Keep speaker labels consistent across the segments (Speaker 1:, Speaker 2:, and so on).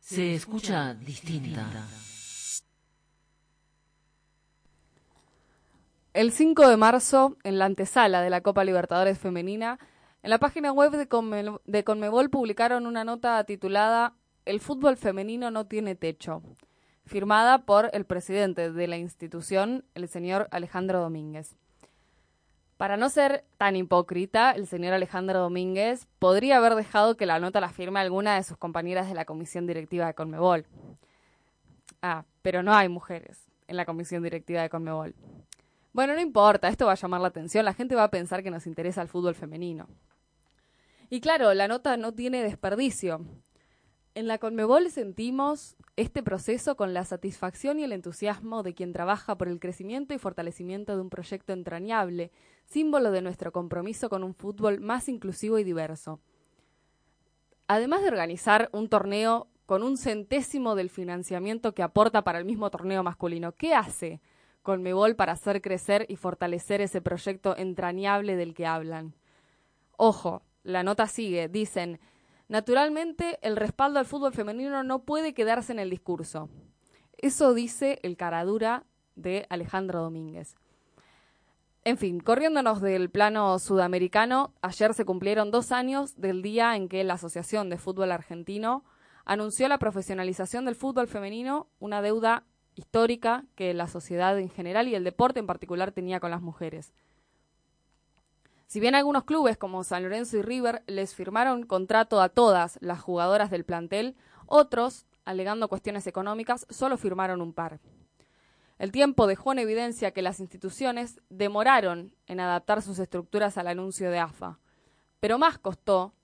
Speaker 1: se escucha distinta.
Speaker 2: El 5 de marzo, en la antesala de la Copa Libertadores Femenina, en la página web de, de Conmebol publicaron una nota titulada El fútbol femenino no tiene techo, firmada por el presidente de la institución, el señor Alejandro Domínguez. Para no ser tan hipócrita, el señor Alejandro Domínguez podría haber dejado que la nota la firme alguna de sus compañeras de la comisión directiva de Conmebol. Ah, pero no hay mujeres en la comisión directiva de Conmebol. Bueno, no importa, esto va a llamar la atención, la gente va a pensar que nos interesa el fútbol femenino. Y claro, la nota no tiene desperdicio. En la Conmebol sentimos este proceso con la satisfacción y el entusiasmo de quien trabaja por el crecimiento y fortalecimiento de un proyecto entrañable, símbolo de nuestro compromiso con un fútbol más inclusivo y diverso. Además de organizar un torneo con un centésimo del financiamiento que aporta para el mismo torneo masculino, ¿qué hace Conmebol para hacer crecer y fortalecer ese proyecto entrañable del que hablan? Ojo, la nota sigue, dicen, Naturalmente, el respaldo al fútbol femenino no puede quedarse en el discurso. Eso dice el caradura de Alejandro Domínguez. En fin, corriéndonos del plano sudamericano, ayer se cumplieron dos años del día en que la Asociación de Fútbol Argentino anunció la profesionalización del fútbol femenino, una deuda histórica que la sociedad en general y el deporte en particular tenía con las mujeres. Si bien algunos clubes como San Lorenzo y River les firmaron contrato a todas las jugadoras del plantel, otros, alegando cuestiones económicas, solo firmaron un par. El tiempo dejó en evidencia que las instituciones demoraron en adaptar sus estructuras al anuncio de AFA, pero más costó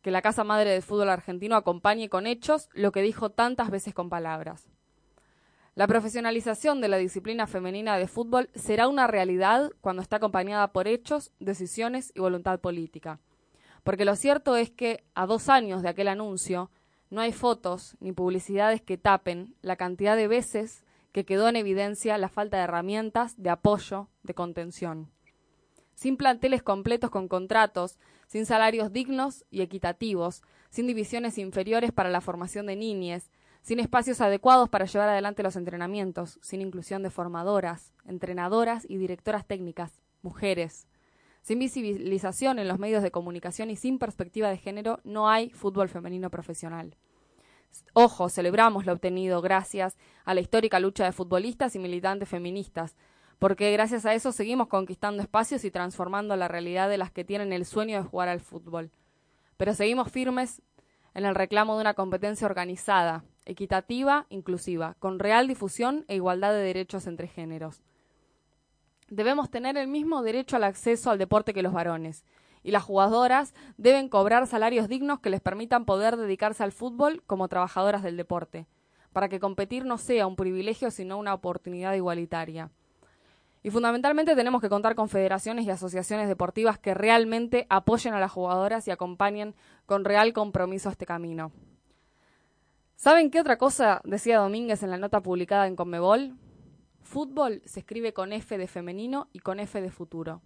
Speaker 2: que la Casa Madre del Fútbol Argentino acompañe con hechos lo que dijo tantas veces con palabras. La profesionalización de la disciplina femenina de fútbol será una realidad cuando está acompañada por hechos, decisiones y voluntad política. Porque lo cierto es que, a dos años de aquel anuncio, no hay fotos ni publicidades que tapen la cantidad de veces que quedó en evidencia la falta de herramientas, de apoyo, de contención. Sin planteles completos con contratos, sin salarios dignos y equitativos, sin divisiones inferiores para la formación de niñes, sin espacios adecuados para llevar adelante los entrenamientos, sin inclusión de formadoras, entrenadoras y directoras técnicas, mujeres. Sin visibilización en los medios de comunicación y sin perspectiva de género, no hay fútbol femenino profesional. Ojo, celebramos lo obtenido gracias a la histórica lucha de futbolistas y militantes feministas, porque gracias a eso seguimos conquistando espacios y transformando la realidad de las que tienen el sueño de jugar al fútbol. Pero seguimos firmes en el reclamo de una competencia organizada, equitativa, inclusiva, con real difusión e igualdad de derechos entre géneros. Debemos tener el mismo derecho al acceso al deporte que los varones, y las jugadoras deben cobrar salarios dignos que les permitan poder dedicarse al fútbol como trabajadoras del deporte, para que competir no sea un privilegio sino una oportunidad igualitaria. Y fundamentalmente tenemos que contar con federaciones y asociaciones deportivas que realmente apoyen a las jugadoras y acompañen con real compromiso este camino. ¿Saben qué otra cosa decía Domínguez en la nota publicada en Conmebol? Fútbol se escribe con F de femenino y con F de futuro.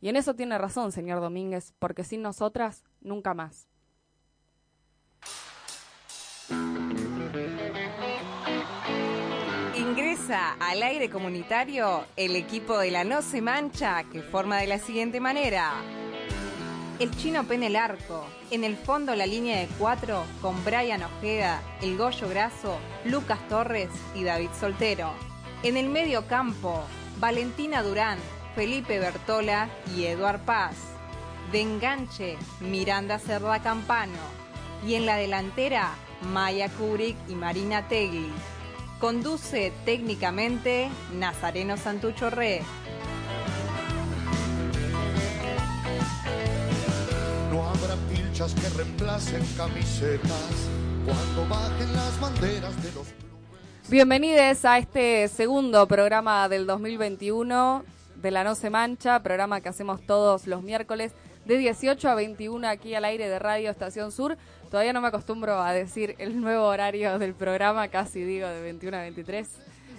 Speaker 2: Y en eso tiene razón, señor Domínguez, porque sin nosotras, nunca más.
Speaker 3: Ingresa al aire comunitario el equipo de la No Se Mancha, que forma de la siguiente manera. El chino pene el arco. En el fondo la línea de cuatro con Brian Ojeda, El Goyo Graso, Lucas Torres y David Soltero. En el medio campo, Valentina Durán, Felipe Bertola y Eduard Paz. De enganche, Miranda Cerda Campano. Y en la delantera, Maya Kubrick y Marina Tegui. Conduce técnicamente Nazareno Santucho Re.
Speaker 4: Que reemplacen camisetas cuando bajen las banderas de los
Speaker 2: Bienvenidos a este segundo programa del 2021 de La No Se Mancha, programa que hacemos todos los miércoles de 18 a 21 aquí al aire de Radio Estación Sur. Todavía no me acostumbro a decir el nuevo horario del programa, casi digo de 21 a 23.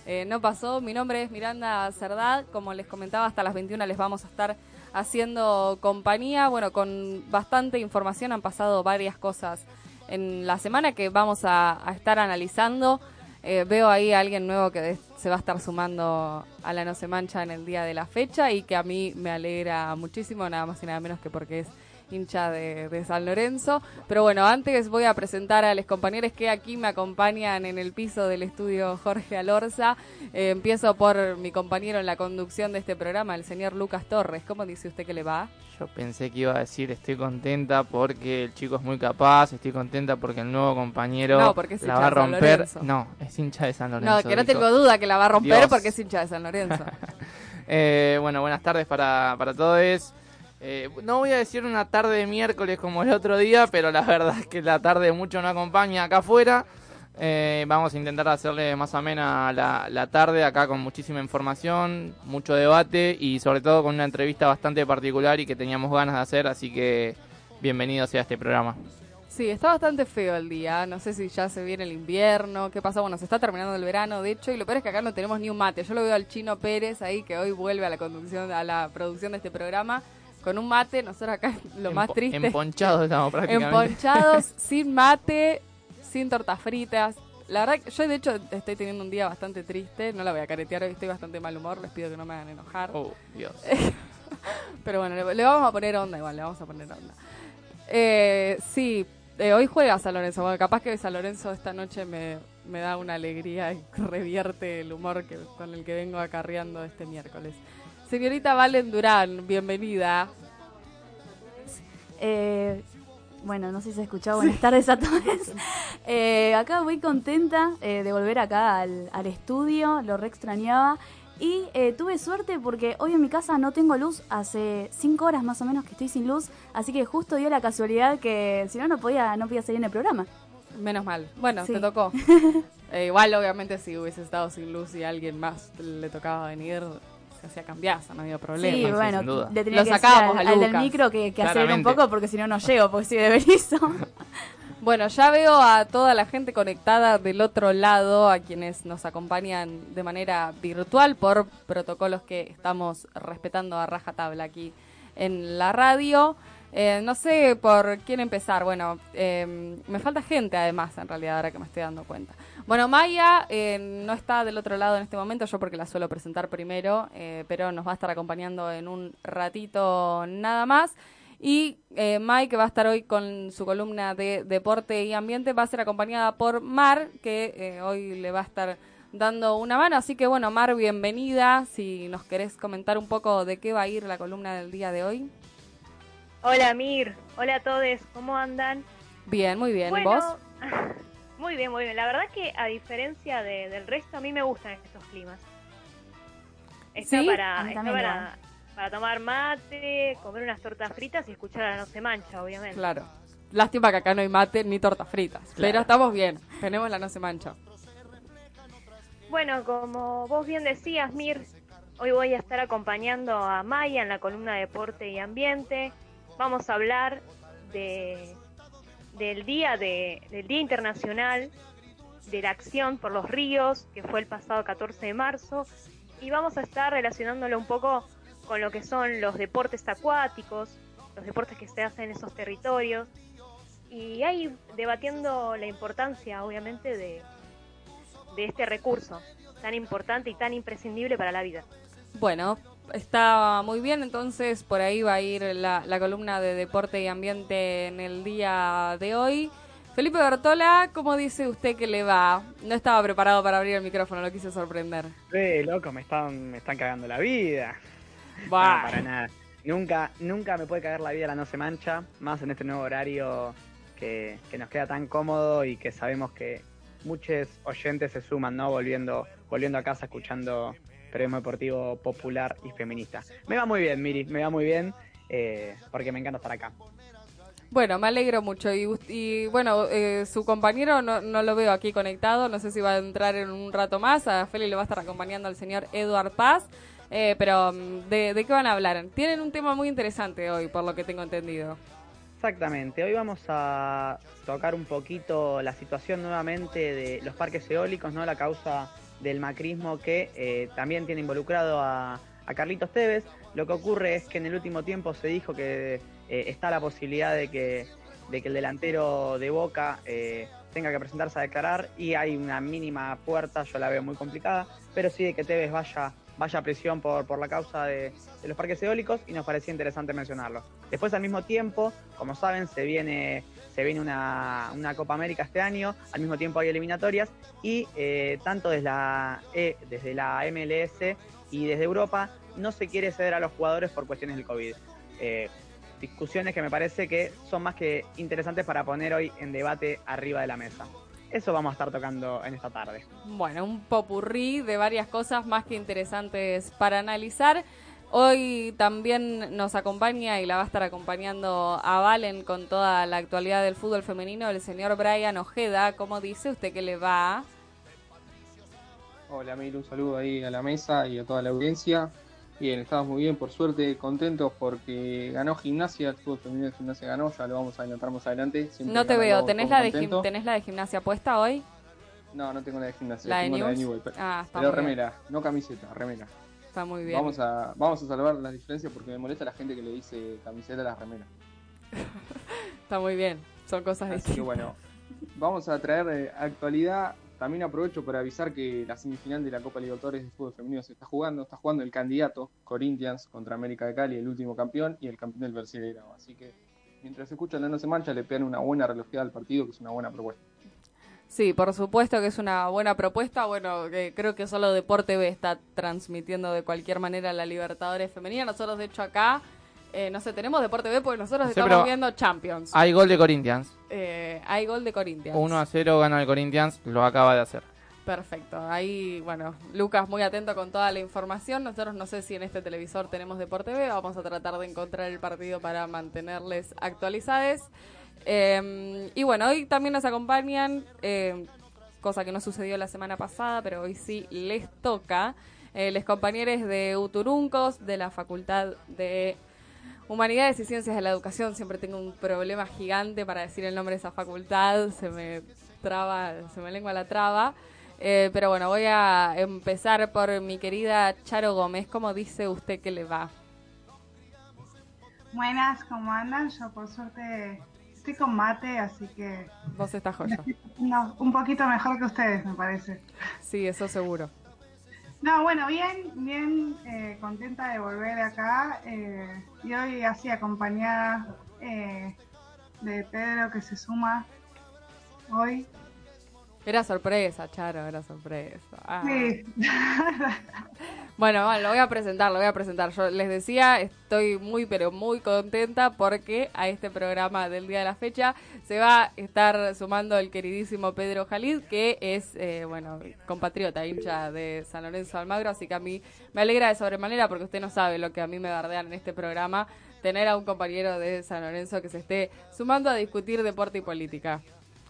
Speaker 2: Eh, no pasó, mi nombre es Miranda Cerdad, como les comentaba, hasta las 21 les vamos a estar haciendo compañía. Bueno, con bastante información han pasado varias cosas en la semana que vamos a, estar analizando. Eh, veo ahí a alguien nuevo que se va a estar sumando a la No Se Mancha en el día de la fecha y que a mí me alegra muchísimo, nada más y nada menos que porque es hincha de, de San Lorenzo. Pero bueno, antes voy a presentar a los compañeros que aquí me acompañan en el piso del estudio Jorge Alorza. Eh, empiezo por mi compañero en la conducción de este programa, el señor Lucas Torres. ¿Cómo dice usted que le va?
Speaker 5: Yo pensé que iba a decir estoy contenta porque el chico es muy capaz, estoy contenta porque el nuevo compañero
Speaker 2: No, porque es
Speaker 5: la va a romper. No, es hincha de San Lorenzo.
Speaker 2: No, que no tengo duda que la va a romper
Speaker 5: Dios.
Speaker 2: porque es hincha de San Lorenzo.
Speaker 5: Eh, bueno, buenas tardes para, para todos. Eh, no voy a decir una tarde de miércoles como el otro día, pero la verdad es que la tarde mucho no acompaña acá afuera. Eh, vamos a intentar hacerle más amena la, la tarde acá con muchísima información, mucho debate y sobre todo con una entrevista bastante particular y que teníamos ganas de hacer, así que bienvenido sea este programa.
Speaker 2: Sí, está bastante feo el día. No sé si ya se viene el invierno. ¿Qué pasa? Bueno, se está terminando el verano, de hecho, y lo peor es que acá no tenemos ni un mate. Yo lo veo al Chino Pérez ahí, que hoy vuelve a la conducción, a la producción de este programa, con un mate. Nosotros acá lo más triste.
Speaker 5: Emponchados estamos prácticamente.
Speaker 2: Emponchados, sin mate, sin tortas fritas. La verdad que yo de hecho estoy teniendo un día bastante triste, no la voy a caretear hoy, estoy bastante mal humor, les pido que no me hagan enojar.
Speaker 5: Oh, Dios.
Speaker 2: Pero bueno, le, le vamos a poner onda igual, le vamos a poner onda. Eh, sí, eh, hoy juega San Lorenzo. Bueno, capaz que San Lorenzo esta noche me, me da una alegría y revierte el humor que, con el que vengo acarreando este miércoles. Señorita Valen Durán, bienvenida.
Speaker 6: Eh, bueno, no sé si se escuchó. Buenas tardes a todos. Eh, acá muy contenta eh, de volver acá al, al estudio, lo re extrañaba. Y eh, tuve suerte porque hoy en mi casa no tengo luz, hace cinco horas más o menos que estoy sin luz, así que justo dio la casualidad que si no, no podía, no podía salir en el programa.
Speaker 2: Menos mal. Bueno,
Speaker 6: Sí.
Speaker 2: te tocó. Eh, igual, obviamente, si hubiese estado sin luz y a alguien más le tocaba venir, se hacía cambiaza, no había problema.
Speaker 6: sí,
Speaker 5: sí,
Speaker 6: bueno,
Speaker 5: sin duda.
Speaker 6: le tenía
Speaker 2: Lo
Speaker 6: que
Speaker 2: sacábamos
Speaker 6: al,
Speaker 2: a
Speaker 6: al del micro que, que acelere un poco porque si no, no llego, porque estoy de berizo.
Speaker 2: Bueno, ya veo a toda la gente conectada del otro lado, a quienes nos acompañan de manera virtual por protocolos que estamos respetando a rajatabla aquí en la radio. Eh, no sé por quién empezar. Bueno, eh, me falta gente además, en realidad, ahora que me estoy dando cuenta. Bueno, Maya eh, no está del otro lado en este momento, yo porque la suelo presentar primero, eh, pero nos va a estar acompañando en un ratito nada más. Y eh, Mike va a estar hoy con su columna de deporte y ambiente, va a ser acompañada por Mar, que eh, hoy le va a estar dando una mano. Así que bueno, Mar, bienvenida. Si nos querés comentar un poco de qué va a ir la columna del día de hoy.
Speaker 7: Hola Mir, hola a todos, ¿cómo andan?
Speaker 2: Bien, muy bien.
Speaker 7: bueno,
Speaker 2: ¿Vos?
Speaker 7: muy bien, muy bien. La verdad que a diferencia de- del resto, a mí me gustan estos climas. Está para, está para, para tomar mate, comer unas tortas fritas y escuchar a la No Se Mancha, obviamente.
Speaker 2: Claro. Lástima que acá no hay mate ni tortas fritas. Pero estamos bien. Tenemos la no se mancha.
Speaker 7: Bueno, como vos bien decías, Mir, hoy voy a estar acompañando a Maya en la columna Deporte y Ambiente. Vamos a hablar de, del día de, del Día Internacional de la Acción por los Ríos, que fue el pasado 14 de marzo, y vamos a estar relacionándolo un poco con lo que son los deportes acuáticos, los deportes que se hacen en esos territorios, y ahí debatiendo la importancia, obviamente, de, de este recurso tan importante y tan imprescindible para la vida.
Speaker 2: Bueno, está muy bien, entonces por ahí va a ir la, la columna de deporte y ambiente en el día de hoy. Felipe Bertola, ¿cómo dice usted que le va? No estaba preparado para abrir el micrófono, lo quise sorprender.
Speaker 8: Re, loco, me están, me están cagando la vida. No, para nada. Nunca, nunca me puede cagar la vida la no se mancha, más en este nuevo horario que, que nos queda tan cómodo y que sabemos que muchos oyentes se suman, ¿no? Volviendo, volviendo a casa escuchando periodismo deportivo popular y feminista. Me va muy bien, Miri, me va muy bien, eh, porque me encanta estar acá.
Speaker 2: Bueno, me alegro mucho. Y, y, bueno, eh, su compañero no, no lo veo aquí conectado. No sé si va a entrar en un rato más. A Feli le va a estar acompañando al señor Eduard Paz. Eh, pero, mm, ¿de, ¿de qué van a hablar? Tienen un tema muy interesante hoy, por lo que tengo entendido.
Speaker 8: Exactamente, hoy vamos a tocar un poquito la situación nuevamente de los parques eólicos, ¿no? La causa del macrismo que eh, también tiene involucrado a, Carlitos Tevez. Lo que ocurre es que en el último tiempo se dijo que eh, está la posibilidad de que de que el delantero de Boca eh, tenga que presentarse a declarar y hay una mínima puerta, yo la veo muy complicada, pero sí de que Tevez vaya, vaya a prisión por, por la causa de los parques eólicos y nos parecía interesante mencionarlo. Después al mismo tiempo, como saben, se viene se viene una, una, Copa América este año, al mismo tiempo hay eliminatorias y eh, tanto desde la, e, desde la MLS y desde Europa no se quiere ceder a los jugadores por cuestiones del COVID. Eh, discusiones que me parece que son más que interesantes para poner hoy en debate arriba de la mesa. Eso vamos a estar tocando en esta tarde.
Speaker 2: Bueno, un popurrí de varias cosas más que interesantes para analizar. Hoy también nos acompaña y la va a estar acompañando a Valen con toda la actualidad del fútbol femenino el señor Brian Ojeda. ¿Cómo dice usted que le va?
Speaker 9: Hola, Mil, un saludo ahí a la mesa y a toda la audiencia. Bien, estamos muy bien, por suerte, contentos porque ganó gimnasia, el fútbol femenino de gimnasia ganó, ya lo vamos a adelantar más adelante.
Speaker 2: Siempre no te veo, ¿Tenés la, de ¿tenés la de gimnasia puesta hoy?
Speaker 9: No, no tengo la de gimnasia,
Speaker 2: ¿La
Speaker 9: tengo
Speaker 2: de
Speaker 9: la de Newell, pero,
Speaker 2: ah,
Speaker 9: pero remera, no camiseta, remera.
Speaker 2: Está muy bien.
Speaker 9: Vamos a, vamos a salvar las diferencias porque me molesta la gente que le dice camiseta a las remeras.
Speaker 2: está muy bien, son cosas
Speaker 9: Así
Speaker 2: distintas.
Speaker 9: que bueno, vamos a traer eh, actualidad también aprovecho para avisar que la semifinal de la Copa Libertadores de Fútbol Femenino se está jugando. Está jugando el candidato Corinthians contra América de Cali, el último campeón, y el campeón del Brasileirao. Así que mientras escuchan la No se mancha, le pegan una buena relojeada al partido, que es una buena propuesta.
Speaker 2: Sí, por supuesto que es una buena propuesta. Bueno, que creo que solo Deporte B está transmitiendo de cualquier manera la Libertadores Femenina. Nosotros, de hecho, acá, eh, no sé, tenemos Deporte B porque nosotros
Speaker 5: Sí,
Speaker 2: estamos viendo Champions.
Speaker 5: Hay gol de Corinthians.
Speaker 2: Eh, hay gol de Corinthians.
Speaker 5: 1 a 0 gana el Corinthians, lo acaba de hacer.
Speaker 2: Perfecto. Ahí, bueno, Lucas muy atento con toda la información. Nosotros no sé si en este televisor tenemos Deporte B. Vamos a tratar de encontrar el partido para mantenerles actualizados. Eh, y bueno, hoy también nos acompañan, eh, cosa que no sucedió la semana pasada, pero hoy sí les toca, eh, los compañeros de Uturuncos, de la Facultad de Humanidades y Ciencias de la Educación. Siempre tengo un problema gigante para decir el nombre de esa facultad. Se me traba, se me lengua la traba. Eh, pero bueno, voy a empezar por mi querida Charo Gómez. ¿Cómo dice usted que le va?
Speaker 10: Buenas, ¿cómo andan? Yo por suerte estoy con mate, así que...
Speaker 2: Vos estás joya.
Speaker 10: No, un poquito mejor que ustedes, me parece.
Speaker 2: Sí, eso seguro.
Speaker 10: No, bueno, bien, bien eh, contenta de volver acá. Eh, y hoy así acompañada eh, de Pedro que se suma hoy.
Speaker 2: Era sorpresa, Charo, era sorpresa. Ah.
Speaker 10: Sí.
Speaker 2: Bueno, bueno, lo voy a presentar, lo voy a presentar. Yo les decía, estoy muy, pero muy contenta porque a este programa del día de la fecha se va a estar sumando el queridísimo Pedro Jalid, que es, eh, bueno, compatriota, hincha de San Lorenzo Almagro, así que a mí me alegra de sobremanera porque usted no sabe lo que a mí me bardean en este programa, tener a un compañero de San Lorenzo que se esté sumando a discutir deporte y política.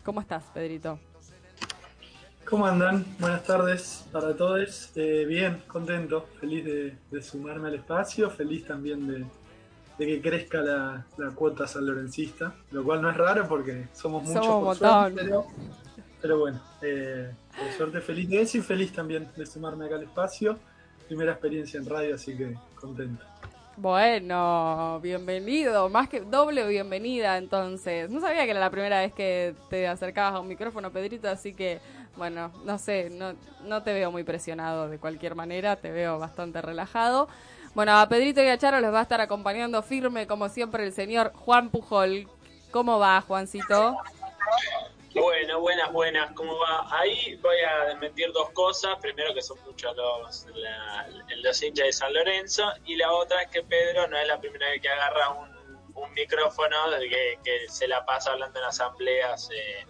Speaker 2: ¿Cómo estás, Pedrito?
Speaker 11: ¿Cómo andan? Buenas tardes para todos. Eh, bien, contento, feliz de, de, sumarme al espacio, feliz también de, de que crezca la, la, cuota sanlorencista, lo cual no es raro porque somos muchos
Speaker 2: somos
Speaker 11: por suerte, pero, pero, bueno, eh, por suerte feliz de eso y feliz también de sumarme acá al espacio. Primera experiencia en radio, así que contento.
Speaker 2: Bueno, bienvenido, más que doble bienvenida entonces. No sabía que era la primera vez que te acercabas a un micrófono, Pedrito, así que bueno, no sé, no, no te veo muy presionado de cualquier manera, te veo bastante relajado. Bueno, a Pedrito y a Charo les va a estar acompañando firme, como siempre, el señor Juan Pujol. ¿Cómo va, Juancito?
Speaker 12: Bueno, buenas, buenas, ¿cómo va? Ahí voy a desmentir dos cosas. Primero que son muchos los, la, los hinchas de San Lorenzo y la otra es que Pedro no es la primera vez que agarra un, un micrófono que, que, se la pasa hablando en asambleas eh,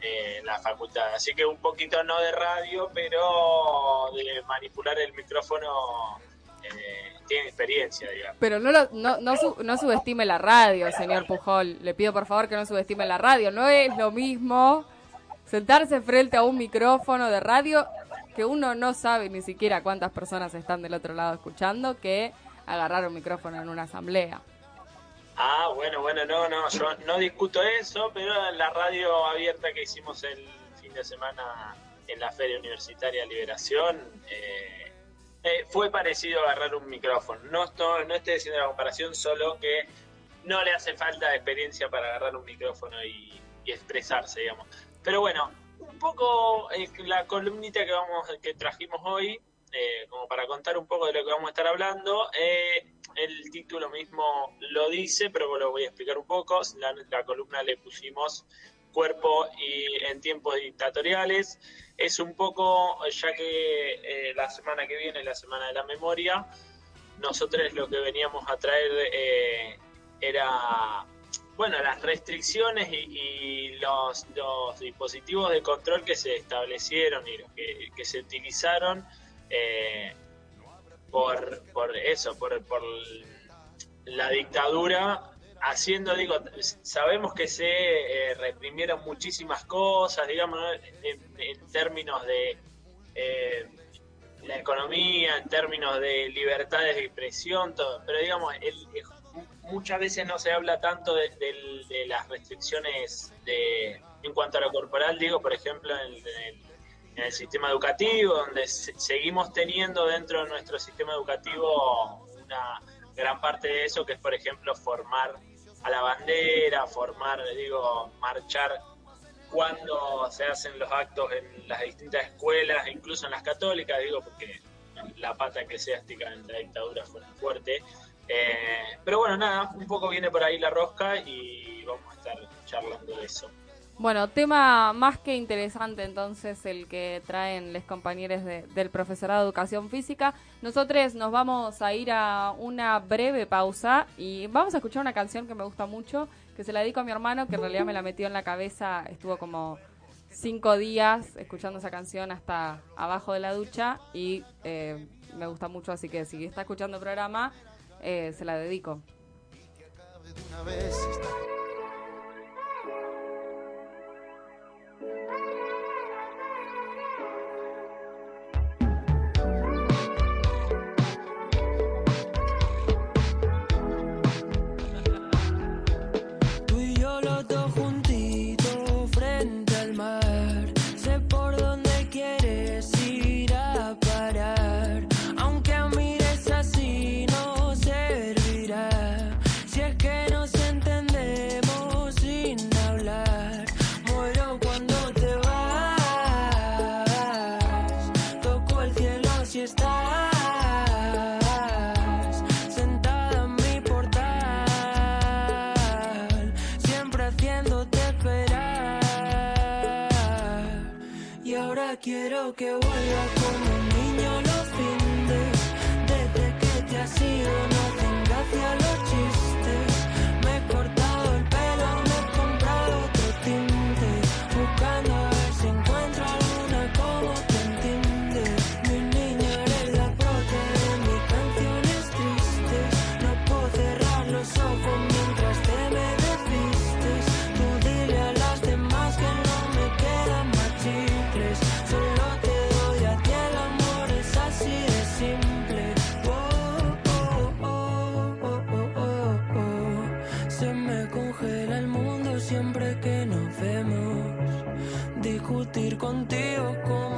Speaker 12: en la facultad. Así que un poquito no de radio, pero de manipular el micrófono eh, tiene experiencia, digamos.
Speaker 2: Pero no, lo, no, no, su, no, subestime la radio, señor Pujol. Le pido por favor que no subestime la radio. No es lo mismo sentarse frente a un micrófono de radio que uno no sabe ni siquiera cuántas personas están del otro lado escuchando que agarrar un micrófono en una asamblea.
Speaker 12: Ah, bueno, bueno, no, no, yo no discuto eso, pero la radio abierta que hicimos el fin de semana en la Feria Universitaria Liberación, eh, eh, fue parecido a agarrar un micrófono. No, no, no estoy diciendo la comparación, solo que no le hace falta experiencia para agarrar un micrófono y, y expresarse, digamos. Pero bueno, un poco eh, la columnita que vamos que trajimos hoy, eh, como para contar un poco de lo que vamos a estar hablando. Eh, el título mismo lo dice, pero lo voy a explicar un poco. La, la columna le pusimos cuerpo y en tiempos dictatoriales. Es un poco, ya que la semana que viene, la semana de la memoria, nosotros lo que veníamos a traer era bueno, las restricciones y, los, dispositivos de control que se establecieron y que, se utilizaron eh, por, por eso, por, la dictadura, haciendo, digo, sabemos que se eh, reprimieron muchísimas cosas, digamos, en, términos de eh, la economía, en términos de libertades de expresión, todo, pero digamos, el, muchas veces no se habla tanto de, las restricciones de, en cuanto a lo corporal, digo, por ejemplo, en, el sistema educativo, donde seguimos teniendo dentro de nuestro sistema educativo una gran parte de eso, que es, por ejemplo, formar a la bandera, formar, digo, marchar cuando se hacen los actos en las distintas escuelas, incluso en las católicas, digo, porque la pata eclesiástica en la dictadura fue fuerte, eh, pero bueno, nada, un poco viene por ahí la rosca y vamos a estar charlando de eso.
Speaker 2: Bueno, tema más que interesante entonces el que traen los compañeros del profesorado de educación física. Nosotros nos vamos a ir a una breve pausa y vamos a escuchar una canción que me gusta mucho, que se la dedico a mi hermano, que en realidad me la metió en la cabeza, estuvo como cinco días escuchando esa canción hasta abajo de la ducha y eh, me gusta mucho, así que si está escuchando el programa, eh, se la dedico.
Speaker 13: Que vuelva Discutir contigo como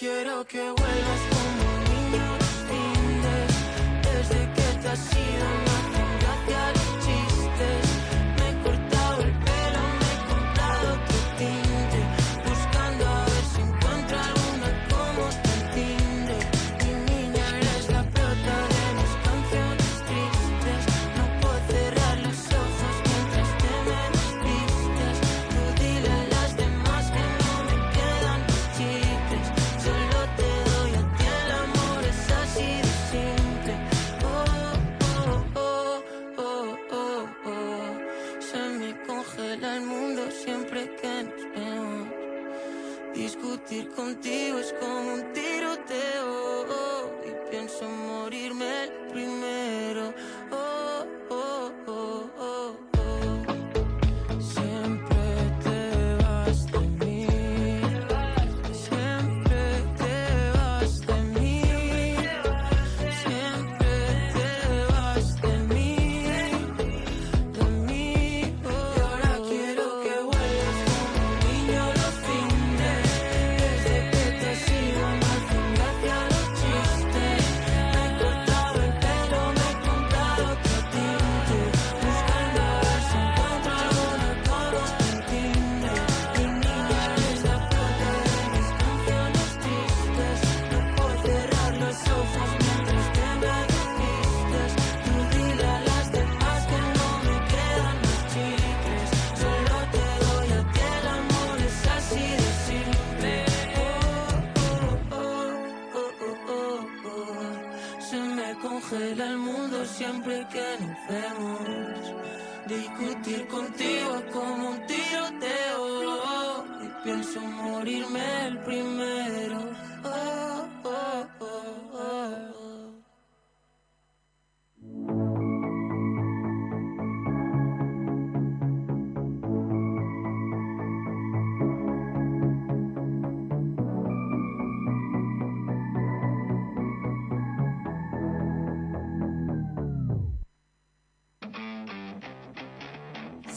Speaker 13: quiero que vuelvas como un niño. Desde que te has ido Compartir contigo es como siempre que nos vemos. Discutir contigo es como un tiroteo. Y pienso morirme el primero.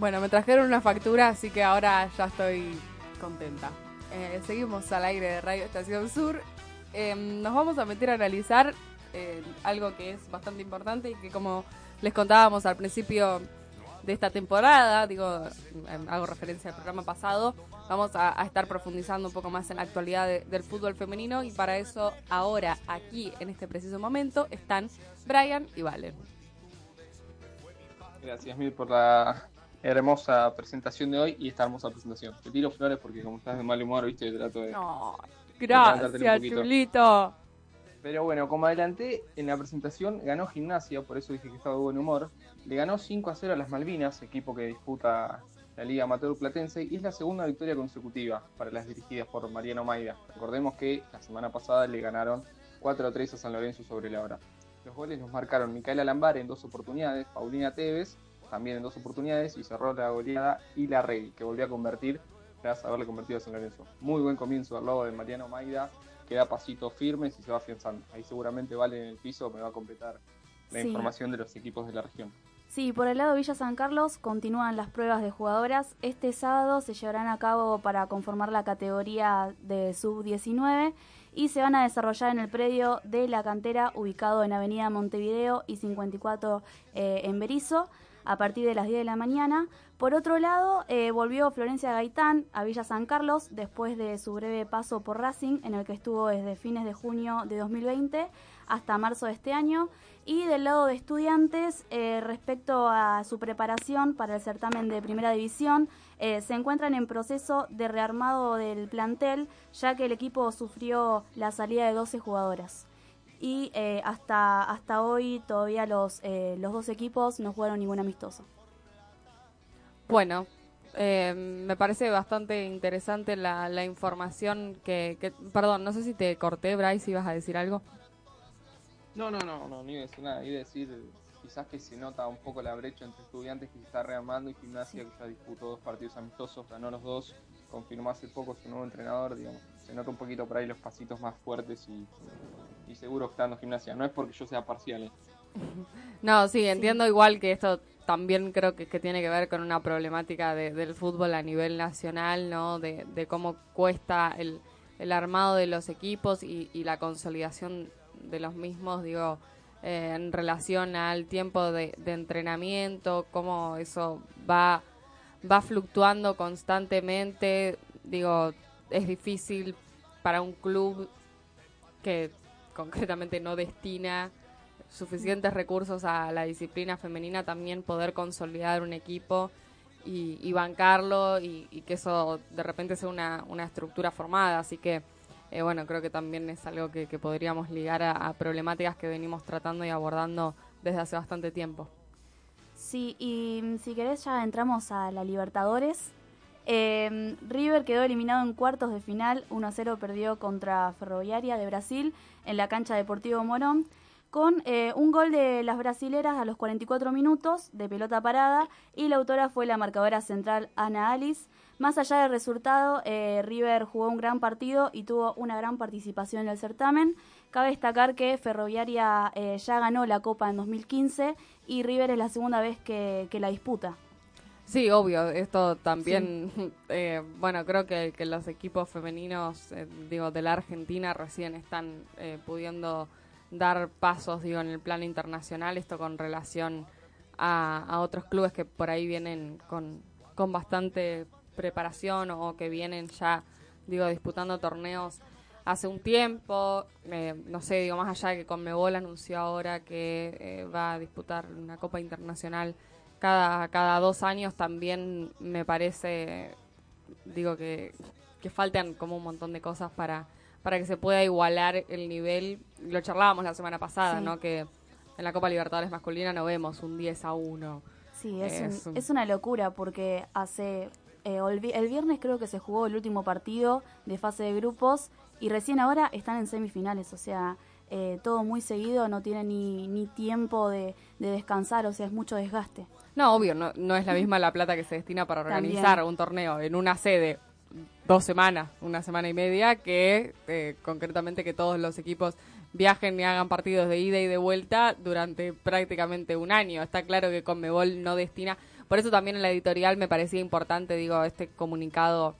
Speaker 2: Bueno, me trajeron una factura, así que ahora ya estoy contenta. Eh, seguimos al aire de Radio Estación Sur. Eh, nos vamos a meter a analizar eh, algo que es bastante importante y que como les contábamos al principio de esta temporada, digo, em, hago referencia al programa pasado, vamos a, estar profundizando un poco más en la actualidad de- del fútbol femenino y para eso ahora, aquí, en este preciso momento, están Brian y Valen.
Speaker 9: Gracias, Mir, por la hermosa presentación de hoy y esta hermosa presentación. Te tiro flores porque como estás de mal humor, viste, trato de...
Speaker 2: No, gracias, chulito.
Speaker 9: Pero bueno, como adelanté en la presentación, ganó Gimnasia, por eso dije que estaba de buen humor. Le ganó 5 a 0 a las Malvinas, equipo que disputa la Liga Amateur Platense, y es la segunda victoria consecutiva para las dirigidas por Mariano Maida. Recordemos que la semana pasada le ganaron 4 a 3 a San Lorenzo sobre la hora. Los goles los marcaron Micaela Lambar en dos oportunidades, Paulina Tevez también en dos oportunidades, y cerró la goleada y la Rey, que volvió a convertir tras haberle convertido a San Lorenzo. Muy buen comienzo al lado de Mariano Maida, que da pasitos firmes y se va afianzando. Ahí seguramente Vale en el piso me va a completar la
Speaker 6: Sí.
Speaker 9: información de los equipos de la región.
Speaker 6: Sí, por el lado de Villa San Carlos continúan las pruebas de jugadoras. Este sábado se llevarán a cabo para conformar la categoría de sub-19 y se van a desarrollar en el predio de la cantera ubicado en Avenida Montevideo y 54 eh, en Berizo a partir de las 10 de la mañana. Por otro lado, eh, volvió Florencia Gaitán a Villa San Carlos después de su breve paso por Racing, en el que estuvo desde fines de junio de 2020 hasta marzo de este año. Y del lado de estudiantes, eh, respecto a su preparación para el certamen de primera división, eh, se encuentran en proceso de rearmado del plantel, ya que el equipo sufrió la salida de 12 jugadoras. Y eh, hasta, hasta hoy todavía los, eh, los dos equipos no jugaron ningún amistoso.
Speaker 2: Bueno, eh, me parece bastante interesante la, la información que, que- Perdón, no sé si te corté, Bryce, ibas a decir algo.
Speaker 9: No, no, no, no, no iba a decir nada. Iba a decir quizás que se nota un poco la brecha entre estudiantes que se está rearmando y gimnasia que ya disputó dos partidos amistosos, ganó los dos, confirmó hace poco su nuevo entrenador, digamos. Se nota un poquito por ahí los pasitos más fuertes y, y seguro que está dando gimnasia. No es porque yo sea parcial, ¿eh?
Speaker 2: No, sí, entiendo igual que esto también creo que, que tiene que ver con una problemática de- del fútbol a nivel nacional, ¿no? De, de cómo cuesta el, el armado de los equipos y, y la consolidación de los mismos, digo, eh, en relación al tiempo de, de entrenamiento, cómo eso va va fluctuando constantemente. Digo, es difícil para un club que concretamente no destina suficientes recursos a la disciplina femenina también poder consolidar un equipo y, bancarlo y, que eso de repente sea una, una estructura formada. Así que, eh, bueno, creo que también es algo que, podríamos ligar a, a problemáticas que venimos tratando y abordando desde hace bastante tiempo.
Speaker 6: Sí, y si querés ya entramos a la Libertadores. Eh, River quedó eliminado en cuartos de final, 1-0 perdió contra Ferroviaria de Brasil en la cancha Deportivo Morón, con eh, un gol de las brasileras a los 44 minutos de pelota parada y la autora fue la marcadora central Ana Alice. Más allá del resultado, eh, River jugó un gran partido y tuvo una gran participación en el certamen. Cabe destacar que Ferroviaria eh, ya ganó la Copa en 2015 y River es la segunda vez que la disputa.
Speaker 2: Sí, obvio, esto también, eh, bueno, creo que, que los equipos femeninos, eh, digo, de la Argentina recién están eh, pudiendo dar pasos, digo, en el plano internacional, esto con relación a, a otros clubes que por ahí vienen con, con bastante preparación o que vienen ya, digo, disputando torneos hace un tiempo, eh, no sé, digo, más allá de que Conmebol anunció ahora que eh, va a disputar una Copa Internacional cada, cada dos años, también me parece, digo, que, que faltan como un montón de cosas para, para que se pueda igualar el nivel. Lo charlábamos la semana pasada,
Speaker 6: Sí.
Speaker 2: ¿no? Que en la Copa Libertadores masculina no vemos un 10 a 1.
Speaker 6: Sí, es,
Speaker 2: Es
Speaker 6: un-
Speaker 2: un-
Speaker 6: es una locura porque hace eh, el viernes creo que se jugó el último partido de fase de grupos y recién ahora están en semifinales, o sea, eh, todo muy seguido, no tienen ni, ni tiempo de, de descansar, o sea, es mucho desgaste.
Speaker 2: No, obvio, no, no es la misma la plata que se destina para
Speaker 6: También.
Speaker 2: organizar un torneo en una sede dos semanas, una semana y media, que eh, concretamente que todos los equipos viajen y hagan partidos de ida y de vuelta durante prácticamente un año. Está claro que Conmebol no destina. Por eso también en la editorial me parecía importante, digo, este comunicado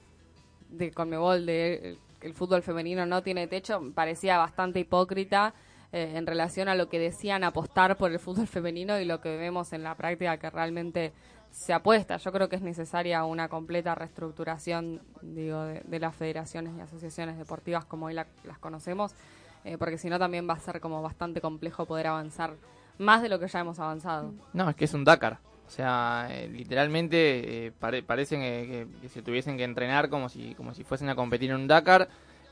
Speaker 2: de Conmebol de eh, que el fútbol femenino no tiene techo, me parecía bastante hipócrita eh, en relación a lo que decían apostar por el fútbol femenino y lo que vemos en la práctica que realmente se apuesta. Yo creo que es necesaria una completa reestructuración digo, de, las federaciones y asociaciones deportivas como hoy la- las conocemos, eh, porque si no también va a ser como bastante complejo poder avanzar más de lo que ya hemos avanzado.
Speaker 5: No, es que es un Dakar. O sea, eh, literalmente eh, pare- parecen que, que- que se tuviesen que entrenar como si, como si fuesen a competir en un Dakar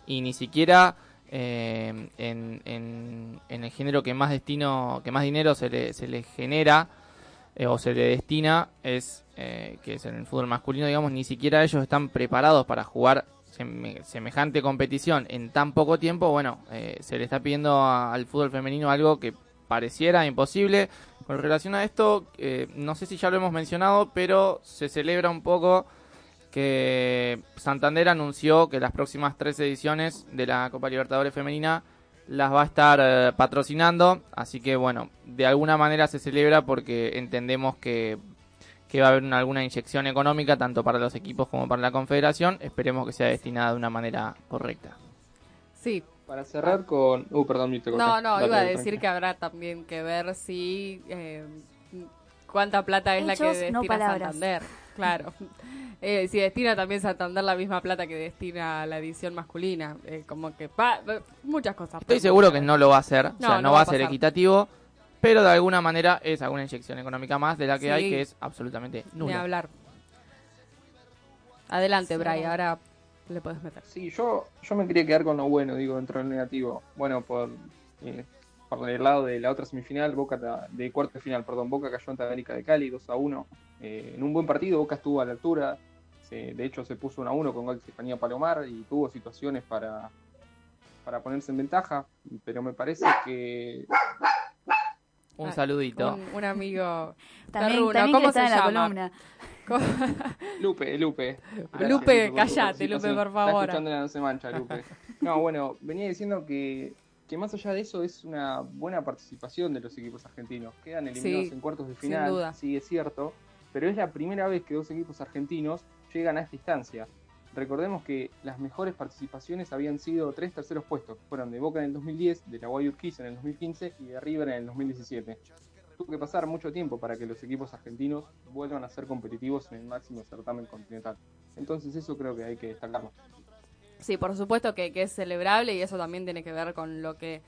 Speaker 5: y ni siquiera eh, en, en- en el género que más destino, que más dinero se le, se le genera eh, o se le destina es eh, que es en el fútbol masculino, digamos, ni siquiera ellos están preparados para jugar seme- semejante competición en tan poco tiempo. Bueno, eh, se le está pidiendo al fútbol femenino algo que pareciera imposible. Con relación a esto, eh, no sé si ya lo hemos mencionado, pero se celebra un poco que Santander anunció que las próximas tres ediciones de la Copa Libertadores Femenina las va a estar eh, patrocinando, así que bueno, de alguna manera se celebra porque entendemos que, que va a haber una- alguna inyección económica tanto para los equipos como para la confederación, esperemos que sea destinada de una manera correcta.
Speaker 2: Sí.
Speaker 9: Para cerrar con... Uh, perdón.
Speaker 2: No, no,
Speaker 9: Dale,
Speaker 2: iba a decir
Speaker 9: tranquila.
Speaker 2: que habrá también que ver si eh, cuánta plata es la que
Speaker 6: no
Speaker 2: destina
Speaker 6: palabras.
Speaker 2: Santander. Claro. Eh, si destina también Santander la misma plata que destina la edición masculina. Eh, como que pa- muchas cosas.
Speaker 5: Estoy seguro que no lo va a hacer, o
Speaker 2: No,
Speaker 5: sea, no,
Speaker 2: no
Speaker 5: va
Speaker 2: va
Speaker 5: a
Speaker 2: a
Speaker 5: ser
Speaker 2: pasar.
Speaker 5: equitativo, pero de alguna manera es alguna inyección económica más de la que
Speaker 2: Sí.
Speaker 5: hay, que es absolutamente
Speaker 2: Ni
Speaker 5: nula.
Speaker 2: hablar. Adelante,
Speaker 9: Sí.
Speaker 2: Bray, ahora le puedes meter.
Speaker 9: Sí, yo, yo me quería quedar con lo bueno, digo, dentro del negativo. Bueno, por, eh, por el lado de la otra semifinal, Boca ta- de cuarto de final, perdón, Boca cayó ante América de Cali 2 a 1. Eh, en un buen partido, Boca estuvo a la altura. se- de hecho, se puso 1 a 1 con gol de Estefanía Palomar y tuvo situaciones para, para ponerse en ventaja. Pero me parece que.
Speaker 5: Un
Speaker 2: Ah,
Speaker 5: saludito.
Speaker 2: Un, un amigo
Speaker 6: También-
Speaker 2: perruno,
Speaker 6: también
Speaker 2: ¿cómo
Speaker 6: está
Speaker 2: se
Speaker 6: en la
Speaker 2: llama?
Speaker 6: columna.
Speaker 9: Lupe, Lupe.
Speaker 2: Lupe, callate, Lupe, por favor.
Speaker 9: Está escuchando la No se mancha, Lupe. No, bueno, venía diciendo que, que más allá de eso es una buena participación de los equipos argentinos. Quedan eliminados
Speaker 2: Sí,
Speaker 9: en cuartos de
Speaker 2: sin
Speaker 9: final,
Speaker 2: duda.
Speaker 9: sí es cierto, pero es la primera vez que dos equipos argentinos llegan a esta instancia. Recordemos que las mejores participaciones habían sido tres terceros puestos. Fueron de Boca en el 2010, de la Guay Urquiza en el 2015 y de River en el 2017. tuvo que pasar mucho tiempo para que los equipos argentinos vuelvan a ser competitivos en el máximo certamen continental. Entonces eso creo que hay que destacarlo.
Speaker 2: Sí, por supuesto que es celebrable y eso también tiene que ver con lo que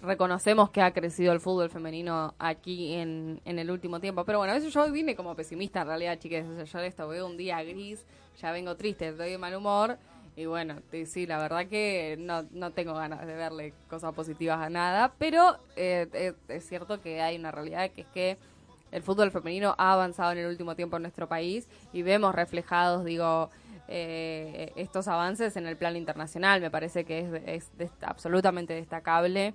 Speaker 2: reconocemos que ha crecido el fútbol femenino aquí en, en el último tiempo. Pero bueno, a veces yo vine como pesimista en realidad, chiques. O sea, yo esto veo un día gris, ya vengo triste, estoy de mal humor. Y bueno, sí, la verdad que no, no tengo ganas de verle cosas positivas a nada. Pero eh, es, es cierto que hay una realidad que es que el fútbol femenino ha avanzado en el último tiempo en nuestro país y vemos reflejados, digo, eh, estos avances en el plano internacional. Me parece que es, es des- absolutamente destacable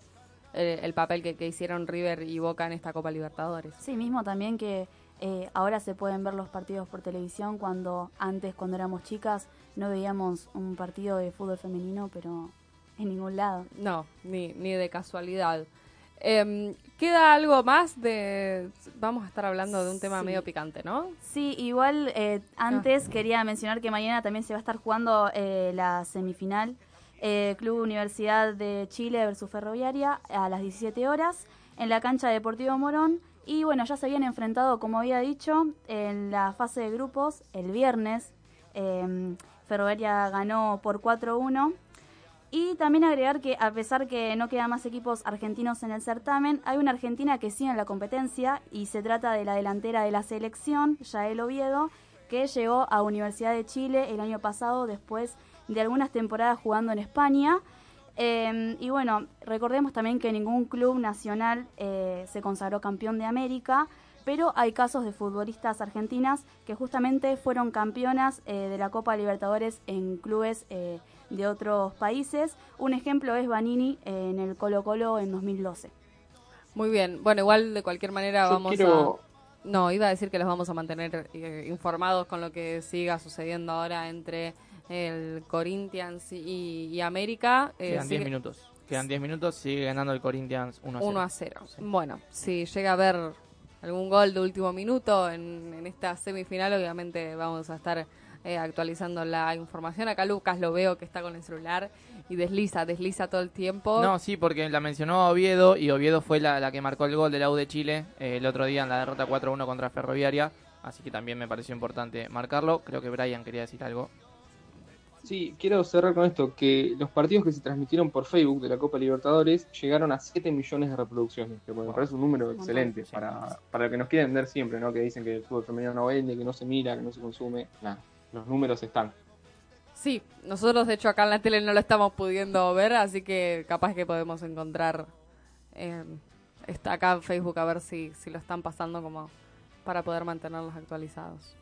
Speaker 2: eh, el papel que, que hicieron River y Boca en esta Copa Libertadores.
Speaker 6: Sí, mismo también que eh, ahora se pueden ver los partidos por televisión cuando antes, cuando éramos chicas, no veíamos un partido de fútbol femenino, pero en ningún lado.
Speaker 2: No, ni, ni de casualidad. Em, ¿Queda algo más de...? Vamos a estar hablando de un tema
Speaker 6: Sí.
Speaker 2: medio picante, ¿no?
Speaker 6: Sí, igual eh, antes quería mencionar que mañana también se va a estar jugando eh, la semifinal eh, Club Universidad de Chile versus Ferroviaria a las 17 horas en la cancha Deportivo Morón. Y bueno, ya se habían enfrentado, como había dicho, en la fase de grupos el viernes. eh, Ferroviaria ganó por 4-1. Y también agregar que a pesar que no quedan más equipos argentinos en el certamen, hay una argentina que sigue en la competencia y se trata de la delantera de la selección, Yael Oviedo, que llegó a Universidad de Chile el año pasado después de algunas temporadas jugando en España. Eh, y bueno, recordemos también que ningún club nacional eh, se consagró campeón de América, pero hay casos de futbolistas argentinas que justamente fueron campeonas eh, de la Copa Libertadores en clubes eh, de otros países. Un ejemplo es Vanini eh, en el Colo Colo en 2012.
Speaker 2: Muy bien. Bueno, igual de cualquier manera
Speaker 9: Yo
Speaker 2: vamos
Speaker 9: quiero-
Speaker 2: a... No, iba a decir que los vamos a mantener eh, informados con lo que siga sucediendo ahora entre el Corinthians y, y América. Eh,
Speaker 5: Quedan 10
Speaker 2: sigue-
Speaker 5: minutos. Quedan 10 minutos, sigue ganando el Corinthians 1 a 0.
Speaker 2: 1 a 0. Bueno, si llega a haber algún gol de último minuto en, en esta semifinal, obviamente vamos a estar eh, actualizando la información. Acá Lucas lo veo que está con el celular y desliza, desliza todo el tiempo.
Speaker 5: No, sí, porque la mencionó Oviedo y Oviedo fue la, la que marcó el gol de la U de Chile eh, el otro día en la derrota 4-1 contra Ferroviaria. Así que también me pareció importante marcarlo. Creo que Brian quería decir algo.
Speaker 9: Sí, quiero cerrar con esto, que los partidos que se transmitieron por Facebook de la Copa Libertadores llegaron a 7 millones de reproducciones, que me parece un número excelente para, para lo que nos quieren vender siempre, ¿no? Que dicen que el fútbol femenino no vende, que no se mira, que no se consume. Nada, los números están.
Speaker 2: Sí, nosotros de hecho acá en la tele no lo estamos pudiendo ver, así que capaz que podemos encontrar eh, está acá en Facebook a ver si, si lo están pasando como para poder mantenerlos actualizados.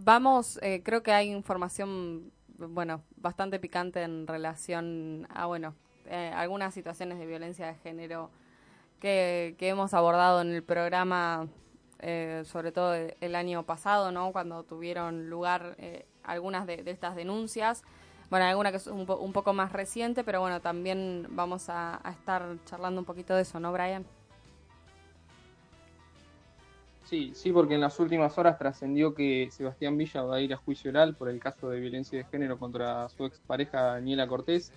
Speaker 2: Vamos, eh, creo que hay información, bueno, bastante picante en relación a, bueno, eh, algunas situaciones de violencia de género que, hemos abordado en el programa, eh, sobre todo el, año pasado, ¿no? Cuando tuvieron lugar eh, algunas de, de estas denuncias. Bueno, alguna que es un, po- un poco más reciente, pero bueno, también vamos a estar charlando un poquito de eso, ¿no, Brian?
Speaker 9: Sí, sí, porque en las últimas horas trascendió que Sebastián Villa va a ir a juicio oral por el caso de violencia de género contra su expareja Daniela Cortés.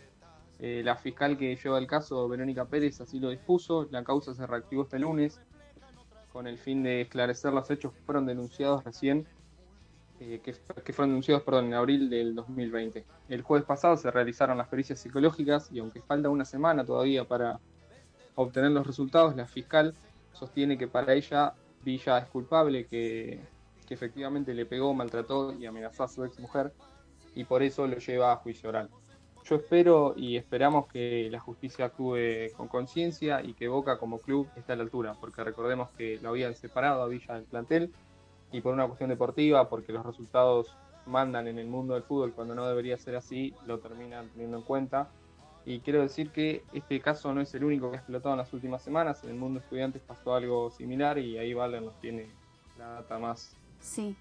Speaker 9: Eh, la fiscal que lleva el caso, Verónica Pérez, así lo dispuso. La causa se reactivó este lunes con el fin de esclarecer los hechos que fueron denunciados recién, eh, que, que fueron denunciados perdón, en abril del 2020. El jueves pasado se realizaron las pericias psicológicas y aunque falta una semana todavía para obtener los resultados, la fiscal sostiene que para ella Villa es culpable, que, efectivamente le pegó, maltrató y amenazó a su ex mujer y por eso lo lleva a juicio oral. Yo espero y esperamos que la justicia actúe con conciencia y que Boca como club esté a la altura, porque recordemos que lo habían separado a Villa del plantel y por una cuestión deportiva, porque los resultados mandan en el mundo del fútbol cuando no debería ser así, lo terminan teniendo en cuenta. Y quiero decir que este caso no es el único que ha explotado en las últimas semanas. En el mundo de estudiantes pasó algo similar y ahí Valen nos tiene la data más,
Speaker 6: Sí.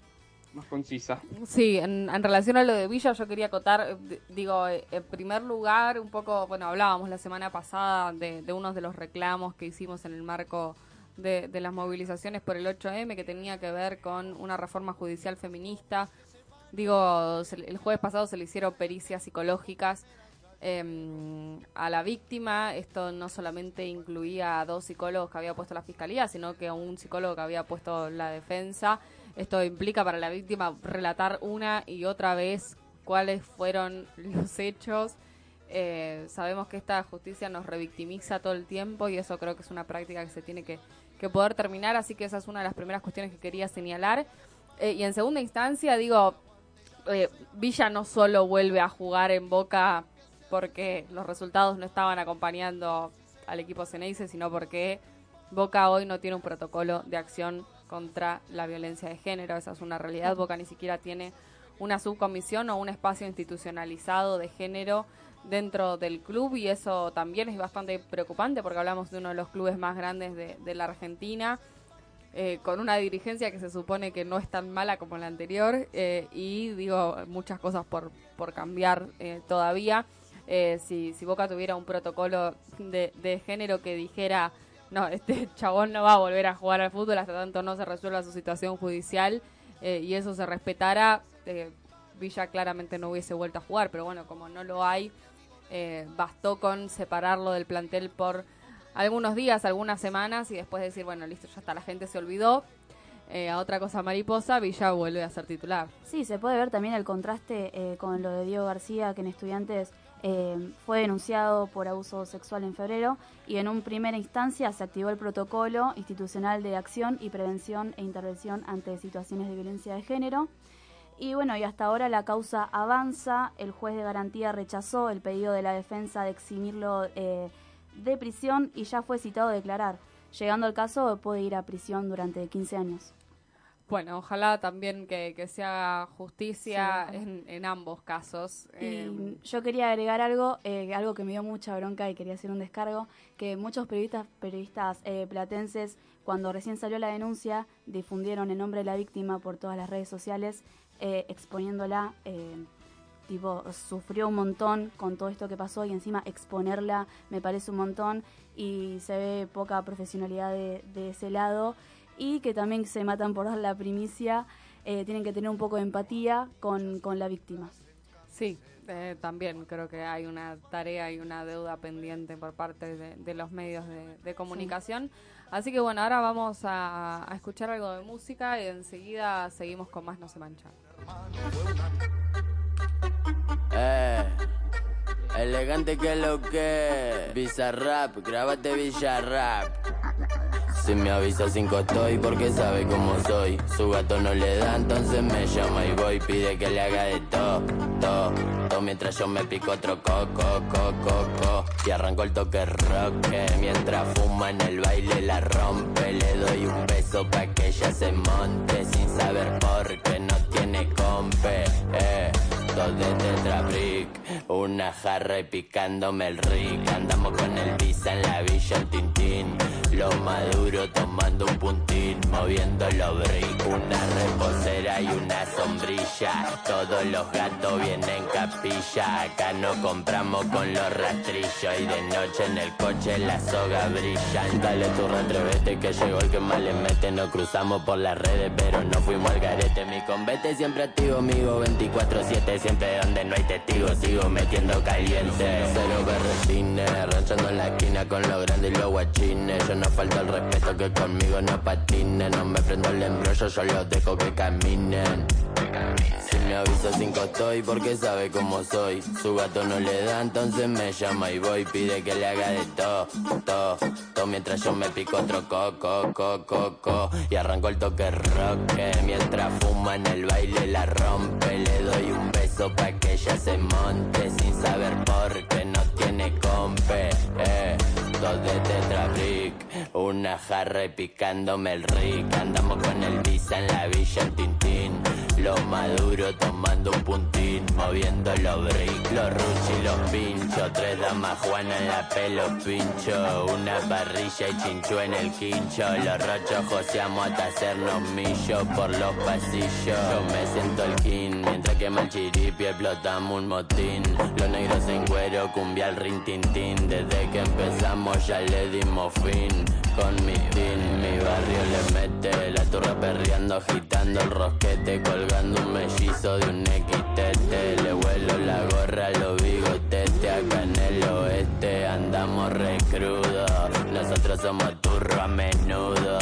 Speaker 9: más concisa.
Speaker 2: Sí, en, en relación a lo de Villa, yo quería acotar, eh, digo, eh, en primer lugar, un poco, bueno, hablábamos la semana pasada de, de unos de los reclamos que hicimos en el marco de, de las movilizaciones por el 8M, que tenía que ver con una reforma judicial feminista. Digo, se- el jueves pasado se le hicieron pericias psicológicas em, a la víctima. Esto no solamente incluía a dos psicólogos que había puesto la fiscalía, sino que a un psicólogo que había puesto la defensa. Esto implica para la víctima relatar una y otra vez cuáles fueron los hechos. Eh, sabemos que esta justicia nos revictimiza todo el tiempo y eso creo que es una práctica que se tiene que, que poder terminar, así que esa es una de las primeras cuestiones que quería señalar. Eh, y en segunda instancia, digo, eh, Villa no solo vuelve a jugar en Boca porque los resultados no estaban acompañando al equipo Ceneice, sino porque Boca hoy no tiene un protocolo de acción contra la violencia de género. Esa es una realidad. Boca ni siquiera tiene una subcomisión o un espacio institucionalizado de género dentro del club y eso también es bastante preocupante porque hablamos de uno de los clubes más grandes de, de la Argentina eh, con una dirigencia que se supone que no es tan mala como la anterior eh, y digo muchas cosas por, por cambiar eh, todavía. Eh, si, si Boca tuviera un protocolo de, de género que dijera, no, este chabón no va a volver a jugar al fútbol hasta tanto no se resuelva su situación judicial eh, y eso se respetara, eh, Villa claramente no hubiese vuelto a jugar, pero bueno, como no lo hay, eh, bastó con separarlo del plantel por algunos días, algunas semanas y después decir, bueno, listo, ya está, la gente se olvidó. A otra cosa mariposa, Villa vuelve a ser titular.
Speaker 6: Sí, se puede ver también el contraste con lo de Diego García, que en Estudiantes eh, fue denunciado por abuso sexual en febrero y en un primera instancia se activó el protocolo institucional de acción y prevención e intervención ante situaciones de violencia de género. Y bueno, y hasta ahora la causa avanza. El juez de garantía rechazó el pedido de la defensa de eximirlo eh, de prisión y ya fue citado a declarar. Llegando al caso, puede ir a prisión durante 15 años.
Speaker 2: Bueno, ojalá también que, que se haga justicia
Speaker 6: Sí,
Speaker 2: en, en ambos casos. Eh,
Speaker 6: Y yo quería agregar algo, eh, algo que me dio mucha bronca y quería hacer un descargo, que muchos periodistas, periodistas eh, platenses, cuando recién salió la denuncia, difundieron el nombre de la víctima por todas las redes sociales, eh, exponiéndola, eh, tipo, sufrió un montón con todo esto que pasó y encima exponerla me parece un montón y se ve poca profesionalidad de, de ese lado y que también se matan por dar la primicia, eh, tienen que tener un poco de empatía con, con la víctima.
Speaker 2: Sí, eh, también creo que hay una tarea y una deuda pendiente por parte de, de los medios de, de comunicación. Así que bueno, ahora vamos a, a escuchar algo de música y enseguida seguimos con más No se mancha.
Speaker 14: Eh, elegante que lo que. Bizarrap, grábate Villarrap. Si me avisa cinco estoy porque sabe cómo soy. Su gato no le da, entonces me llama y voy. Pide que le haga de todo, todo, todo. Mientras yo me pico otro coco, coco, coco. Y arranco el toque rock. Mientras fuma en el baile la rompe. Le doy un beso pa' que ella se monte. Sin saber por qué no tiene compe. Eh. Dos de tetrabric, una jarra y picándome el rick. Andamos con el visa en la villa, el tintín. Lo maduro tomando un puntín, moviendo los brick. Una reposera y una sombrilla. Todos los gatos vienen capilla. Acá no compramos con los rastrillos. Y de noche en el coche la soga brilla. Dale tu atrévete que llegó el que más le mete. Nos cruzamos por las redes, pero no fuimos al garete. Mi convete siempre activo, amigo 24-7. Siempre donde no hay testigos, sigo metiendo caliente. Cero berretines, ranchando en la esquina con los grandes y los guachines. Yo no falta el respeto que conmigo no patinen. No me prendo el embrollo, yo los dejo que caminen. Si me avisa cinco estoy porque sabe cómo soy. Su gato no le da, entonces me llama y voy. Pide que le haga de todo, todo, todo. Mientras yo me pico otro coco, coco, coco. Y arranco el toque rock. Mientras fuma en el baile la rompe. Le doy un pa' que ella se monte. Sin saber por qué no tiene compe. Eh. Dos de tetrabric, una jarra y picándome el rick. Andamos con el visa en la villa, el tintín. Lo maduro tomando un puntín, moviendo los brick, los ruchi y los pinchos. Tres damas Juana en la pelo pincho. Una parrilla y chinchu en el quincho. Los rochos joseamos hasta hacernos millo por los pasillos. Yo me siento el king, mientras que el chiripi explotamos un motín. Los negros en cuero, cumbia al rin tin tin. Desde que empezamos ya le dimos fin. Con mi mi barrio le mete La turra perreando, agitando el rosquete Colgando un mellizo de un equitete Le vuelo la gorra, los bigotetes Acá en el oeste andamos recruz somos turro a menudo.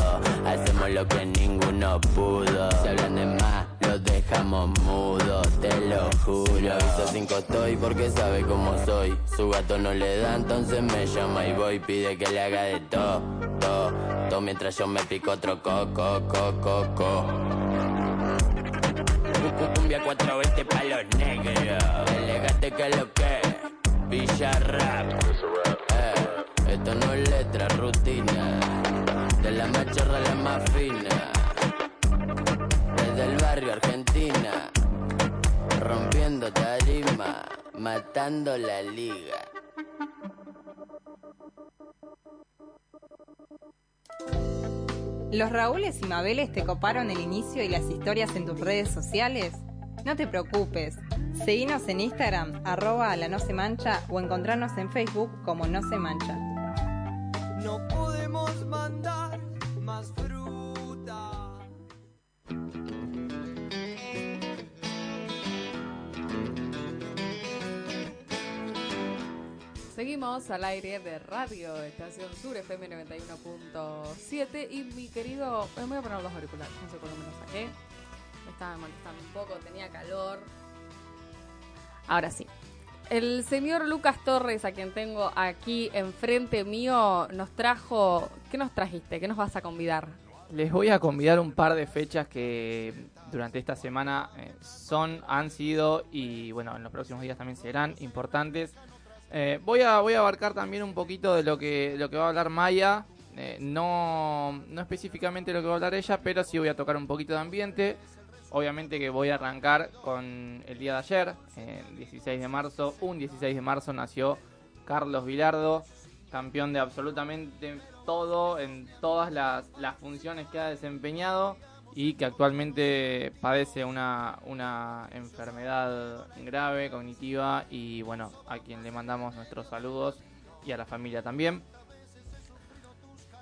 Speaker 14: Hacemos lo que ninguno pudo. Si hablan de más, los dejamos mudos, te lo juro. Si avisa cinco estoy porque sabe cómo soy. Su gato no le da, entonces me llama y voy. Pide que le haga de todo, todo, todo. Mientras yo me pico otro coco, coco, coco. Cumbia 420 pa' los negros. Elegante que lo que. Villa Rap. Eh, esto no es letra, rutina. De la machorra a la más fina. Desde el barrio Argentina. Rompiendo tarima. Matando la liga.
Speaker 3: ¿Los Raúles y Mabeles te coparon el inicio y las historias en tus redes sociales? No te preocupes. Seguinos en Instagram, arroba la no se mancha o encontrarnos en Facebook como no se mancha.
Speaker 13: No podemos mandar más fruta.
Speaker 2: Seguimos al aire de Radio Estación Sur FM 91.7 y mi querido, me voy a poner los auriculares, no sé por me los saqué. Me estaba molestando un poco, tenía calor. Ahora sí. El señor Lucas Torres, a quien tengo aquí enfrente mío, nos trajo... ¿Qué nos trajiste? ¿Qué nos vas a convidar?
Speaker 5: Les voy a convidar un par de fechas que durante esta semana eh, son, han sido y bueno, en los próximos días también serán importantes. Eh, voy, a, voy a abarcar también un poquito de lo que, lo que va a hablar Maya. Eh, no, no específicamente lo que va a hablar ella, pero sí voy a tocar un poquito de ambiente. Obviamente que voy a arrancar con el día de ayer, el 16 de marzo. Un 16 de marzo nació Carlos Vilardo, campeón de absolutamente todo, en todas las, las funciones que ha desempeñado y que actualmente padece una, una enfermedad grave, cognitiva y bueno, a quien le mandamos nuestros saludos y a la familia también.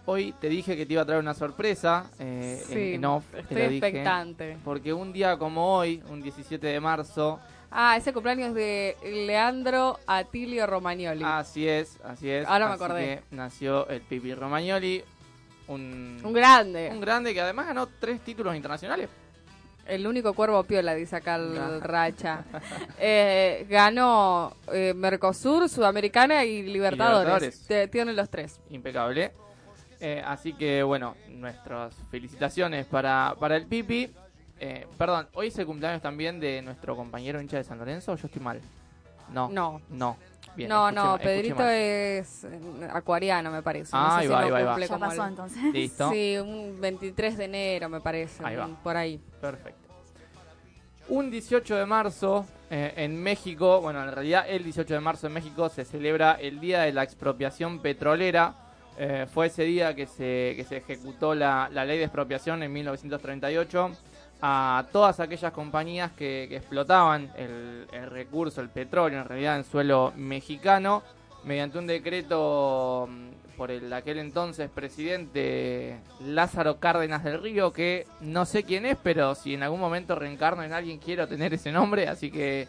Speaker 5: Hoy te dije que te iba a traer una sorpresa eh,
Speaker 2: Sí,
Speaker 5: en off, te
Speaker 2: estoy
Speaker 5: lo dije,
Speaker 2: expectante.
Speaker 5: porque un día como hoy, un 17 de marzo,
Speaker 2: Ah, ese cumpleaños de Leandro Atilio Romagnoli.
Speaker 5: así es, así es.
Speaker 2: Ahora me acordé.
Speaker 5: que nació el Pipi Romagnoli, un,
Speaker 2: Un grande.
Speaker 5: un grande que además ganó tres títulos internacionales.
Speaker 2: El único cuervo piola, dice acá el
Speaker 5: Nah.
Speaker 2: Racha. Eh, ganó eh, Mercosur, Sudamericana y Libertadores.
Speaker 5: Libertadores.
Speaker 2: Te- Tiene los tres.
Speaker 5: impecable. Eh, así que bueno, nuestras felicitaciones para, para el Pipi. Eh, perdón, hoy es el cumpleaños también de nuestro compañero hincha de San Lorenzo, ¿o yo estoy mal? No.
Speaker 2: No.
Speaker 5: No. Bien,
Speaker 2: no,
Speaker 5: escuché
Speaker 2: no, Pedrito
Speaker 5: mal.
Speaker 2: es eh, acuariano, me parece. No
Speaker 5: Ah,
Speaker 2: sé
Speaker 5: ahí
Speaker 2: si
Speaker 5: va, ahí va, ahí va.
Speaker 6: Ya pasó entonces.
Speaker 5: Listo.
Speaker 2: Sí, un 23 de enero, me parece.
Speaker 5: Ahí va.
Speaker 2: Por ahí.
Speaker 5: Perfecto. Un 18 de marzo eh, en México, bueno, en realidad el 18 de marzo en México se celebra el Día de la Expropiación Petrolera. Eh, fue ese día que se, que se ejecutó la, la ley de expropiación en 1938 a todas aquellas compañías que, explotaban el, el recurso, el petróleo, en realidad en suelo mexicano, mediante un decreto mm, por el aquel entonces presidente Lázaro Cárdenas del Río, que no sé quién es, pero si en algún momento reencarno en alguien quiero tener ese nombre, así que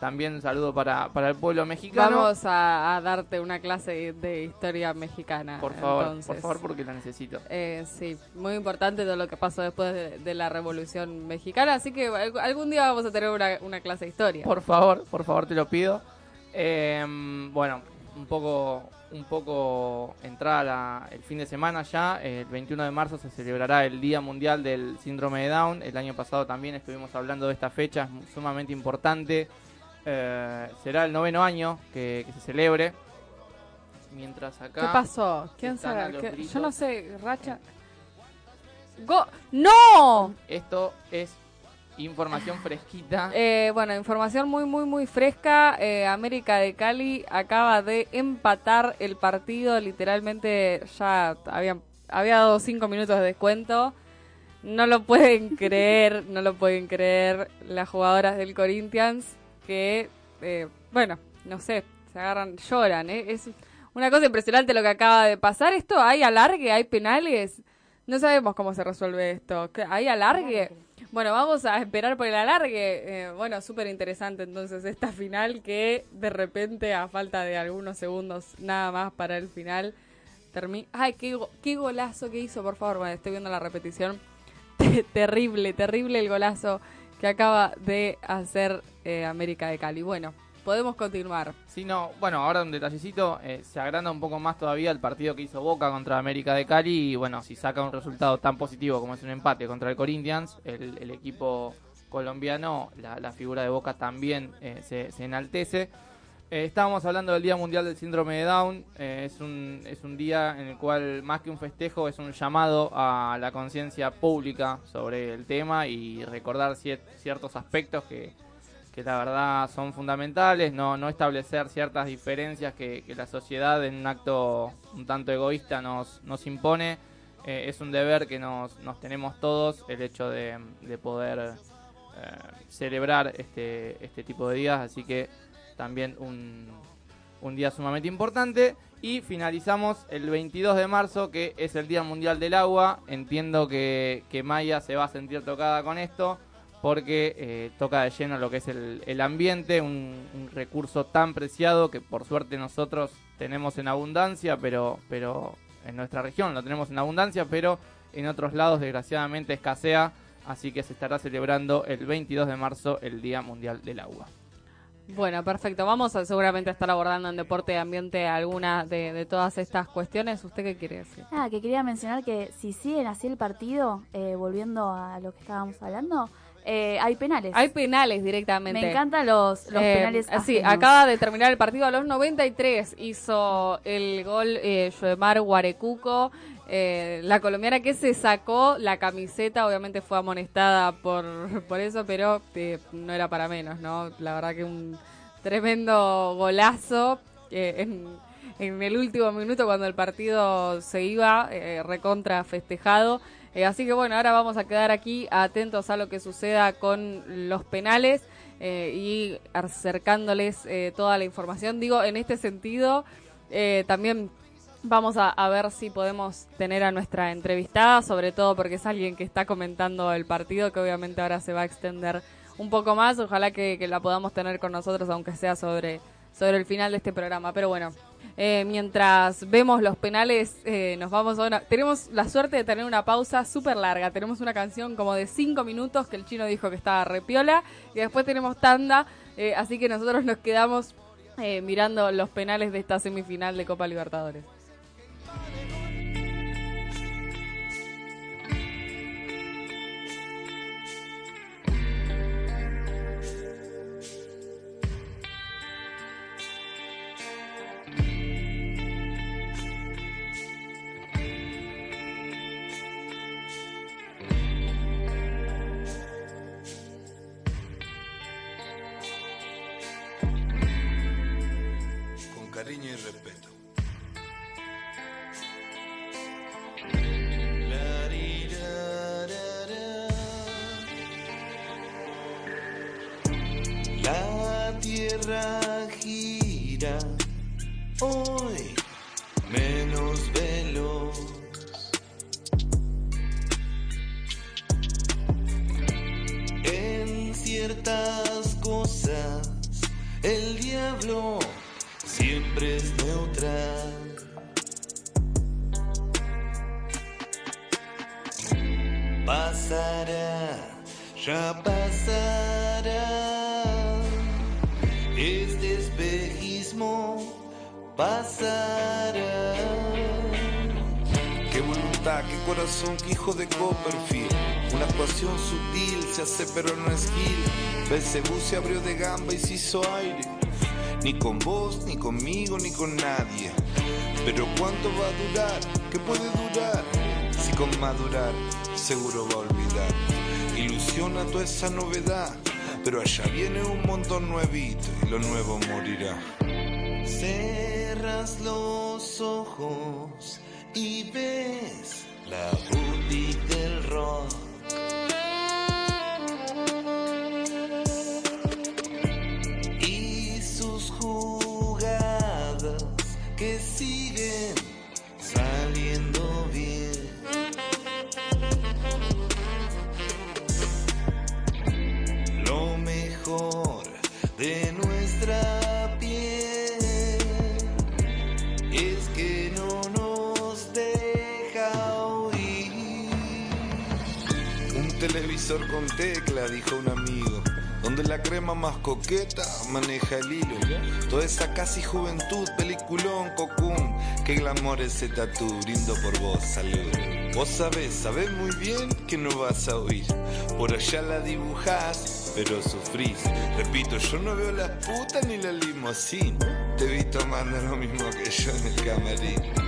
Speaker 5: también un saludo para, para el pueblo mexicano.
Speaker 2: Vamos a, a darte una clase de historia mexicana.
Speaker 5: por favor,
Speaker 2: entonces.
Speaker 5: por favor, porque la necesito.
Speaker 2: Eh, sí, muy importante todo lo que pasó después de, de la Revolución Mexicana, así que al- algún día vamos a tener una, una clase de historia.
Speaker 5: Por favor, por favor, te lo pido. Eh, bueno, un poco, un poco entrada la- el fin de semana ya. El 21 de marzo se celebrará el Día Mundial del Síndrome de Down. El año pasado también estuvimos hablando de esta fecha, es sumamente importante. Eh, será el noveno año que, que se celebre. Mientras acá.
Speaker 2: ¿Qué pasó? ¿Quién sabe?
Speaker 5: los
Speaker 2: ¿Qué-
Speaker 5: gritos.
Speaker 2: Yo no sé, Racha. Go ¡No!
Speaker 5: Esto es información fresquita.
Speaker 2: Eh, bueno, información muy, muy, muy fresca. Eh, América de Cali acaba de empatar el partido. Literalmente ya habían, había dado cinco minutos de descuento. No lo pueden creer, no lo pueden creer las jugadoras del Corinthians que, eh, bueno, no sé, se agarran, lloran. ¿eh? Es una cosa impresionante lo que acaba de pasar. Esto hay alargue, hay penales. No sabemos cómo se resuelve esto. ¿Qué- ¿Hay alargue? Bueno, vamos a esperar por el alargue. Eh, bueno, súper interesante entonces esta final que de repente a falta de algunos segundos nada más para el final termina... Ay, qué, go- qué golazo que hizo, por favor. Bueno, estoy viendo la repetición. terrible, terrible el golazo que acaba de hacer eh, América de Cali. Bueno, podemos continuar.
Speaker 5: Sí, no, bueno, ahora un detallecito, eh, se agranda un poco más todavía el partido que hizo Boca contra América de Cali y bueno, si saca un resultado tan positivo como es un empate contra el Corinthians, el, el equipo colombiano, la, figura de Boca también eh, se, enaltece. Eh, estábamos hablando del Día Mundial del Síndrome de Down, eh, es, un, es un día en el cual más que un festejo es un llamado a la conciencia pública sobre el tema y recordar cier- ciertos aspectos que, que la verdad son fundamentales, no, no establecer ciertas diferencias que, la sociedad en un acto un tanto egoísta nos, nos impone. Eh, es un deber que nos, nos tenemos todos el hecho de, de poder eh, celebrar este, este tipo de días, así que también un, un día sumamente importante. Y finalizamos el 22 de marzo, que es el Día Mundial del Agua. Entiendo que, que Maya se va a sentir tocada con esto, porque eh, toca de lleno lo que es el, el ambiente, un, un recurso tan preciado que por suerte nosotros tenemos en abundancia, pero, pero en nuestra región lo tenemos en abundancia, pero en otros lados desgraciadamente escasea. Así que se estará celebrando el 22 de marzo el Día Mundial del Agua.
Speaker 2: Bueno, perfecto. Vamos a seguramente estar abordando en deporte y ambiente alguna de, de todas estas cuestiones. ¿Usted qué quiere decir?
Speaker 6: Ah, que quería mencionar que si siguen así el partido, eh, volviendo a lo que estábamos hablando, eh, hay penales.
Speaker 2: Hay penales directamente.
Speaker 6: Me encantan los, los
Speaker 2: Eh,
Speaker 6: penales.
Speaker 2: Sí,
Speaker 6: ajenos.
Speaker 2: acaba de terminar el partido a los 93. Hizo el gol eh, Joemar Guarecuco, eh, la colombiana que se sacó la camiseta. Obviamente fue amonestada por, por eso, pero eh, no era para menos, ¿no? La verdad que un tremendo golazo en, en el último minuto cuando el partido se iba, eh, recontra festejado. Eh, así que bueno, ahora vamos a quedar aquí atentos a lo que suceda con los penales eh, y acercándoles eh, toda la información. Digo, en este sentido, eh, también vamos a, a ver si podemos tener a nuestra entrevistada, sobre todo porque es alguien que está comentando el partido, que obviamente ahora se va a extender un poco más. Ojalá que, que la podamos tener con nosotros, aunque sea sobre, sobre el final de este programa. Pero bueno, eh, mientras vemos los penales, eh, nos vamos a una... Tenemos la suerte de tener una pausa súper larga. Tenemos una canción como de cinco minutos que el chino dijo que estaba repiola. Y después tenemos tanda. eh, así que nosotros nos quedamos eh, mirando los penales de esta semifinal de Copa Libertadores.
Speaker 15: Tierra gira hoy menos veloz. En ciertas cosas el diablo siempre es neutral. Pasará, ya pasará. Este espejismo pasará.
Speaker 16: Qué voluntad, qué corazón, qué hijo de Copperfield. Una actuación sutil se hace pero no es Gil. Belcebú se abrió de gamba y se hizo aire. Ni con vos, ni conmigo, ni con nadie. Pero ¿cuánto va a durar? ¿Qué puede durar? Si con madurar seguro va a olvidar. Ilusiona toda esa novedad. Pero allá viene un montón nuevito y lo nuevo morirá.
Speaker 15: Cerras los ojos y ves la boutique del rock. Más coqueta maneja el hilo. Toda esa casi juventud, peliculón, cocún. Que glamour ese tatú, brindo por vos, salud. Vos sabés, sabés muy bien que no vas a oír. Por allá la dibujás, pero sufrís. Repito, yo no veo las putas ni la limosín. Te vi tomando lo mismo que yo en el camarín.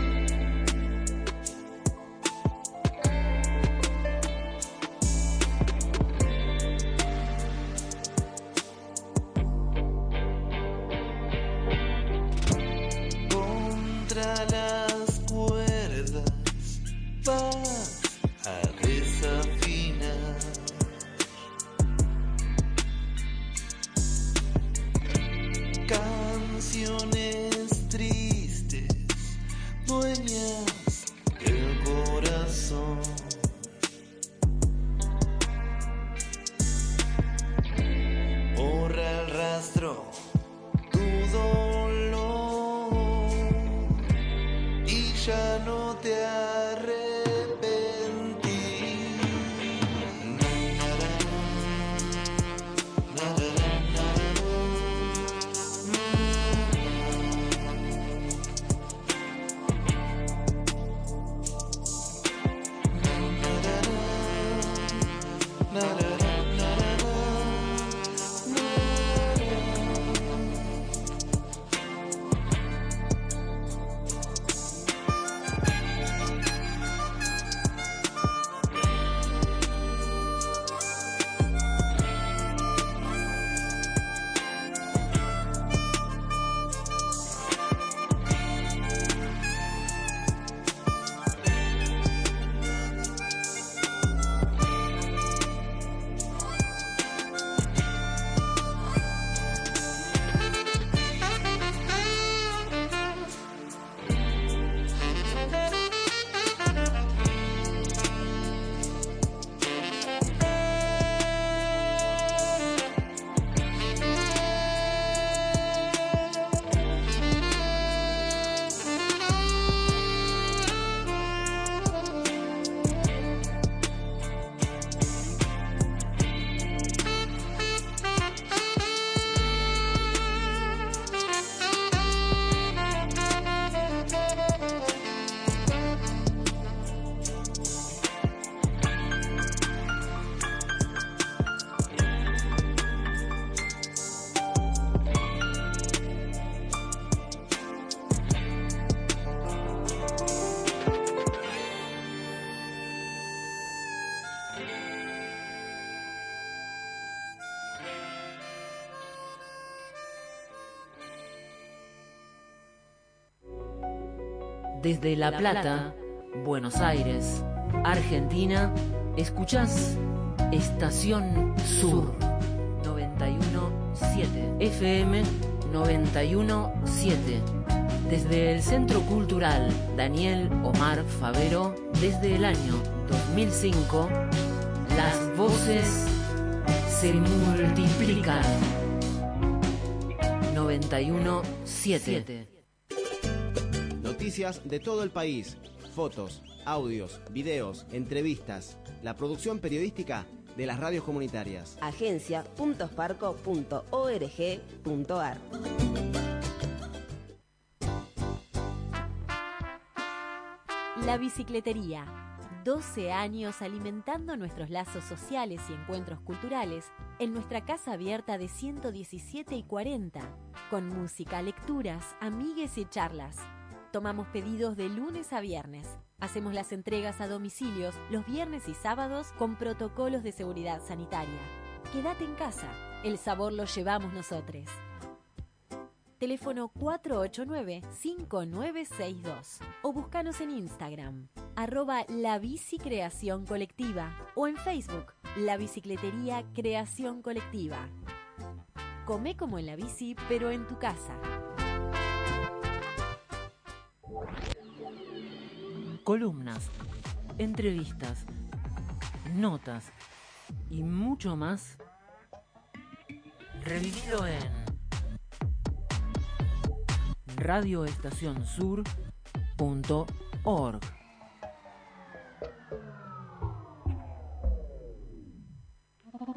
Speaker 1: Desde La Plata, Buenos Aires, Argentina, escuchás Estación Sur 917 FM 917. Desde el Centro Cultural Daniel Omar Favero, desde el año 2005, las voces se multiplican. 917.
Speaker 17: Noticias de todo el país, fotos, audios, videos, entrevistas, la producción periodística de las radios comunitarias.
Speaker 18: agencia.sparco.org.ar
Speaker 19: La bicicletería. 12 años alimentando nuestros lazos sociales y encuentros culturales en nuestra casa abierta de 117 y 40, con música, lecturas, amigues y charlas. Tomamos pedidos de lunes a viernes. Hacemos las entregas a domicilios los viernes y sábados con protocolos de seguridad sanitaria. Quédate en casa. El sabor lo llevamos nosotros. Teléfono 489-5962 o búscanos en Instagram, arroba La Bici Creación Colectiva o en Facebook, La Bicicletería Creación Colectiva. Come como en la bici, pero en tu casa.
Speaker 1: Columnas, entrevistas, notas y mucho más. Revivido en radioestacionsur.org.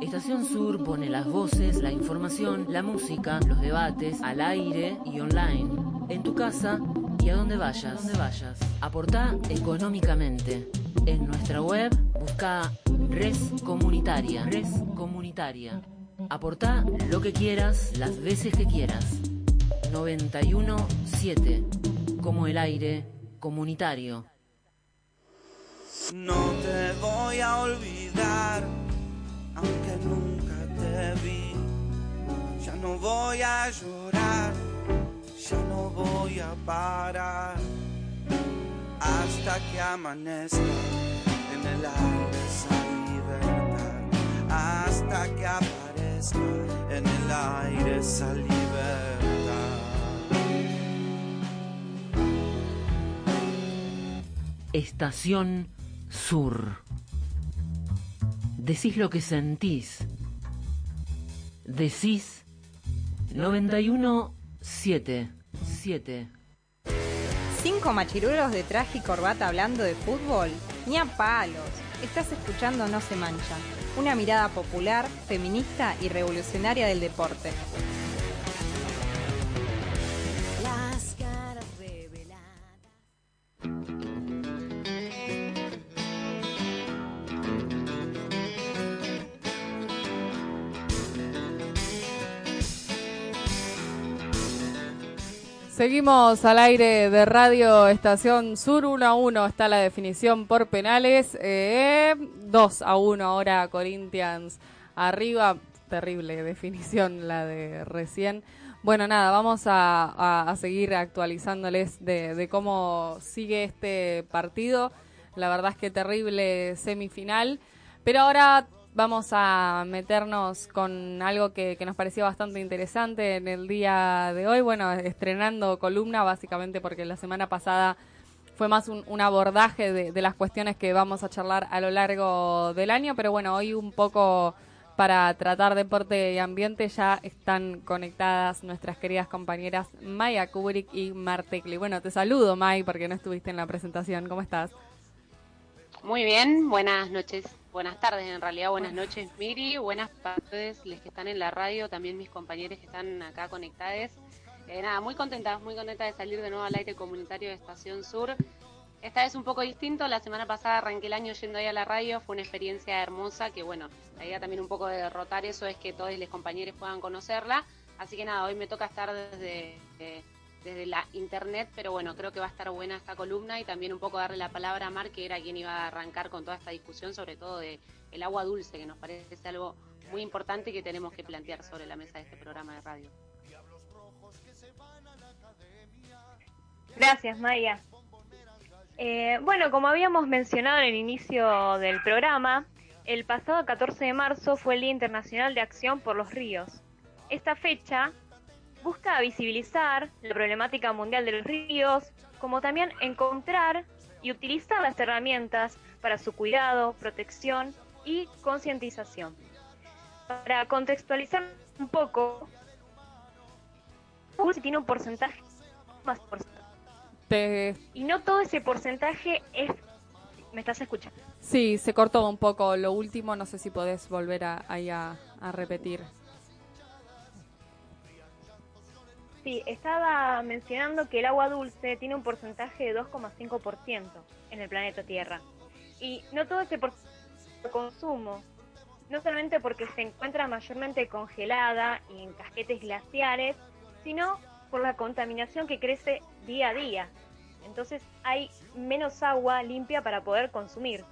Speaker 1: Estación Sur pone las voces, la información, la música, los debates al aire y online. En tu casa y a donde vayas. Donde vayas. Aportá económicamente. En nuestra web busca Res Comunitaria. Res Comunitaria. Aportá lo que quieras, las veces que quieras. 917. Como el aire comunitario.
Speaker 20: No te voy a olvidar, aunque nunca te vi. Ya no voy a llorar, ya no voy a parar. Hasta que amanezca en el aire esa libertad. Hasta que aparezca en el aire esa libertad.
Speaker 1: Estación Sur. Decís lo que sentís. Decís 917 7.
Speaker 3: ¿Cinco machirulos de traje y corbata hablando de fútbol? Ni a palos. Estás escuchando No se mancha. Una mirada popular, feminista y revolucionaria del deporte.
Speaker 2: Seguimos al aire de Radio Estación Sur 1 a 1 está la definición por penales. Eh, 2 a 1 ahora Corinthians arriba. Terrible definición la de recién. Bueno, nada, vamos a, a- seguir actualizándoles de, de cómo sigue este partido. La verdad es que terrible semifinal. Pero ahora vamos a meternos con algo que, nos parecía bastante interesante en el día de hoy. Bueno, estrenando columna, básicamente porque la semana pasada fue más un, un abordaje de, de las cuestiones que vamos a charlar a lo largo del año. Pero bueno, hoy un poco para tratar deporte y ambiente ya están conectadas nuestras queridas compañeras Maya Kubrick y Martecli. Bueno, te saludo, May, porque no estuviste en la presentación. ¿Cómo estás?
Speaker 21: Muy bien, buenas noches, buenas tardes en realidad, buenas noches Miri, buenas tardes los que están en la radio, también mis compañeros que están acá conectados. Eh, nada, muy contenta, muy contenta de salir de nuevo al aire comunitario de Estación Sur. Esta vez un poco distinto, la semana pasada arranqué el año yendo ahí a la radio, fue una experiencia hermosa que bueno, la idea también un poco de derrotar eso es que todos los compañeros puedan conocerla. Así que nada, hoy me toca estar desde, eh, desde la internet, pero bueno, creo que va a estar buena esta columna y también un poco darle la palabra a Mar, que era quien iba a arrancar con toda esta discusión, sobre todo de el agua dulce, que nos parece algo muy importante que tenemos que plantear sobre la mesa de este programa de radio.
Speaker 7: Gracias, Maya. Eh, bueno, como habíamos mencionado en el inicio del programa, el pasado 14 de marzo fue el Día Internacional de Acción por los Ríos. Esta fecha busca visibilizar la problemática mundial de los ríos, como también encontrar y utilizar las herramientas para su cuidado, protección y concientización. Para contextualizar un poco, Dulce tiene un porcentaje más porcentaje. Y no todo ese porcentaje es... ¿Me estás escuchando?
Speaker 2: Sí, se cortó un poco lo último, no sé si podés volver a, ahí a, a repetir.
Speaker 7: Sí, estaba mencionando que el agua dulce tiene un porcentaje de 2,5% en el planeta Tierra. Y no todo ese por consumo, no solamente porque se encuentra mayormente congelada y en casquetes glaciares, sino por la contaminación que crece día a día. Entonces hay menos agua limpia para poder consumir.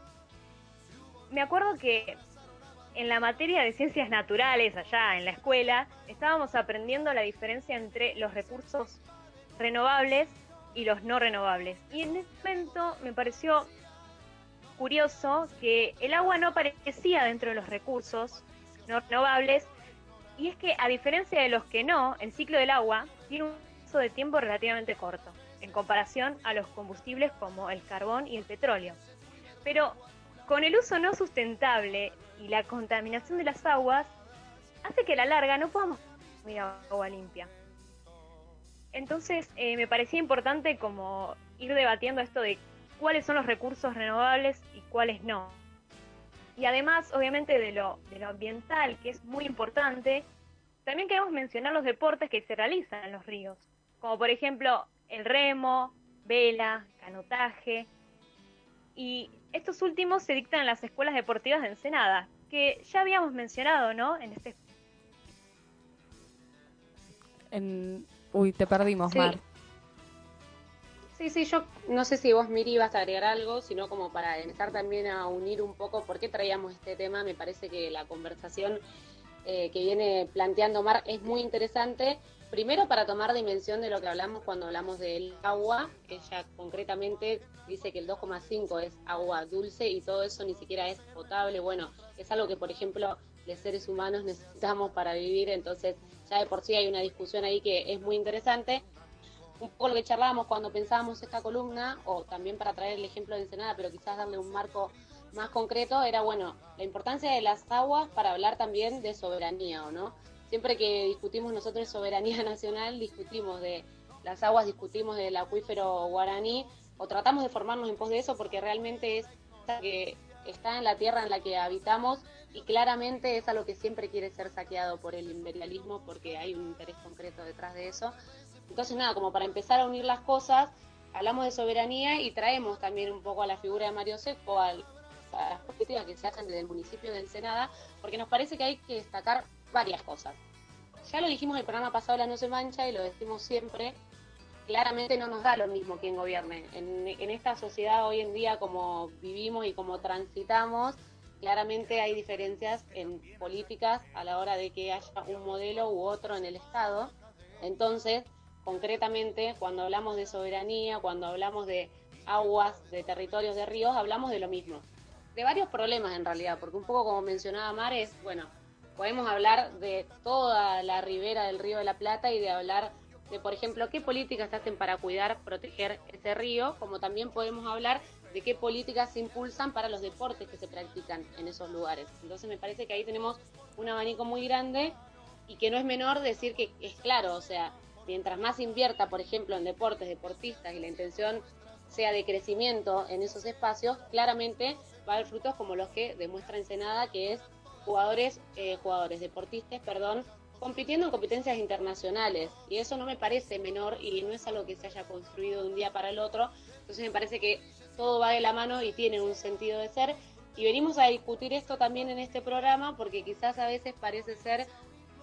Speaker 7: Me acuerdo que en la materia de ciencias naturales, allá en la escuela, estábamos aprendiendo la diferencia entre los recursos renovables y los no renovables. Y en ese momento me pareció curioso que el agua no aparecía dentro de los recursos no renovables, y es que a diferencia de los que no, el ciclo del agua tiene un uso de tiempo relativamente corto, en comparación a los combustibles como el carbón y el petróleo. Pero con el uso no sustentable y la contaminación de las aguas, hace que a la larga no podamos consumir agua limpia. Entonces eh, me parecía importante como ir debatiendo esto de cuáles son los recursos renovables y cuáles no. y además, obviamente, de lo, de lo ambiental, que es muy importante, también queremos mencionar los deportes que se realizan en los ríos, como por ejemplo el remo, vela, canotaje, y estos últimos se dictan en las escuelas deportivas de Ensenada, que ya habíamos mencionado, ¿no? En este
Speaker 2: En... Uy, te perdimos,
Speaker 21: Sí.
Speaker 2: Mar.
Speaker 21: Sí, sí, yo no sé si vos, Miri, vas a agregar algo, sino como para empezar también a unir un poco por qué traíamos este tema. Me parece que la conversación eh, que viene planteando Mar es muy interesante. Primero, para tomar dimensión de lo que hablamos cuando hablamos del agua. Ella concretamente dice que el 2,5 es agua dulce y todo eso ni siquiera es potable. Bueno, es algo que, por ejemplo, los seres humanos necesitamos para vivir. Entonces, ya de por sí hay una discusión ahí que es muy interesante un poco lo que charlábamos cuando pensábamos esta columna, o también para traer el ejemplo de Ensenada, pero quizás darle un marco más concreto, era bueno, la importancia de las aguas para hablar también de soberanía, ¿o no? Siempre que discutimos nosotros soberanía nacional, discutimos de las aguas, discutimos del acuífero guaraní, o tratamos de formarnos en pos de eso porque realmente es que está en la tierra en la que habitamos y claramente es algo que siempre quiere ser saqueado por el imperialismo porque hay un interés concreto detrás de eso. Entonces, nada, como para empezar a unir las cosas, hablamos de soberanía y traemos también un poco a la figura de Mario Seco, a las políticas que se hacen desde el municipio de Ensenada, porque nos parece que hay que destacar varias cosas. Ya lo dijimos el programa pasado, La No Se Mancha, y lo decimos siempre, claramente no nos da lo mismo quien gobierne. En, en esta sociedad hoy en día, como vivimos y como transitamos, claramente hay diferencias en políticas a la hora de que haya un modelo u otro en el Estado. Entonces, concretamente, cuando hablamos de soberanía, cuando hablamos de aguas, de territorios, de ríos, hablamos de lo mismo. De varios problemas en realidad, porque un poco como mencionaba Mar es, bueno, podemos hablar de toda la ribera del río de la Plata y de hablar de, por ejemplo, qué políticas hacen para cuidar, proteger ese río, como también podemos hablar de qué políticas se impulsan para los deportes que se practican en esos lugares. Entonces me parece que ahí tenemos un abanico muy grande y que no es menor decir que es claro, o sea, mientras más invierta, por ejemplo, en deportes, deportistas y la intención sea de crecimiento en esos espacios, claramente va a haber frutos como los que demuestra Ensenada, que es jugadores, eh, jugadores, deportistas, perdón, compitiendo en competencias internacionales. Y eso no me parece menor y no es algo que se haya construido de un día para el otro. Entonces me parece que todo va de la mano y tiene un sentido de ser. Y venimos a discutir esto también en este programa porque quizás a veces parece ser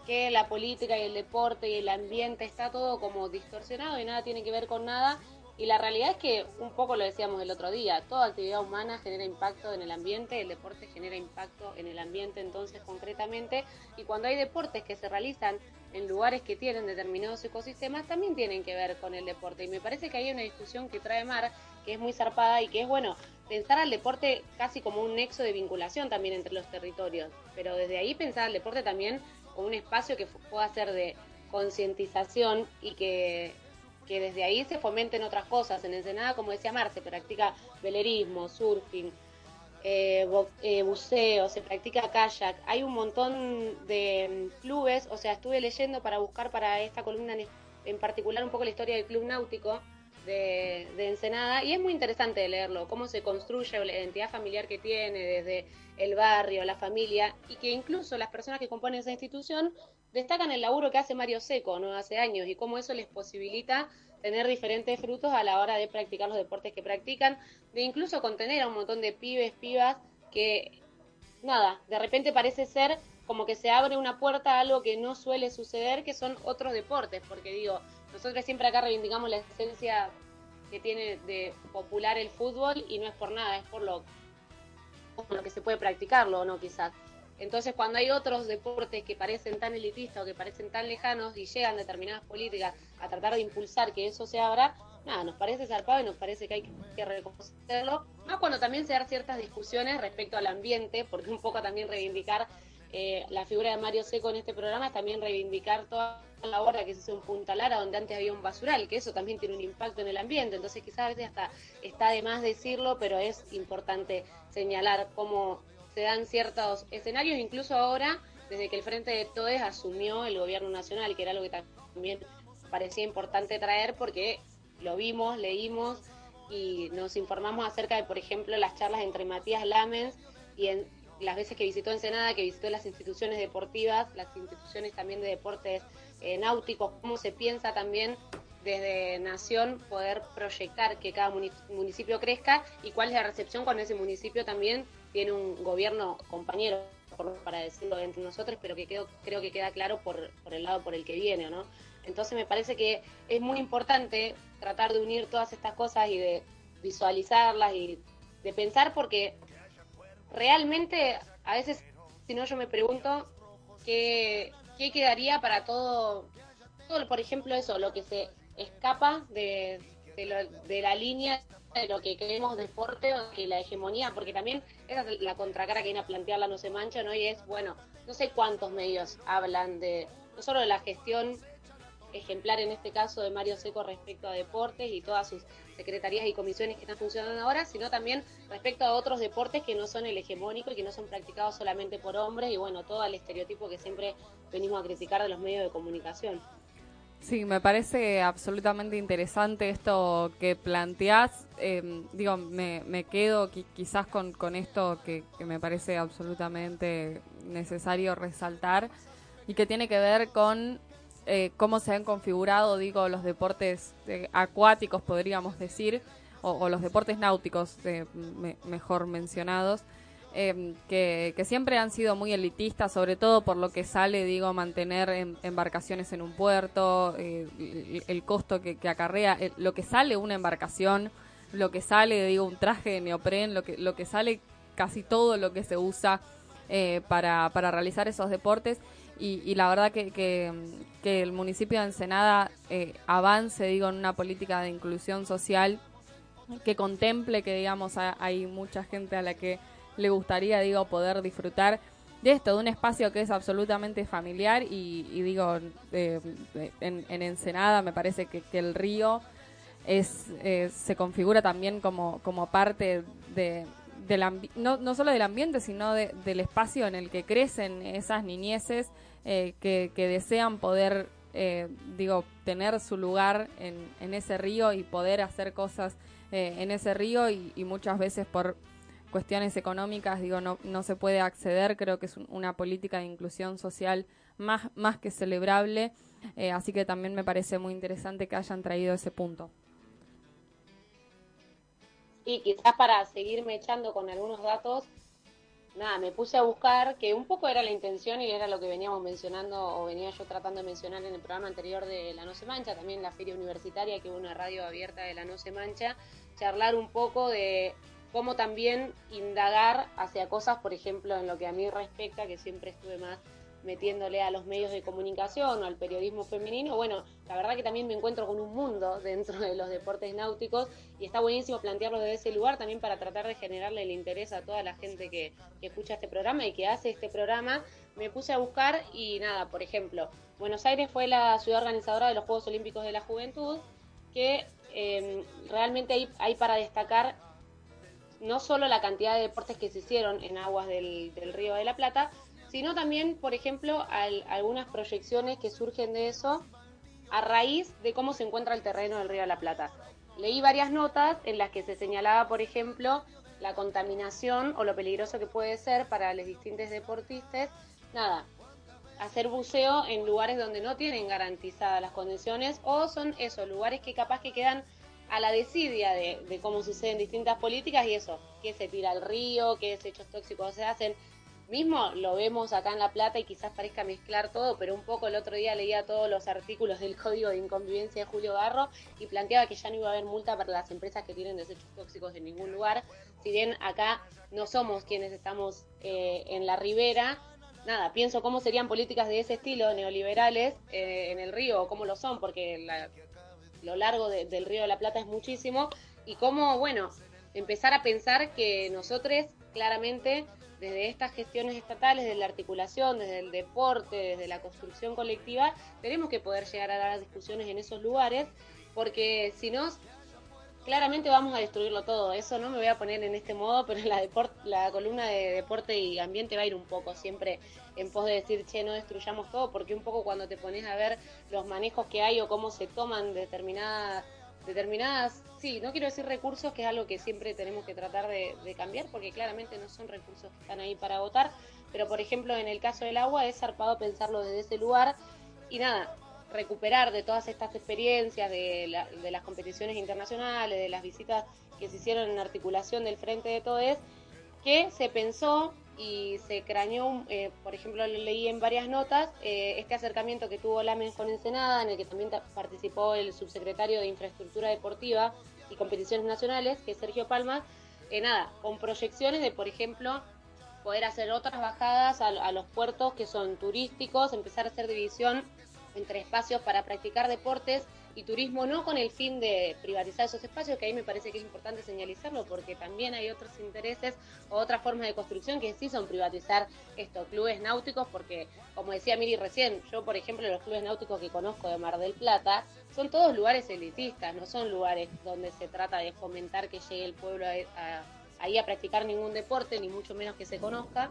Speaker 21: que la política y el deporte y el ambiente está todo como distorsionado y nada tiene que ver con nada. Y la realidad es que, un poco lo decíamos el otro día, toda actividad humana genera impacto en el ambiente, el deporte genera impacto en el ambiente entonces concretamente, y cuando hay deportes que se realizan en lugares que tienen determinados ecosistemas, también tienen que ver con el deporte. Y me parece que hay una discusión que trae Mar, que es muy zarpada y que es, bueno, pensar al deporte casi como un nexo de vinculación también entre los territorios, pero desde ahí pensar al deporte también como un espacio que pueda ser de concientización y que, que desde ahí se fomenten otras cosas. En Ensenada, como decía Mar, se practica velerismo, surfing, eh, bo- eh, buceo, se practica kayak. Hay un montón de mm, clubes, o sea, estuve leyendo para buscar para esta columna en, en particular un poco la historia del club náutico de, de Ensenada y es muy interesante leerlo, cómo se construye la identidad familiar que tiene desde el barrio, la familia y que incluso las personas que componen esa institución destacan el laburo que hace Mario Seco ¿no? hace años y cómo eso les posibilita tener diferentes frutos a la hora de practicar los deportes que practican, de incluso contener a un montón de pibes, pibas que nada, de repente parece ser como que se abre una puerta a algo que no suele suceder, que son otros deportes, porque digo, nosotros siempre acá reivindicamos la esencia que tiene de popular el fútbol y no es por nada, es por lo, por lo que se puede practicarlo o no quizás. Entonces cuando hay otros deportes que parecen tan elitistas o que parecen tan lejanos y llegan determinadas políticas a tratar de impulsar que eso se abra, nada, nos parece zarpado y nos parece que hay que reconocerlo, más cuando también se dan ciertas discusiones respecto al ambiente, porque un poco también reivindicar eh, la figura de Mario Seco en este programa es también reivindicar toda la obra que se hizo en Punta Lara, donde antes había un basural, que eso también tiene un impacto en el ambiente, entonces quizás a veces hasta está de más decirlo, pero es importante señalar cómo se dan ciertos escenarios, incluso ahora, desde que el Frente de Todes asumió el gobierno nacional, que era algo que también parecía importante traer porque lo vimos, leímos y nos informamos acerca de, por ejemplo, las charlas entre Matías Lamens y, en- las veces que visitó Ensenada, que visitó las instituciones deportivas, las instituciones también de deportes eh, náuticos, cómo se piensa también desde Nación poder proyectar que cada muni- municipio crezca y cuál es la recepción cuando ese municipio también tiene un gobierno compañero, por- para decirlo entre nosotros, pero que creo, creo que queda claro por, por el lado por el que viene, ¿no? Entonces me parece que es muy importante tratar de unir todas estas cosas y de visualizarlas y de pensar porque realmente a veces, si no yo me pregunto qué, quedaría para todo, todo, por ejemplo, eso, lo que se escapa de, de, lo- de la línea de lo que queremos deporte o que la hegemonía, porque también esa es la contracara que viene a plantear la No Se Mancha, ¿no? Y es, bueno, no sé cuántos medios hablan de, no solo de la gestión ejemplar en este caso de Mario Seco respecto a deportes y todas sus secretarías y comisiones que están funcionando ahora, sino también respecto a otros deportes que no son el hegemónico y que no son practicados solamente por hombres y bueno, todo el estereotipo que siempre venimos a criticar de los medios de comunicación.
Speaker 2: Sí, me parece absolutamente interesante esto que planteás. Eh, digo, me, me quedo qui- quizás con, con esto que, que me parece absolutamente necesario resaltar y que tiene que ver con eh, cómo se han configurado, digo, los deportes eh, acuáticos, podríamos decir, o, los deportes náuticos, eh, me- mejor mencionados, eh, que, siempre han sido muy elitistas, sobre todo por lo que sale, digo, mantener em- embarcaciones en un puerto, eh, el, costo que, acarrea, eh, lo que sale una embarcación, lo que sale, digo, un traje de neopren, lo que, lo que sale casi todo lo que se usa eh, para, para realizar esos deportes. Y, y la verdad que, que, que el municipio de Ensenada eh, avance, digo, en una política de inclusión social que contemple que, digamos, ha- hay mucha gente a la que le gustaría, digo, poder disfrutar de esto, de un espacio que es absolutamente familiar y, y digo, eh, en, en Ensenada me parece que, que el río es eh, se configura también como, como parte de, del no, no solo del ambiente, sino de- del espacio en el que crecen esas niñeces eh, que, desean poder, eh, digo, tener su lugar en, en ese río y poder hacer cosas eh, en ese río y muchas veces por cuestiones económicas, digo, no, no se puede acceder, creo que es un- una política de inclusión social más, más que celebrable, eh, así que también me parece muy interesante que hayan traído ese punto.
Speaker 21: Y quizás para seguirme echando con algunos datos, nada, me puse a buscar, que un poco era la intención y era lo que veníamos mencionando, o venía yo tratando de mencionar en el programa anterior de La No Se Mancha, también la feria universitaria, que hubo una radio abierta de La No Se Mancha, charlar un poco de cómo también indagar hacia cosas, por ejemplo, en lo que a mí respecta, que siempre estuve más metiéndole a los medios de comunicación o al periodismo femenino, bueno, la verdad que también me encuentro con un mundo dentro de los deportes náuticos y está buenísimo plantearlo desde ese lugar también para tratar de generarle el interés a toda la gente que, escucha este programa y que hace este programa. Me puse a buscar y nada, por ejemplo, Buenos Aires fue la ciudad organizadora de los Juegos Olímpicos de la Juventud, que eh, realmente hay para destacar no solo la cantidad de deportes que se hicieron en aguas del, del Río de la Plata, sino también, por ejemplo, al- algunas proyecciones que surgen de eso a raíz de cómo se encuentra el terreno del Río de la Plata. Leí varias notas en las que se señalaba, por ejemplo, la contaminación o lo peligroso que puede ser para los distintos deportistas. Nada, hacer buceo en lugares donde no tienen garantizadas las condiciones o son esos lugares que capaz que quedan a la desidia de, de cómo suceden distintas políticas y eso, que se tira al río, que desechos tóxicos se hacen. Mismo lo vemos acá en La Plata y quizás parezca mezclar todo, pero un poco el otro día leía todos los artículos del Código de Inconvivencia de Julio Garro y planteaba que ya no iba a haber multa para las empresas que tienen desechos tóxicos en ningún lugar. Si bien acá no somos quienes estamos eh, en la ribera, nada, pienso cómo serían políticas de ese estilo, neoliberales, eh, en el río, o cómo lo son, porque la- lo largo de- del río de la Plata es muchísimo, y cómo, bueno, empezar a pensar que nosotros claramente desde estas gestiones estatales, desde la articulación, desde el deporte, desde la construcción colectiva, tenemos que poder llegar a dar discusiones en esos lugares, porque si no, claramente vamos a destruirlo todo. Eso no me voy a poner en este modo, pero la, la columna de deporte y ambiente va a ir un poco siempre en pos de decir, che, no destruyamos todo, porque un poco cuando te pones a ver los manejos que hay o cómo se toman determinadas determinadas, sí, no quiero decir recursos, que es algo que siempre tenemos que tratar de, de cambiar, porque claramente no son recursos que están ahí para votar, pero por ejemplo en el caso del agua es zarpado pensarlo desde ese lugar y nada, recuperar de todas estas experiencias, de, la- de las competiciones internacionales, de las visitas que se hicieron en articulación del Frente de Todes, que se pensó y se craneó, eh, por ejemplo, lo leí en varias notas, eh, este acercamiento que tuvo Lamen con Ensenada, en el que también ta- participó el subsecretario de Infraestructura Deportiva y Competiciones Nacionales, que es Sergio Palma, eh, nada, con proyecciones de, por ejemplo, poder hacer otras bajadas a los puertos que son turísticos, empezar a hacer división entre espacios para practicar deportes y turismo, no con el fin de privatizar esos espacios, que ahí me parece que es importante señalizarlo, porque también hay otros intereses o otras formas de construcción que sí son privatizar estos clubes náuticos, porque como decía Miri recién, yo por ejemplo los clubes náuticos que conozco de Mar del Plata, son todos lugares elitistas, no son lugares donde se trata de fomentar que llegue el pueblo a- a- ahí a practicar ningún deporte, ni mucho menos que se conozca.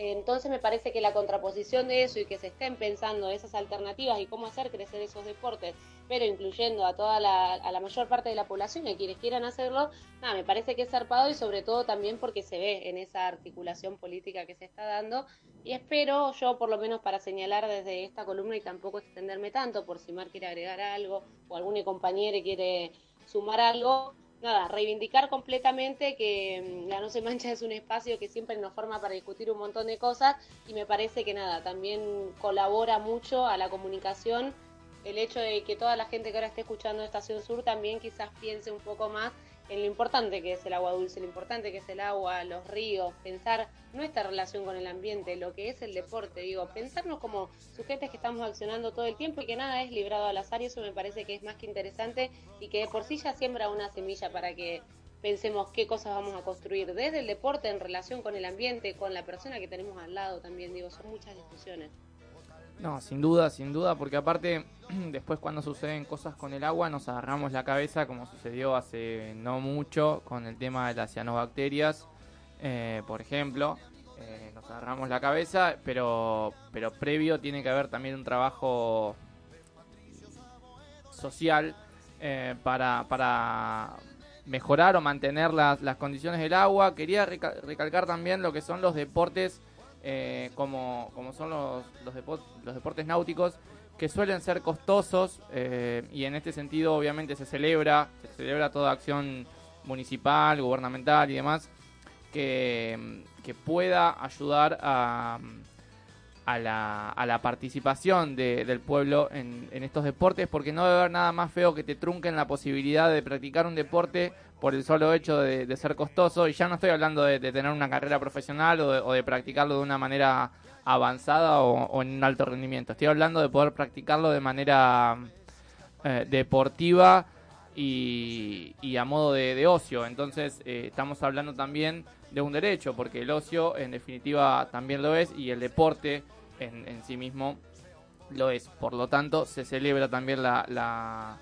Speaker 21: Entonces me parece que la contraposición de eso y que se estén pensando esas alternativas y cómo hacer crecer esos deportes, pero incluyendo a toda la, a la mayor parte de la población y a quienes quieran hacerlo, nada, me parece que es zarpado y sobre todo también porque se ve en esa articulación política que se está dando. Y espero yo por lo menos para señalar desde esta columna y tampoco extenderme tanto por si Mar quiere agregar algo o algún compañero quiere sumar algo, nada, reivindicar completamente que mm, la No se mancha es un espacio que siempre nos forma para discutir un montón de cosas y me parece que nada, también colabora mucho a la comunicación el hecho de que toda la gente que ahora esté escuchando Estación Sur también quizás piense un poco más en lo importante que es el agua dulce, lo importante que es el agua, los ríos, pensar nuestra relación con el ambiente, lo que es el deporte, digo, pensarnos como sujetos que estamos accionando todo el tiempo y que nada es librado al azar y eso me parece que es más que interesante y que de por sí ya siembra una semilla para que pensemos qué cosas vamos a construir desde el deporte en relación con el ambiente, con la persona que tenemos al lado también, digo, son muchas discusiones.
Speaker 5: No, sin duda, sin duda, porque aparte, después cuando suceden cosas con el agua, nos agarramos la cabeza, como sucedió hace no mucho con el tema de las cianobacterias, eh, por ejemplo. Eh, nos agarramos la cabeza, pero, pero previo tiene que haber también un trabajo social eh, para, para mejorar o mantener las, las condiciones del agua. Quería reca- recalcar también lo que son los deportes, eh, como, como son los, los, los deportes náuticos, que suelen ser costosos eh, y en este sentido obviamente se celebra, se celebra toda acción municipal, gubernamental y demás que, que pueda ayudar a, a la, a la participación de- del pueblo en, en estos deportes, porque no debe haber nada más feo que te trunquen la posibilidad de practicar un deporte por el solo hecho de, ser costoso. Y ya no estoy hablando de, tener una carrera profesional o de, o de practicarlo de una manera avanzada o, en un alto rendimiento. Estoy hablando de poder practicarlo de manera eh, deportiva y, y a modo de, ocio. Entonces eh, estamos hablando también de un derecho, porque el ocio en definitiva también lo es y el deporte en, en sí mismo lo es. Por lo tanto, se celebra también la-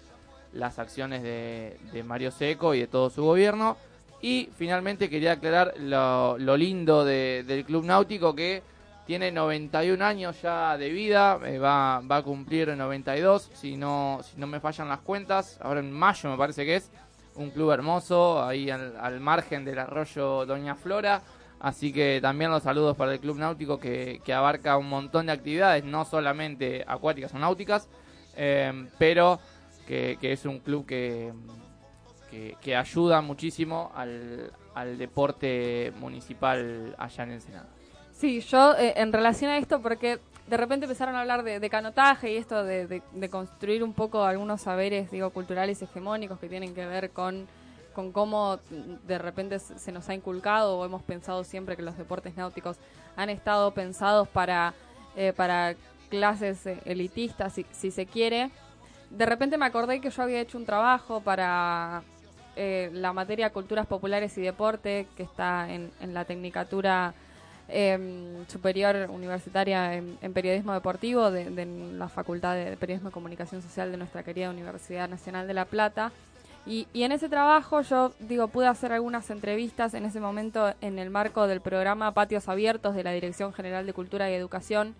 Speaker 5: las acciones de, Mario Seco y de todo su gobierno. Y finalmente quería aclarar lo, lindo de- del Club Náutico que tiene 91 años ya de vida, eh, va, va a cumplir 92 si no, si no me fallan las cuentas, ahora en mayo me parece que es, un club hermoso ahí al, margen del arroyo Doña Flora, así que también los saludos para el Club Náutico que, que abarca un montón de actividades, no solamente acuáticas o náuticas, eh, pero que, es un club que, que, ayuda muchísimo al, al deporte municipal allá en Ensenada.
Speaker 2: Sí, yo eh, en relación a esto, porque de repente empezaron a hablar de, canotaje y esto de, construir un poco algunos saberes, digo, culturales hegemónicos que tienen que ver con, con cómo de repente se nos ha inculcado o hemos pensado siempre que los deportes náuticos han estado pensados para, eh, para clases eh, elitistas, si se quiere. De repente me acordé que yo había hecho un trabajo para eh, la materia Culturas Populares y Deporte, que está en, la Tecnicatura eh, Superior Universitaria en, Periodismo Deportivo de, de la Facultad de Periodismo y Comunicación Social de nuestra querida Universidad Nacional de La Plata. Y, y en ese trabajo yo digo pude hacer algunas entrevistas en ese momento en el marco del programa Patios Abiertos de la Dirección General de Cultura y Educación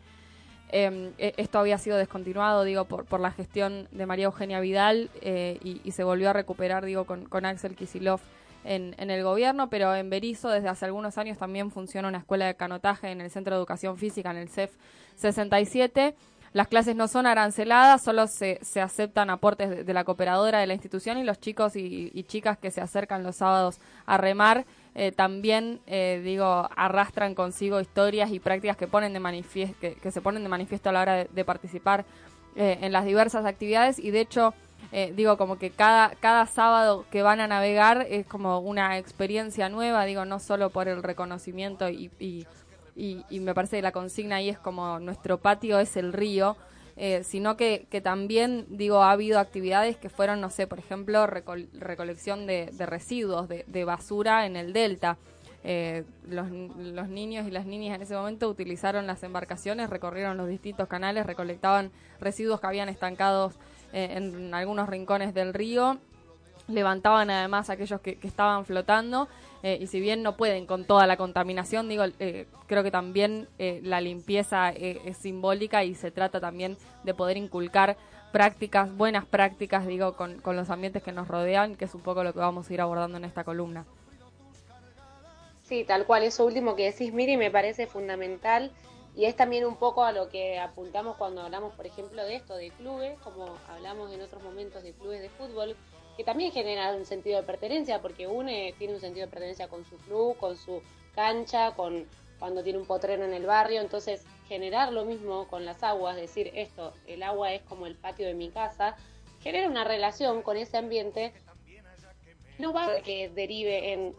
Speaker 2: eh, eh, esto había sido descontinuado, digo, por, la gestión de María Eugenia Vidal eh, y, se volvió a recuperar, digo, con, Axel Kisilov en, en el gobierno, pero en Berizo desde hace algunos años también funciona una escuela de canotaje en el Centro de Educación Física, en el CEF 67. Las clases no son aranceladas, solo se, se aceptan aportes de, de la cooperadora de la institución y los chicos y, y chicas que se acercan los sábados a remar eh, también, eh, digo, arrastran consigo historias y prácticas que, ponen de que se ponen de manifiesto a la hora de, de participar eh, en las diversas actividades. Y de hecho eh, digo como que cada cada sábado que van a navegar es como una experiencia nueva digo no solo por el reconocimiento y, y, y- y me parece que la consigna ahí es como nuestro patio es el río eh, sino que, que también digo ha habido actividades que fueron no sé por ejemplo recol- recolección de, de residuos de, de basura en el delta. Eh, los, los niños y las niñas en ese momento utilizaron las embarcaciones, recorrieron los distintos canales, recolectaban residuos que habían estancados eh, en algunos rincones del río, levantaban además aquellos que, que estaban flotando eh, y si bien no pueden con toda la contaminación, digo, eh, creo que también eh, la limpieza eh, es simbólica y se trata también de poder inculcar prácticas, buenas prácticas, digo, con, con los ambientes que nos rodean, que es un poco lo que vamos a ir abordando en esta columna.
Speaker 21: Sí, tal cual, eso último que decís, Miri, me parece fundamental y es también un poco a lo que apuntamos cuando hablamos, por ejemplo, de esto, de clubes, como hablamos en otros momentos de clubes de fútbol, que también generan un sentido de pertenencia, porque uno tiene un sentido de pertenencia con su club, con su cancha, con cuando tiene un potrero en el barrio, entonces generar lo mismo con las aguas, decir esto, el agua es como el patio de mi casa, genera una relación con ese ambiente, no va a que derive en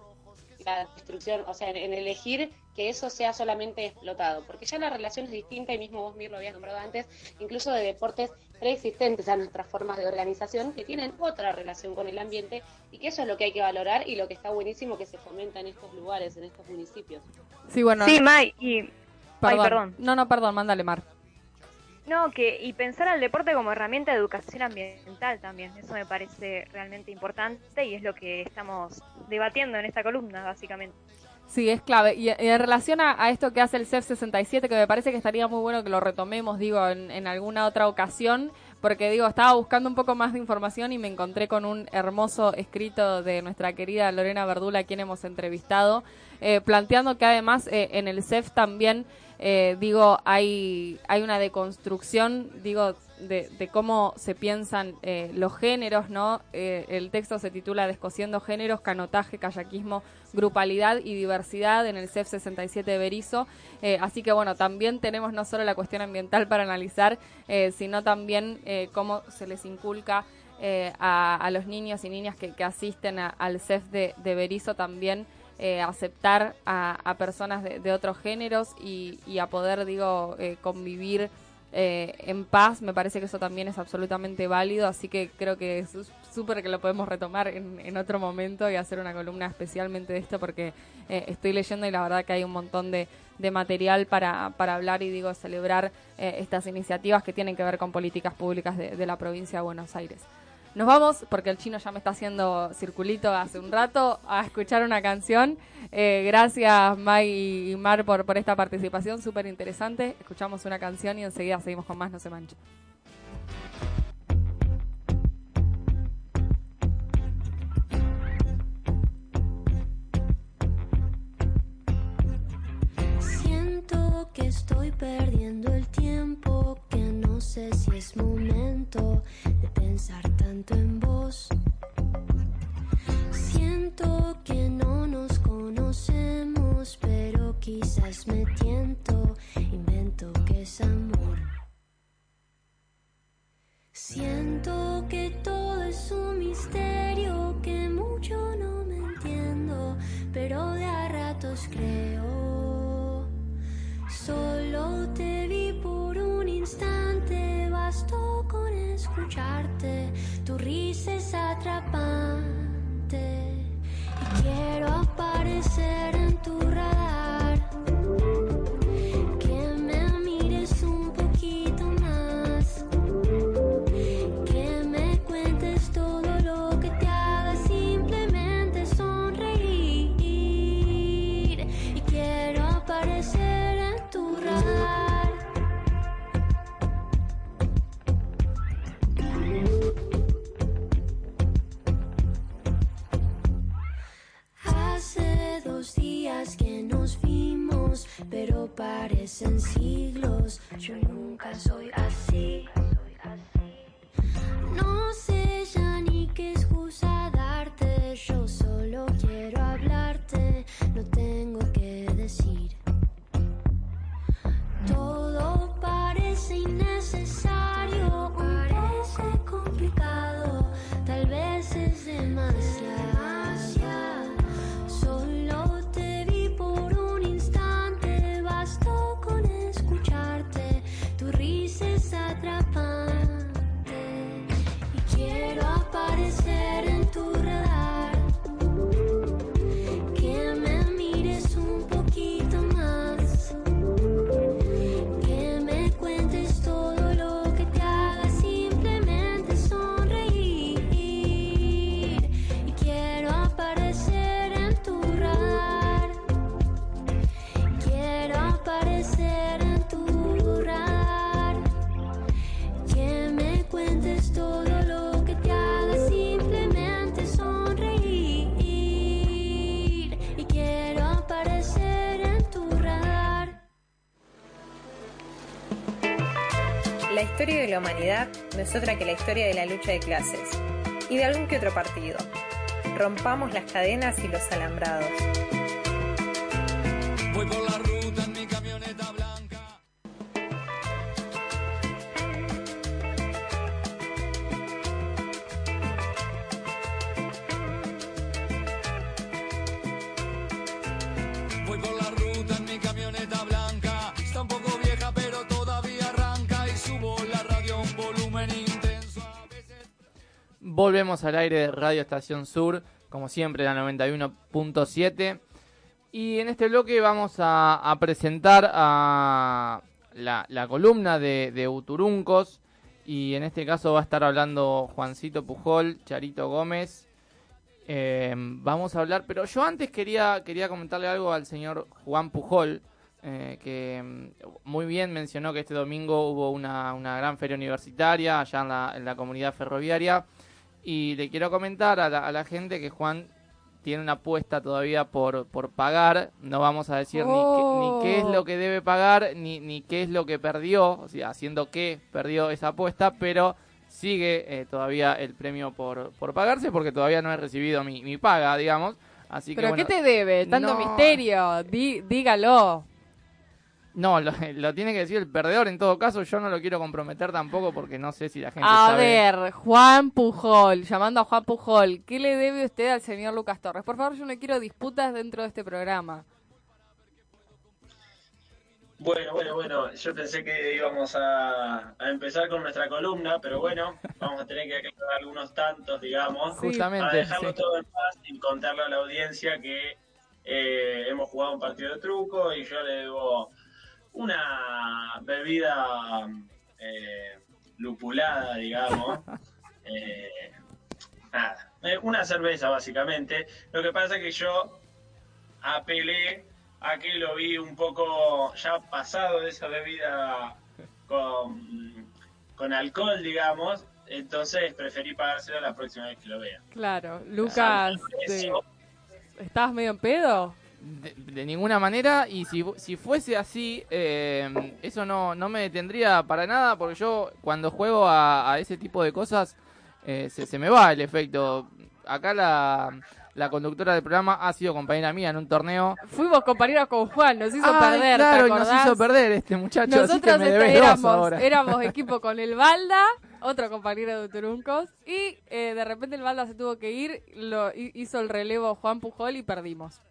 Speaker 21: la destrucción, o sea, en elegir que eso sea solamente explotado, porque ya la relación es distinta y mismo vos, Mir, lo habías nombrado antes, incluso de deportes preexistentes a nuestras formas de organización que tienen otra relación con el ambiente y que eso es lo que hay que valorar y lo que está buenísimo que se fomenta en estos lugares, en estos municipios.
Speaker 2: Sí, bueno.
Speaker 7: Sí, May, y...
Speaker 2: Perdón.
Speaker 7: Ay, perdón.
Speaker 2: No, no, perdón, mándale, Mar.
Speaker 7: No, que y pensar al deporte como herramienta de educación ambiental también, eso me parece realmente importante y es lo que estamos debatiendo en esta columna, básicamente.
Speaker 2: Sí, es clave. Y, en relación a, a esto que hace el CEF 67, que me parece que estaría muy bueno que lo retomemos, digo, en, en alguna otra ocasión, porque digo, estaba buscando un poco más de información y me encontré con un hermoso escrito de nuestra querida Lorena Verdula, a quien hemos entrevistado, eh, planteando que además eh, en el CEF también, eh, digo, hay, hay una deconstrucción, digo, de, cómo se piensan eh, los géneros, ¿no? Eh, el texto se titula Descosiendo géneros, canotaje, kayakismo, grupalidad y diversidad en el CEF 67 de Berizo. Eh, así que bueno, también tenemos no solo la cuestión ambiental para analizar, sino también cómo se les inculca a, los niños y niñas que, asisten al CEF de, Berizo también aceptar a, personas de, otros géneros y, a poder, digo, convivir eh, en paz. Me parece que eso también es absolutamente válido, así que creo que es súper que lo podemos retomar en, en otro momento y hacer una columna especialmente de esto porque eh, estoy leyendo y la verdad que hay un montón de, material para, para hablar y digo celebrar eh, estas iniciativas que tienen que ver con políticas públicas de la provincia de Buenos Aires. Nos vamos, porque el chino ya me está haciendo circulito hace un rato, a escuchar una canción. Eh, gracias, Mai y Mar, por, esta participación, súper interesante. Escuchamos una canción y enseguida seguimos con más No se mancha.
Speaker 22: Que estoy perdiendo el tiempo, que no sé si es momento de pensar tanto en vos. Siento que no nos conocemos, pero quizás me tiento, invento que es amor. Siento que todo es un misterio, que mucho no me entiendo, pero de a ratos creo. Solo te vi por un instante, bastó con escucharte, tu risa es atrapante. Y quiero aparecer en tu radar, nos vimos, pero parecen siglos. Yo nunca soy así.
Speaker 23: Historia de la humanidad no es otra que la historia de la lucha de clases y de algún que otro partido. Rompamos las cadenas y los alambrados.
Speaker 5: Volvemos al aire de Radio Estación Sur, como siempre, la 91.7. Y en este bloque vamos a, presentar a la, columna de, Uturuncos. Y en este caso va a estar hablando Juancito Pujol, Charito Gómez. Eh, vamos a hablar, pero yo antes quería, quería comentarle algo al señor Juan Pujol, eh, que mm, muy bien mencionó que este domingo hubo una, una gran feria universitaria allá en la, en la comunidad ferroviaria. Y le quiero comentar a la, a la gente que Juan tiene una apuesta todavía por, por pagar. No vamos a decir ni, qué, ni qué es lo que debe pagar, ni, ni qué es lo que perdió, o sea, haciendo que perdió esa apuesta, pero sigue eh, todavía el premio por, por pagarse porque todavía no he recibido mi, mi paga, digamos. Así
Speaker 2: ¿Pero
Speaker 5: que,
Speaker 2: qué
Speaker 5: bueno,
Speaker 2: te debe? Tanto
Speaker 5: no.
Speaker 2: misterio. Di- dígalo.
Speaker 5: No, lo, lo tiene que decir el perdedor en todo caso. Yo no lo quiero comprometer tampoco porque no sé si la gente
Speaker 2: A
Speaker 5: sabe.
Speaker 2: ver, Juan Pujol, llamando a Juan Pujol, ¿qué le debe usted al señor Lucas Torres? Por favor, yo no quiero disputas dentro de este programa.
Speaker 12: Bueno, bueno, bueno, yo pensé que íbamos a, a empezar con nuestra columna, pero bueno, vamos a tener que aclarar algunos tantos, digamos,
Speaker 5: Sí. Justamente,
Speaker 12: para dejarlo
Speaker 5: sí.
Speaker 12: todo en paz y contarle a la audiencia que eh, hemos jugado un partido de truco y yo le debo una bebida eh, lupulada, digamos, eh, nada, eh, una cerveza básicamente. Lo que pasa es que yo apelé a que lo vi un poco ya pasado de esa bebida con, con alcohol, digamos, entonces preferí pagárselo la próxima vez que lo vea.
Speaker 2: Claro, Lucas, ¿estabas medio en pedo?
Speaker 5: De, de ninguna manera, y si, si fuese así, eh, eso no, no me detendría para nada, porque yo cuando juego a, a ese tipo de cosas, eh, se, se me va el efecto. Acá la, la conductora del programa ha sido compañera mía en un torneo.
Speaker 2: Fuimos compañeros con Juan, nos hizo perder,
Speaker 5: claro,
Speaker 2: ¿te
Speaker 5: y nos hizo perder este muchacho, así que
Speaker 2: Nosotros
Speaker 5: me
Speaker 2: este- éramos,
Speaker 5: ahora.
Speaker 2: éramos equipo con el Balda, otro compañero de Turuncos, y eh, de repente el Balda se tuvo que ir, lo hi- hizo el relevo Juan Pujol y perdimos.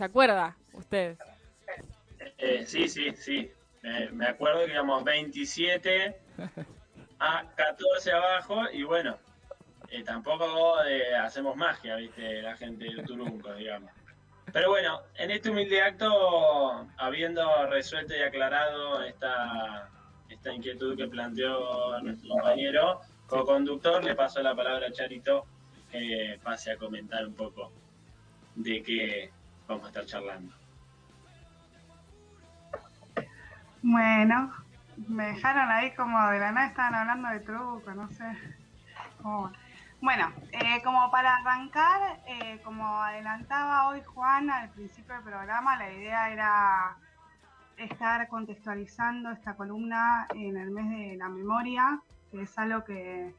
Speaker 2: ¿Se acuerda usted?
Speaker 12: Eh, sí, sí, sí. Me, acuerdo que íbamos 27 a 14 abajo y bueno, eh, tampoco eh, hacemos magia, viste, la gente de Turunco, digamos. Pero bueno, en este humilde acto, habiendo resuelto y aclarado esta, esta inquietud que planteó nuestro compañero, como conductor, le paso la palabra a Charito que pase a comentar un poco de qué vamos a estar charlando.
Speaker 10: Bueno, me dejaron ahí como de la nada estaban hablando de truco, no sé. Bueno, eh, como para arrancar, eh, como adelantaba hoy Juan al principio del programa, la idea era estar contextualizando esta columna en el mes de la memoria, que es algo que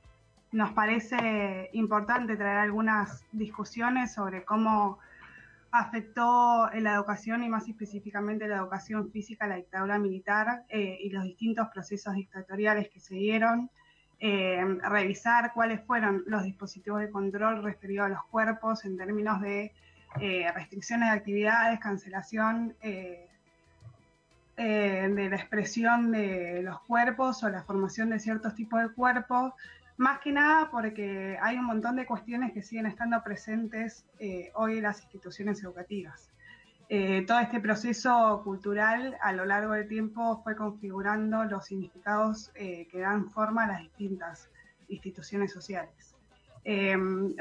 Speaker 10: nos parece importante traer algunas discusiones sobre cómo afectó en la educación y más específicamente la educación física la dictadura militar eh, y los distintos procesos dictatoriales que se dieron, eh, revisar cuáles fueron los dispositivos de control referidos a los cuerpos en términos de eh, restricciones de actividades, cancelación de la expresión de los cuerpos o la formación de ciertos tipos de cuerpos, más que nada porque hay un montón de cuestiones que siguen estando presentes eh, hoy en las instituciones educativas. Eh, todo este proceso cultural a lo largo del tiempo fue configurando los significados eh, que dan forma a las distintas instituciones sociales. Eh,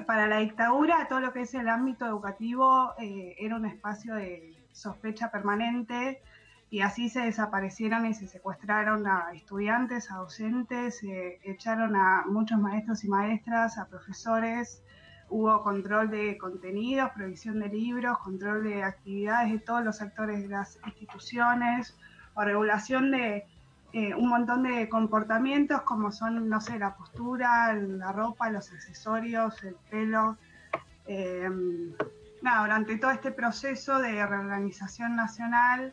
Speaker 10: para la dictadura, todo lo que es el ámbito educativo eh, era un espacio de sospecha permanente y así se desaparecieron y se secuestraron a estudiantes, a docentes, se echaron a muchos maestros y maestras, a profesores, hubo control de contenidos, provisión de libros, control de actividades de todos los actores de las instituciones, o regulación de eh, un montón de comportamientos como son, no sé, la postura, la ropa, los accesorios, el pelo. Eh, nada, durante todo este proceso de reorganización nacional,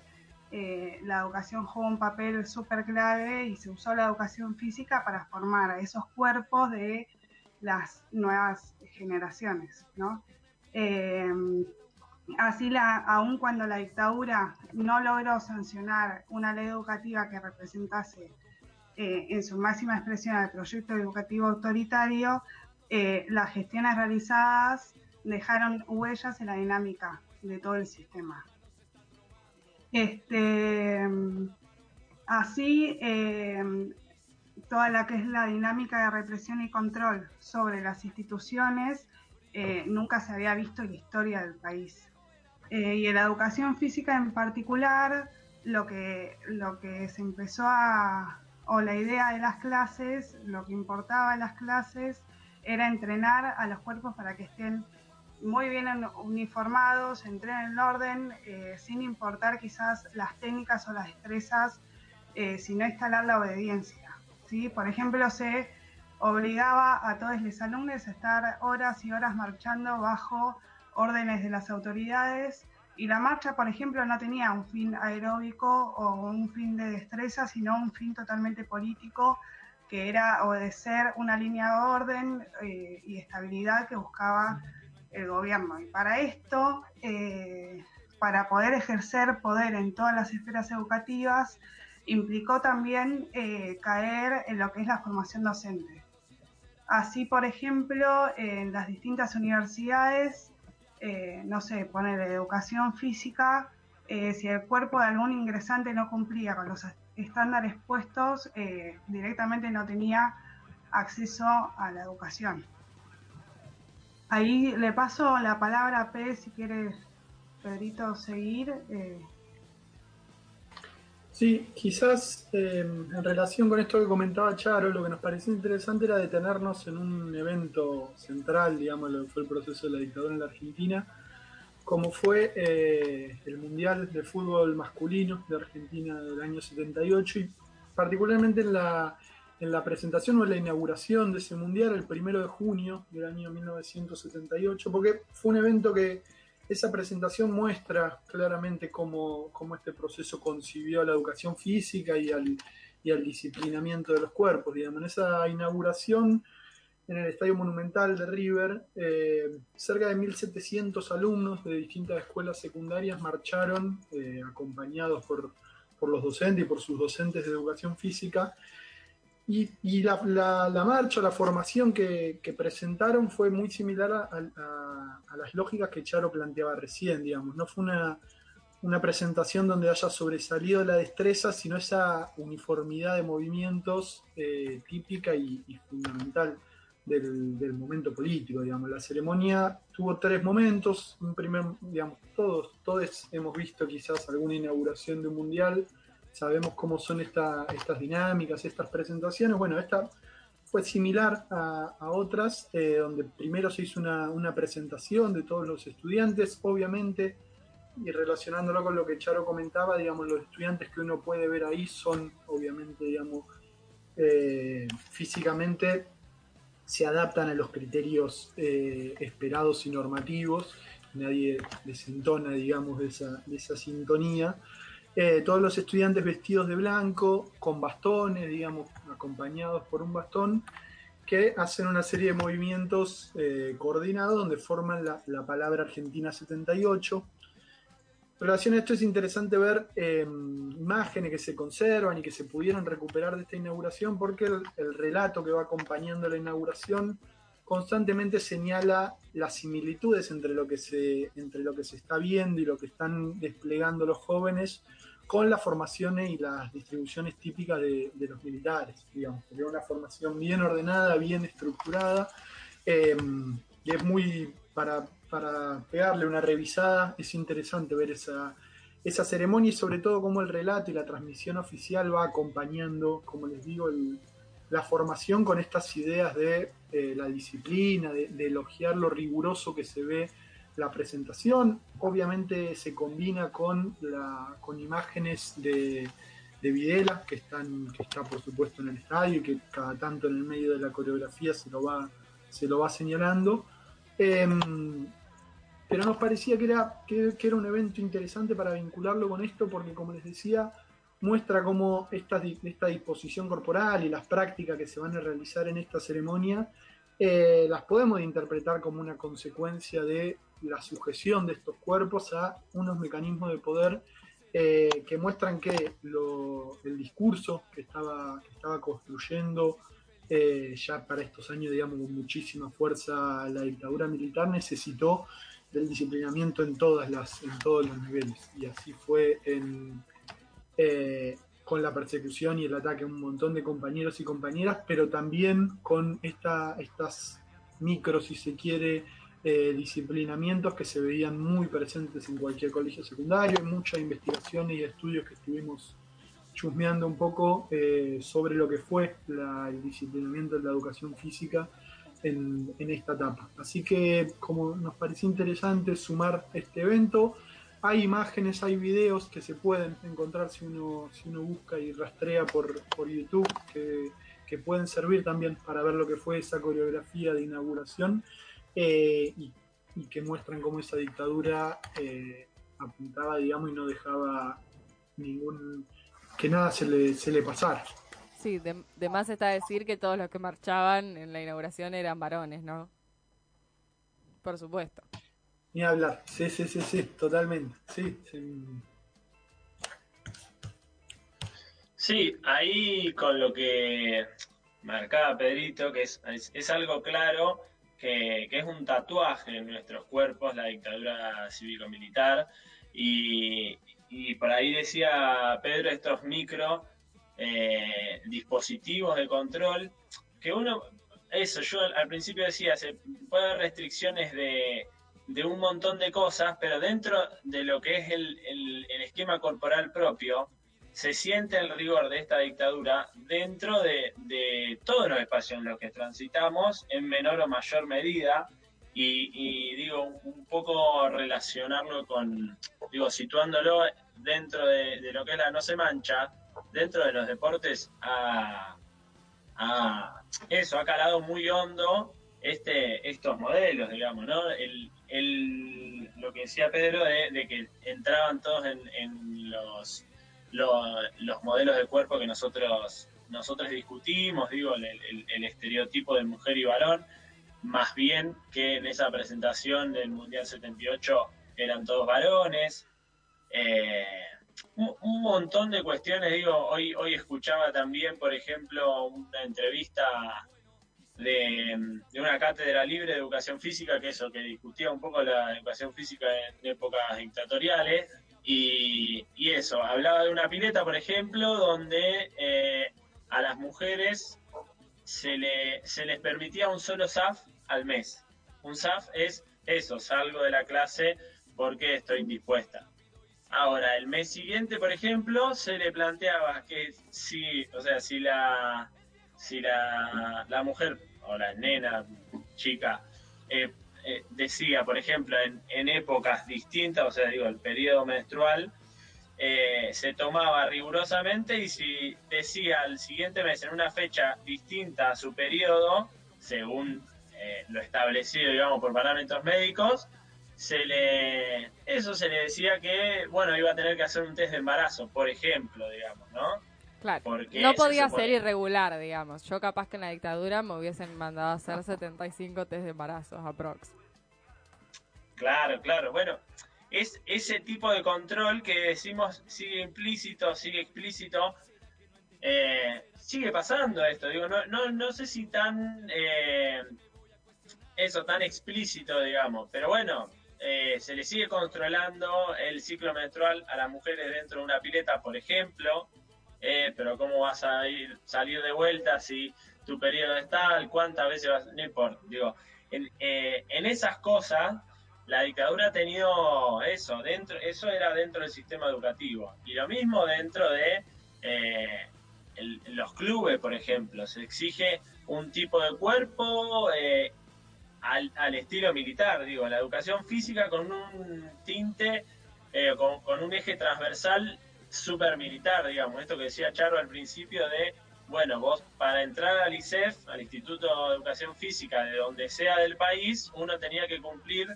Speaker 10: eh, la educación jugó un papel súper clave y se usó la educación física para formar a esos cuerpos de las nuevas generaciones, ¿no? Eh, así, la, aun cuando la dictadura no logró sancionar una ley educativa que representase eh, en su máxima expresión al proyecto educativo autoritario, eh, las gestiones realizadas dejaron huellas en la dinámica de todo el sistema. Este, así, eh, toda la que es la dinámica de represión y control sobre las instituciones eh, nunca se había visto en la historia del país. Eh, y en la educación física en particular, lo que, lo que se empezó a, o la idea de las clases, lo que importaba en las clases, era entrenar a los cuerpos para que estén muy bien uniformados, entren en orden, eh, sin importar quizás las técnicas o las destrezas, eh, sino instalar la obediencia. ¿sí? Por ejemplo, se obligaba a todos los alumnos a estar horas y horas marchando bajo órdenes de las autoridades y la marcha, por ejemplo, no tenía un fin aeróbico o un fin de destreza, sino un fin totalmente político, que era obedecer una línea de orden eh, y estabilidad que buscaba el gobierno. Y para esto, eh, para poder ejercer poder en todas las esferas educativas, implicó también eh, caer en lo que es la formación docente. Así, por ejemplo, en las distintas universidades, eh, no sé, poner educación física, eh, si el cuerpo de algún ingresante no cumplía con los estándares puestos, directamente no tenía acceso a la educación. Ahí le paso la palabra a P si quiere, Pedrito, seguir. Eh,
Speaker 11: Sí, quizás eh, en relación con esto que comentaba Charo, lo que nos parecía interesante era detenernos en un evento central, digamos, lo que fue el proceso de la dictadura en la Argentina, como fue eh, el Mundial de Fútbol Masculino de Argentina del año 78 y particularmente en la, en la presentación o en la inauguración de ese Mundial el primero de junio del año 1978, porque fue un evento que esa presentación muestra claramente cómo, cómo, este proceso concibió a la educación física y al, y al, disciplinamiento de los cuerpos. Digamos. En esa inauguración en el Estadio Monumental de River, eh, cerca de 1.700 alumnos de distintas escuelas secundarias marcharon eh, acompañados por, por los docentes y por sus docentes de educación física y, y la, la, la, marcha, la formación que, que, presentaron fue muy similar a, a, a, las lógicas que Charo planteaba recién, digamos. No fue una, una, presentación donde haya sobresalido la destreza, sino esa uniformidad de movimientos eh, típica y, y fundamental del, del, momento político, digamos. La ceremonia tuvo tres momentos. Un primer, digamos, todos, todos hemos visto quizás alguna inauguración de un mundial sabemos cómo son esta, estas dinámicas, estas presentaciones. Bueno, esta fue similar a, otras, eh, donde primero se hizo una, una, presentación de todos los estudiantes, obviamente y relacionándolo con lo que Charo comentaba, digamos, los estudiantes que uno puede ver ahí son, obviamente, digamos, eh, físicamente se adaptan a los criterios eh, esperados y normativos, nadie desentona, digamos, de esa, de esa sintonía. Eh, todos los estudiantes vestidos de blanco, con bastones, digamos, acompañados por un bastón, que hacen una serie de movimientos eh, coordinados donde forman la, la palabra Argentina 78. En relación a esto es interesante ver eh, imágenes que se conservan y que se pudieron recuperar de esta inauguración porque el, el relato que va acompañando la inauguración constantemente señala las similitudes entre lo que se, entre lo que se está viendo y lo que están desplegando los jóvenes con las formaciones y las distribuciones típicas de, los militares, digamos, una formación bien ordenada, bien estructurada, eh, y es muy, para, para pegarle una revisada, es interesante ver esa, esa ceremonia y sobre todo cómo el relato y la transmisión oficial va acompañando, como les digo, la formación con estas ideas de eh, la disciplina, de, elogiar lo riguroso que se ve la presentación. Obviamente se combina con, la, con imágenes de, de Videla, que, están, que está por supuesto en el estadio y que cada tanto en el medio de la coreografía se lo va, se lo va señalando. Eh, pero nos parecía que era, que era un evento interesante para vincularlo con esto, porque como les decía, muestra cómo esta, esta disposición corporal y las prácticas que se van a realizar en esta ceremonia eh, las podemos interpretar como una consecuencia de la sujeción de estos cuerpos a unos mecanismos de poder eh, que muestran que lo, el discurso que estaba, que estaba construyendo eh, ya para estos años, digamos, con muchísima fuerza la dictadura militar necesitó del disciplinamiento en, todas las, en todos los niveles. Y así fue en, eh, con la persecución y el ataque a un montón de compañeros y compañeras, pero también con esta, estas micros, si se quiere, eh, disciplinamientos que se veían muy presentes en cualquier colegio secundario. Muchas investigaciones y estudios que estuvimos chusmeando un poco eh, sobre lo que fue la, el disciplinamiento de la educación física en, en, esta etapa. Así que como nos pareció interesante sumar este evento, hay imágenes, hay videos que se pueden encontrar si uno, si uno busca y rastrea por, por YouTube, que, que, pueden servir también para ver lo que fue esa coreografía de inauguración eh, y, y, que muestran cómo esa dictadura eh, apuntaba, digamos, y no dejaba ningún que nada se le, se le pasara.
Speaker 2: Sí, de, de, más está decir que todos los que marchaban en la inauguración eran varones, ¿no? Por supuesto.
Speaker 11: Ni hablar, sí, sí, sí, sí, totalmente, sí. Sí,
Speaker 12: sí ahí con lo que marcaba Pedrito, que es, es, es algo claro, que, es un tatuaje en nuestros cuerpos, la dictadura cívico-militar, y, y por ahí decía Pedro estos micro eh, dispositivos de control que uno, eso, yo al principio decía, se puede haber restricciones de, de un montón de cosas, pero dentro de lo que es el, el, esquema corporal propio, se siente el rigor de esta dictadura dentro de, de todos los espacios en los que transitamos, en menor o mayor medida, y, y digo, un poco relacionarlo con, digo, situándolo dentro de, lo que es la no se mancha, dentro de los deportes, a, a eso ha calado muy hondo este, estos modelos, digamos, ¿no? El, el, lo que decía Pedro de, de que entraban todos en, en los, los, los, modelos de cuerpo que nosotros, nosotros discutimos, digo, el, estereotipo de mujer y varón, más bien que en esa presentación del Mundial 78 eran todos varones. Eh, un, un, montón de cuestiones, digo, hoy, hoy escuchaba también, por ejemplo, una entrevista de, de, una cátedra libre de educación física, que eso, que discutía un poco la educación física en épocas dictatoriales, y, y eso, hablaba de una pileta, por ejemplo, donde eh, a las mujeres se, le, se les permitía un solo SAF al mes. Un SAF es eso, salgo de la clase porque estoy indispuesta. Ahora, el mes siguiente, por ejemplo, se le planteaba que si, o sea, si la, si la, la mujer o la nena, chica, eh, eh, decía, por ejemplo, en, épocas distintas, o sea, digo, el periodo menstrual, eh, se tomaba rigurosamente y si decía el siguiente mes en una fecha distinta a su periodo, según eh, lo establecido, digamos, por parámetros médicos, se le eso se le decía que, bueno, iba a tener que hacer un test de embarazo, por ejemplo, digamos, ¿no?
Speaker 2: Claro.
Speaker 12: Porque
Speaker 2: no podía
Speaker 12: supone-
Speaker 2: ser irregular, digamos. Yo capaz que en la dictadura me hubiesen mandado a hacer 75 test de embarazos aprox.
Speaker 12: Claro, claro. Bueno, es ese tipo de control que decimos sigue implícito, sigue explícito. eh, sigue pasando esto. Digo, no, no, no sé si tan eh, eso tan explícito, digamos. Pero bueno, eh, se le sigue controlando el ciclo menstrual a las mujeres dentro de una pileta, por ejemplo. Eh, pero cómo vas a ir salir de vuelta si tu periodo es tal, cuántas veces vas, no importa. Digo, en, eh, esas cosas la dictadura ha tenido eso, dentro, eso era dentro del sistema educativo. Y lo mismo dentro de eh, los clubes, por ejemplo. Se exige un tipo de cuerpo eh, al, al estilo militar, digo, la educación física con un tinte, eh, con un eje transversal super militar, digamos. Esto que decía Charo al principio de, bueno, vos para entrar al ICEF, al Instituto de Educación Física, de donde sea del país, uno tenía que cumplir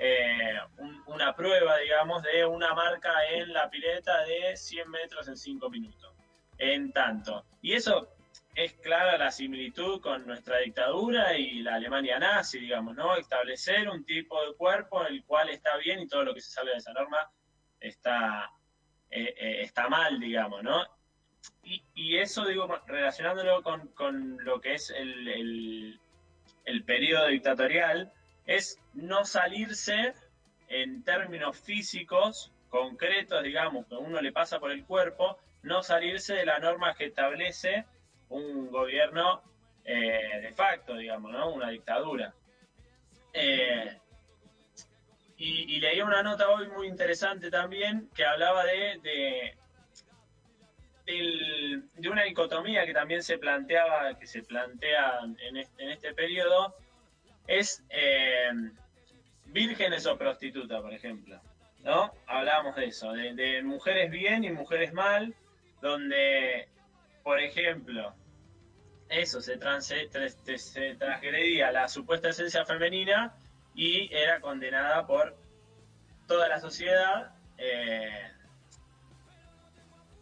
Speaker 12: eh, un- una prueba, digamos, de una marca en la pileta de 100 metros en 5 minutos. En tanto. Y eso es clara la similitud con nuestra dictadura y la Alemania nazi, digamos, ¿no? Establecer un tipo de cuerpo en el cual está bien y todo lo que se sale de esa norma está, eh, eh, está mal, digamos, ¿no? Y, eso, digo, relacionándolo con, con lo que es el, el, el periodo dictatorial, es no salirse en términos físicos concretos, digamos, que uno le pasa por el cuerpo, no salirse de la norma que establece un gobierno eh, de facto, digamos, ¿no? Una dictadura. Eh, y, y leí una nota hoy muy interesante también que hablaba de, de, de una dicotomía que también se planteaba, que se plantea en este, en este periodo, es eh, vírgenes o prostitutas, por ejemplo. ¿No? Hablábamos de eso, de, mujeres bien y mujeres mal, donde, por ejemplo, eso, se, tras- se transgredía la supuesta esencia femenina y era condenada por toda la sociedad. eh,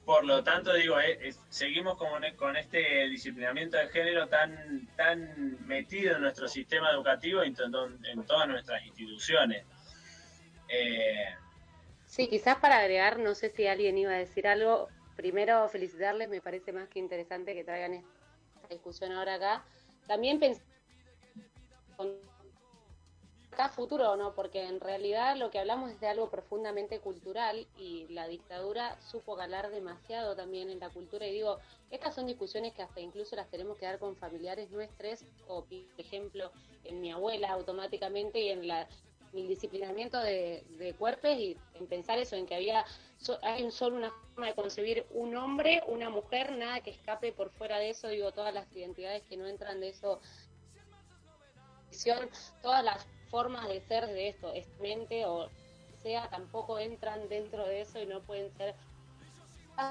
Speaker 12: por lo tanto, digo, eh, seguimos con, con este disciplinamiento de género tan, tan metido en nuestro sistema educativo y en, to- en todas nuestras instituciones. Eh,
Speaker 21: Sí, quizás para agregar, no sé si alguien iba a decir algo. Primero, felicitarles, me parece más que interesante que traigan esta discusión ahora acá. También pensar acá futuro, ¿no? Porque en realidad lo que hablamos es de algo profundamente cultural y la dictadura supo calar demasiado también en la cultura. Y digo, estas son discusiones que hasta incluso las tenemos que dar con familiares nuestros, o por ejemplo, en mi abuela automáticamente y en la el disciplinamiento de, de cuerpos y en pensar eso, en que había so- hay solo una forma de concebir un hombre, una mujer, nada que escape por fuera de eso, digo, todas las identidades que no entran de eso, todas las formas de ser de esto, es mente o sea, tampoco entran dentro de eso y no pueden ser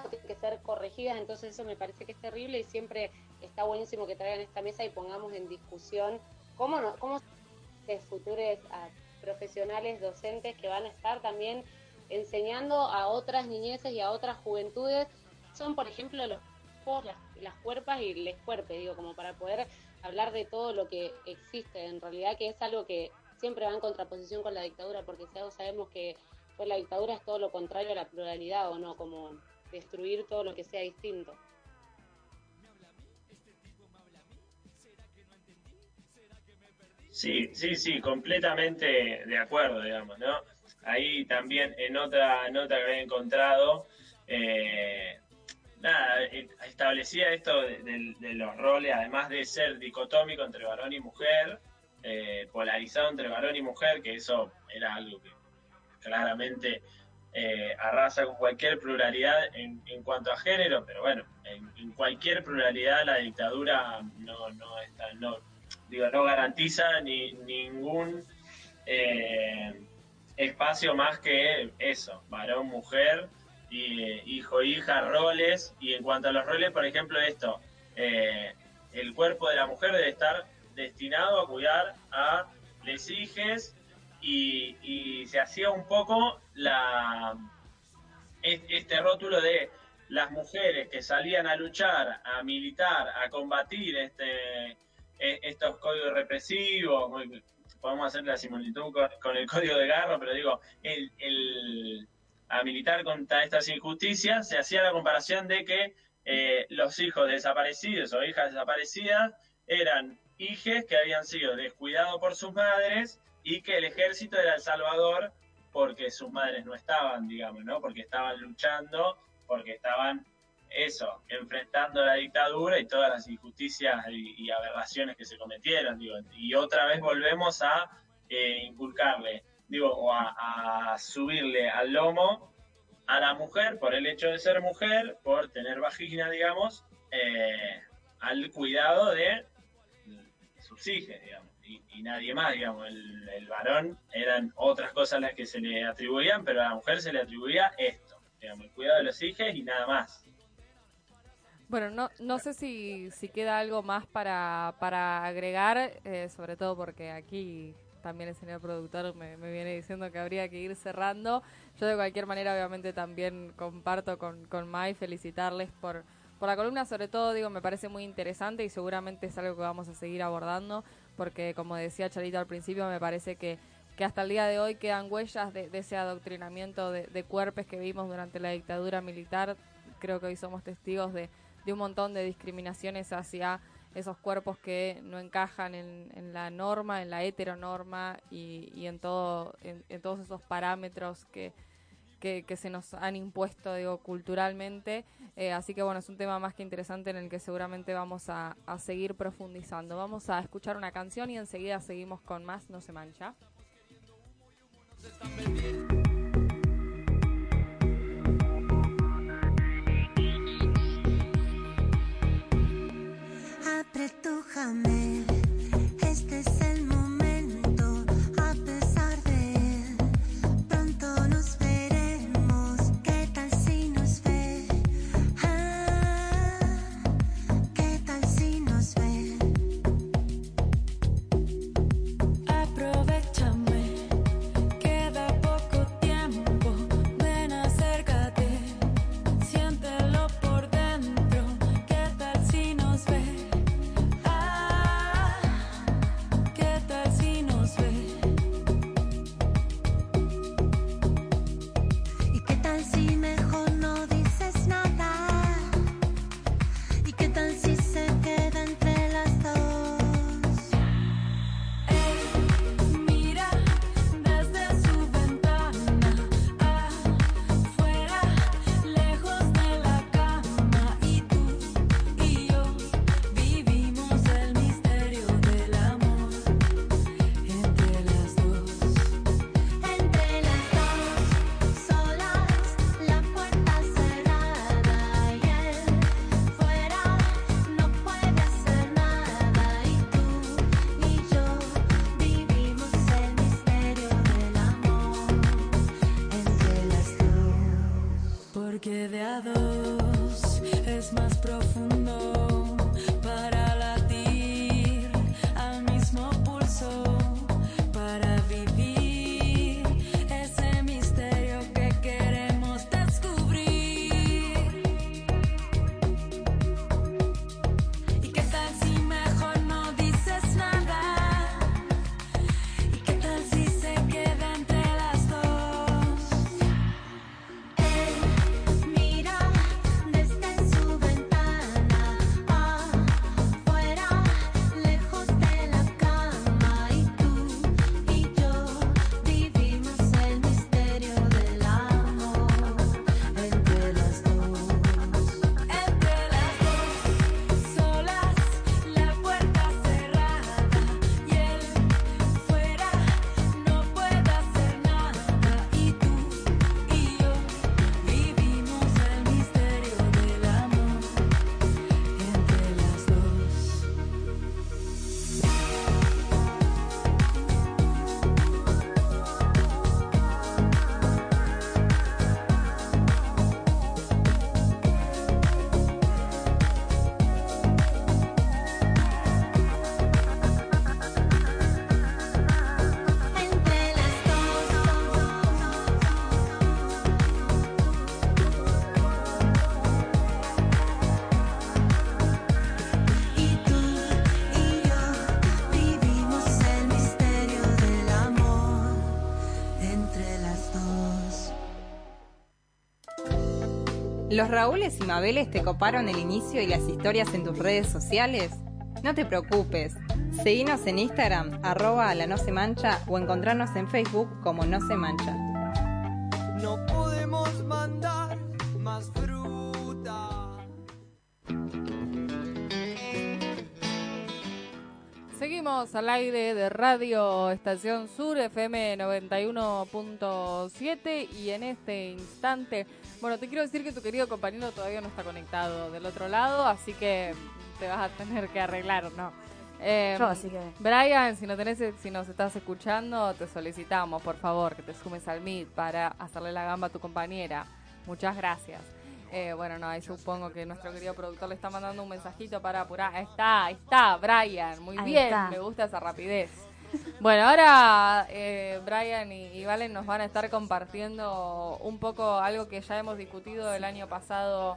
Speaker 21: tienen que ser corregidas, entonces eso me parece que es terrible y siempre está buenísimo que traigan esta mesa y pongamos en discusión cómo no, cómo de futuros ah, profesionales docentes que van a estar también enseñando a otras niñeces y a otras juventudes son por ejemplo los las, las cuerpas y les cuerpes digo como para poder hablar de todo lo que existe en realidad que es algo que siempre va en contraposición con la dictadura porque si algo sabemos que pues la dictadura es todo lo contrario a la pluralidad o no como destruir todo lo que sea distinto
Speaker 12: Sí, sí, sí, completamente de acuerdo, digamos, ¿no? Ahí también en otra nota que había encontrado, eh, nada, eh, establecía esto de, de- de los roles, además de ser dicotómico entre varón y mujer, eh, polarizado entre varón y mujer, que eso era algo que claramente eh, arrasa con cualquier pluralidad en, cuanto a género, pero bueno, en, cualquier pluralidad la dictadura no, no está, no, digo, no garantiza ni ningún eh, espacio más que eso, varón, mujer, y, eh, hijo, hija, roles. Y en cuanto a los roles, por ejemplo, esto, el cuerpo de la mujer debe estar destinado a cuidar a les hijes y, y se hacía un poco la es- este rótulo de las mujeres que salían a luchar, a militar, a combatir este e- estos códigos represivos, podemos hacer la similitud con, con el código de Garro, pero digo, el, el- a militar contra estas injusticias, se hacía la comparación de que eh, los hijos desaparecidos o hijas desaparecidas eran hijes que habían sido descuidados por sus madres y que el ejército era el salvador porque sus madres no estaban, digamos, ¿no? Porque estaban luchando, porque estaban, eso, enfrentando la dictadura y todas las injusticias y, aberraciones que se cometieron, digo. Y otra vez volvemos a eh, inculcarle, digo, o a, a subirle al lomo a la mujer por el hecho de ser mujer, por tener vagina, digamos, eh, al cuidado de sus hijos, digamos, y, y nadie más, digamos. El, el varón eran otras cosas las que se le atribuían, pero a la mujer se le atribuía esto, digamos, el cuidado de los hijos y nada más.
Speaker 2: Bueno, no, no sé si, si queda algo más para, para agregar, eh, sobre todo porque aquí también el señor productor me, me viene diciendo que habría que ir cerrando. Yo de cualquier manera obviamente también comparto con, con Mai felicitarles por, por la columna, sobre todo digo, me parece muy interesante y seguramente es algo que vamos a seguir abordando porque como decía Charito al principio, me parece que, que hasta el día de hoy quedan huellas de, ese adoctrinamiento de, de cuerpos que vimos durante la dictadura militar. Creo que hoy somos testigos de, un montón de discriminaciones hacia esos cuerpos que no encajan en, la norma, en la heteronorma y, y en, todo, en todos esos parámetros que, que, se nos han impuesto digo, culturalmente. Eh, así que bueno, es un tema más que interesante en el que seguramente vamos a, a seguir profundizando. Vamos a escuchar una canción y enseguida seguimos con más No se mancha.
Speaker 13: Apretújame,
Speaker 3: ¿Los Raúles y Mabeles te coparon el inicio y las historias en tus redes sociales? No te preocupes. Seguinos en Instagram, arroba la no se mancha o encontrarnos en Facebook como no se mancha.
Speaker 13: No podemos mandar más fruta.
Speaker 2: Seguimos al aire de Radio Estación Sur FM 91.7 y en este instante, bueno, te quiero decir que tu querido compañero todavía no está conectado del otro lado, así que te vas a tener que arreglar, ¿no? Eh,
Speaker 6: Yo, así que-
Speaker 2: Brian, si, no tenés, si nos estás escuchando, te solicitamos, por favor, que te sumes al Meet para hacerle la gamba a tu compañera. Muchas gracias. Eh, bueno, no, ahí supongo que nuestro querido productor le está mandando un mensajito para apurar. Ahí está, ahí está, Brian. Muy
Speaker 6: Ahí
Speaker 2: bien,
Speaker 6: está.
Speaker 2: me gusta esa rapidez. Bueno, ahora eh, Brian y, y Valen nos van a estar compartiendo un poco algo que ya hemos discutido el año pasado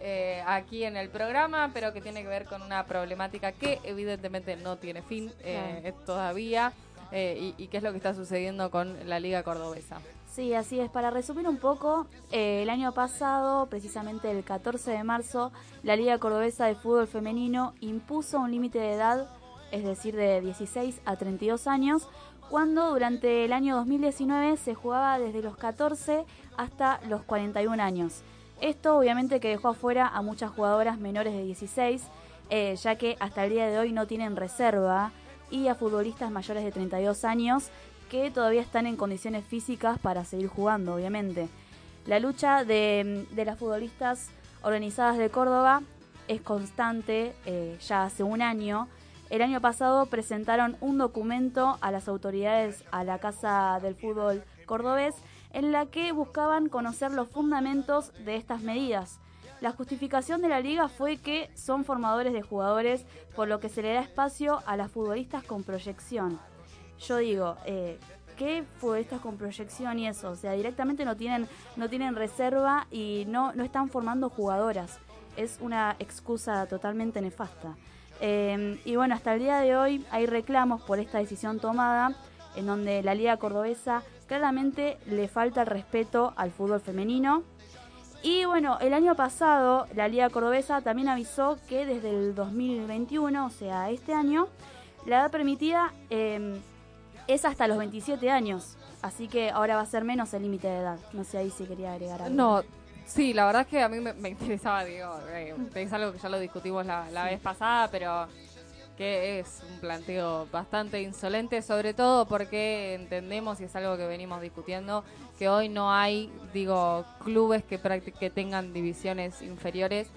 Speaker 2: eh, aquí en el programa, pero que tiene que ver con una problemática que evidentemente no tiene fin eh, todavía eh, y, y qué es lo que está sucediendo con la Liga Cordobesa.
Speaker 6: Sí, así es. Para resumir un poco, eh, el año pasado, precisamente el 14 de marzo, la Liga Cordobesa de Fútbol Femenino impuso un límite de edad, es decir, de 16 a 32 años, cuando durante el año 2019 se jugaba desde los 14 hasta los 41 años. Esto obviamente que dejó afuera a muchas jugadoras menores de 16, eh, ya que hasta el día de hoy no tienen reserva, y a futbolistas mayores de 32 años que todavía están en condiciones físicas para seguir jugando, obviamente. La lucha de, de las futbolistas organizadas de Córdoba es constante eh, ya hace un año. El año pasado presentaron un documento a las autoridades, a la Casa del Fútbol Cordobés, en la que buscaban conocer los fundamentos de estas medidas. La justificación de la liga fue que son formadores de jugadores, por lo que se le da espacio a las futbolistas con proyección. Yo digo, eh, ¿qué futbolistas con proyección y eso? O sea, directamente no tienen, no tienen reserva y no, no están formando jugadoras. Es una excusa totalmente nefasta. Eh, y bueno, hasta el día de hoy hay reclamos por esta decisión tomada, en donde la Liga Cordobesa claramente le falta el respeto al fútbol femenino. Y bueno, el año pasado la Liga Cordobesa también avisó que desde el 2021, o sea, este año, la edad permitida eh, es hasta los 27 años. Así que ahora va a ser menos el límite de edad. No sé ahí si quería agregar algo.
Speaker 2: No, sí, la verdad es que a mí me, me interesaba, digo, eh, es algo que ya lo discutimos la, la vez pasada, pero que es un planteo bastante insolente, sobre todo porque entendemos, y es algo que venimos discutiendo, que hoy no hay, digo, clubes que, que tengan divisiones inferiores.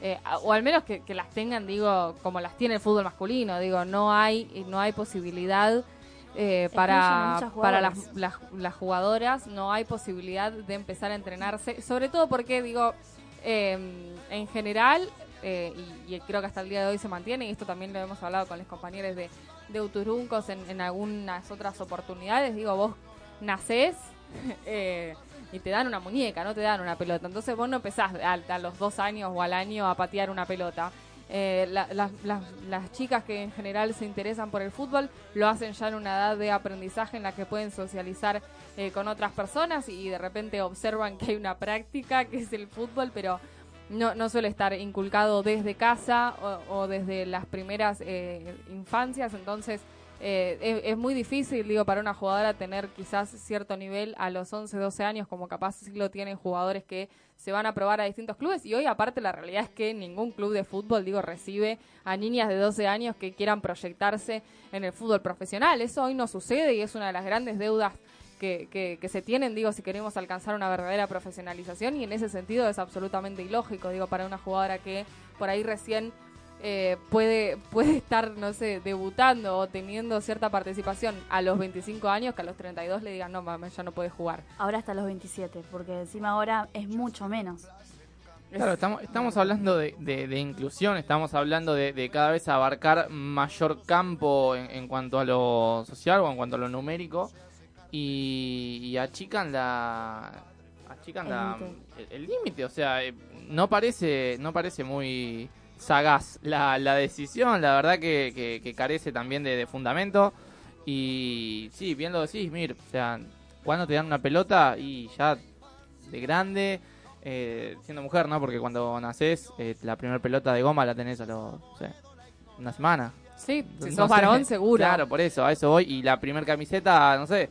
Speaker 2: eh, o al menos que, que las tengan, digo, como las tiene el fútbol masculino, digo, no hay, no hay posibilidad eh, para, para las,
Speaker 6: jugadoras.
Speaker 2: las, las jugadoras, no hay posibilidad de empezar a entrenarse, sobre todo porque, digo, eh, en general, eh, y, y creo que hasta el día de hoy se mantiene, y esto también lo hemos hablado con los compañeros de, de Uturuncos en, en algunas otras oportunidades, digo, vos nacés eh, y te dan una muñeca, no te dan una pelota, entonces vos no empezás a, a los dos años o al año a patear una pelota. Eh, la- las- las- las chicas que en general se interesan por el fútbol lo hacen ya en una edad de aprendizaje en la que pueden socializar eh, con otras personas y de repente observan que hay una práctica que es el fútbol, pero no, no suele estar inculcado desde casa o, o desde las primeras eh, infancias, entonces eh, es, muy difícil, digo, para una jugadora tener quizás cierto nivel a los 11, 12 años, como capaz sí lo tienen jugadores que se van a probar a distintos clubes. Y hoy, aparte, la realidad es que ningún club de fútbol, digo, recibe a niñas de 12 años que quieran proyectarse en el fútbol profesional. Eso hoy no sucede y es una de las grandes deudas que, que, que se tienen, digo, si queremos alcanzar una verdadera profesionalización. Y en ese sentido es absolutamente ilógico, digo, para una jugadora que por ahí recién eh, puede, puede estar, no sé, debutando o teniendo cierta participación a los 25 años que a los 32 le digan, no, mames, ya no puedes jugar.
Speaker 6: Ahora hasta los 27, porque encima ahora es mucho menos.
Speaker 5: Claro, estamos, estamos hablando de, de- de inclusión, estamos hablando de, de cada vez abarcar mayor campo en, en cuanto a lo social o en cuanto a lo numérico y, y achican la achican
Speaker 6: límite.
Speaker 5: el límite, o sea, eh, no parece no parece muy sagaz la, la decisión, la verdad que, que- que carece también de, de fundamento y sí, bien lo decís, Mir, o sea, cuando te dan una pelota y ya de grande eh, siendo mujer, ¿no? Porque cuando naces, eh, la primera pelota de goma la tenés a los, no sé, una semana.
Speaker 2: Sí, si
Speaker 5: No
Speaker 2: sos varón, seguro.
Speaker 5: Claro, por eso, a eso voy. Y la primera camiseta, no sé,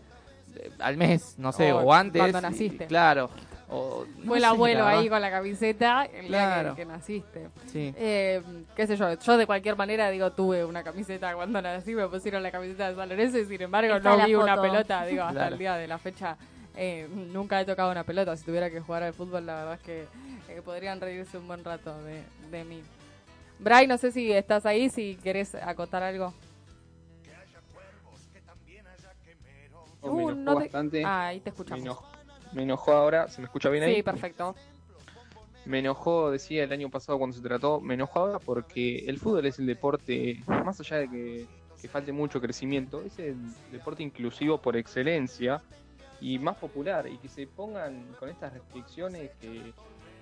Speaker 5: eh, al mes, no sé,
Speaker 2: O
Speaker 5: o, antes.
Speaker 2: cuando
Speaker 5: y-
Speaker 2: naciste.
Speaker 5: claro. O, no
Speaker 2: Fue el abuelo ahí con la camiseta el día
Speaker 5: Claro.
Speaker 2: que, que naciste.
Speaker 5: Sí.
Speaker 2: Eh, qué sé yo, yo de cualquier manera digo, tuve una camiseta cuando nací, me pusieron la camiseta de San Lorenzo y sin embargo
Speaker 6: Está
Speaker 2: no vi una pelota, digo, hasta
Speaker 5: Claro.
Speaker 2: el día de la fecha. eh, nunca he tocado una pelota, si tuviera que jugar al fútbol la verdad es que eh, podrían reírse un buen rato de, de mí. Bray, no sé si estás ahí, si querés acotar algo.
Speaker 9: Oh,
Speaker 2: Uh, no te-. Ah, ahí te escuchamos.
Speaker 9: Me enojó ahora, ¿se me escucha bien ahí?
Speaker 2: Sí, perfecto.
Speaker 9: Me enojó, decía el año pasado cuando se trató, me enojó ahora porque el fútbol es el deporte, más allá de que, que falte mucho crecimiento, es el deporte inclusivo por excelencia y más popular, y que se pongan con estas restricciones que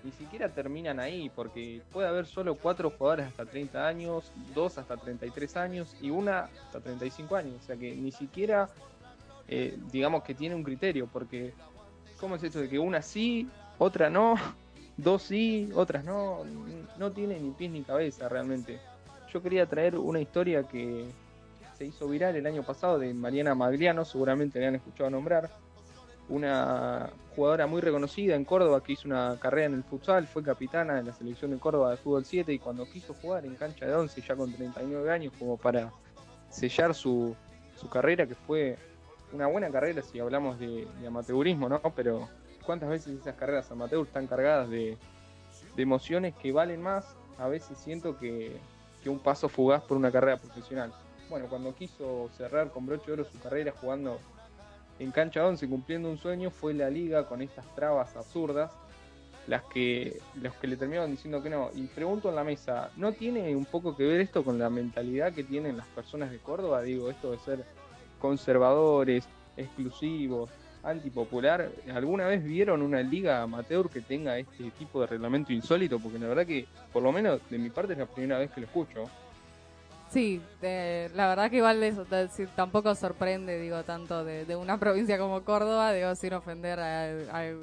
Speaker 9: ni siquiera terminan ahí, porque puede haber solo cuatro jugadores hasta 30 años, dos hasta 33 años y una hasta 35 años, o sea que ni siquiera eh, digamos que tiene un criterio, porque ¿cómo es esto de que una sí, otra no? dos sí, otras no, no tiene ni pies ni cabeza realmente. Yo quería traer una historia que se hizo viral el año pasado de Mariana Magliano, seguramente le han escuchado nombrar, una jugadora muy reconocida en Córdoba que hizo una carrera en el futsal, fue capitana de la selección de Córdoba de fútbol 7 y cuando quiso jugar en cancha de 11 ya con 39 años como para sellar su, su carrera que fue una buena carrera si hablamos de, amateurismo, ¿no? Pero cuántas veces esas carreras amateur están cargadas de, emociones que valen más, a veces siento que, que un paso fugaz por una carrera profesional. Bueno, cuando quiso cerrar con broche de oro su carrera jugando en cancha 11, cumpliendo un sueño, fue la liga con estas trabas absurdas, las que los que le terminaron diciendo que no. Y pregunto en la mesa, ¿no tiene un poco que ver esto con la mentalidad que tienen las personas de Córdoba? Digo, esto de ser conservadores, exclusivos, antipopular. ¿Alguna vez vieron una liga amateur que tenga este tipo de reglamento insólito? Porque la verdad que, por lo menos de mi parte, es la primera vez que lo escucho.
Speaker 2: Sí, eh, la verdad que igual eso tampoco sorprende, digo, tanto de, una provincia como Córdoba, digo, sin ofender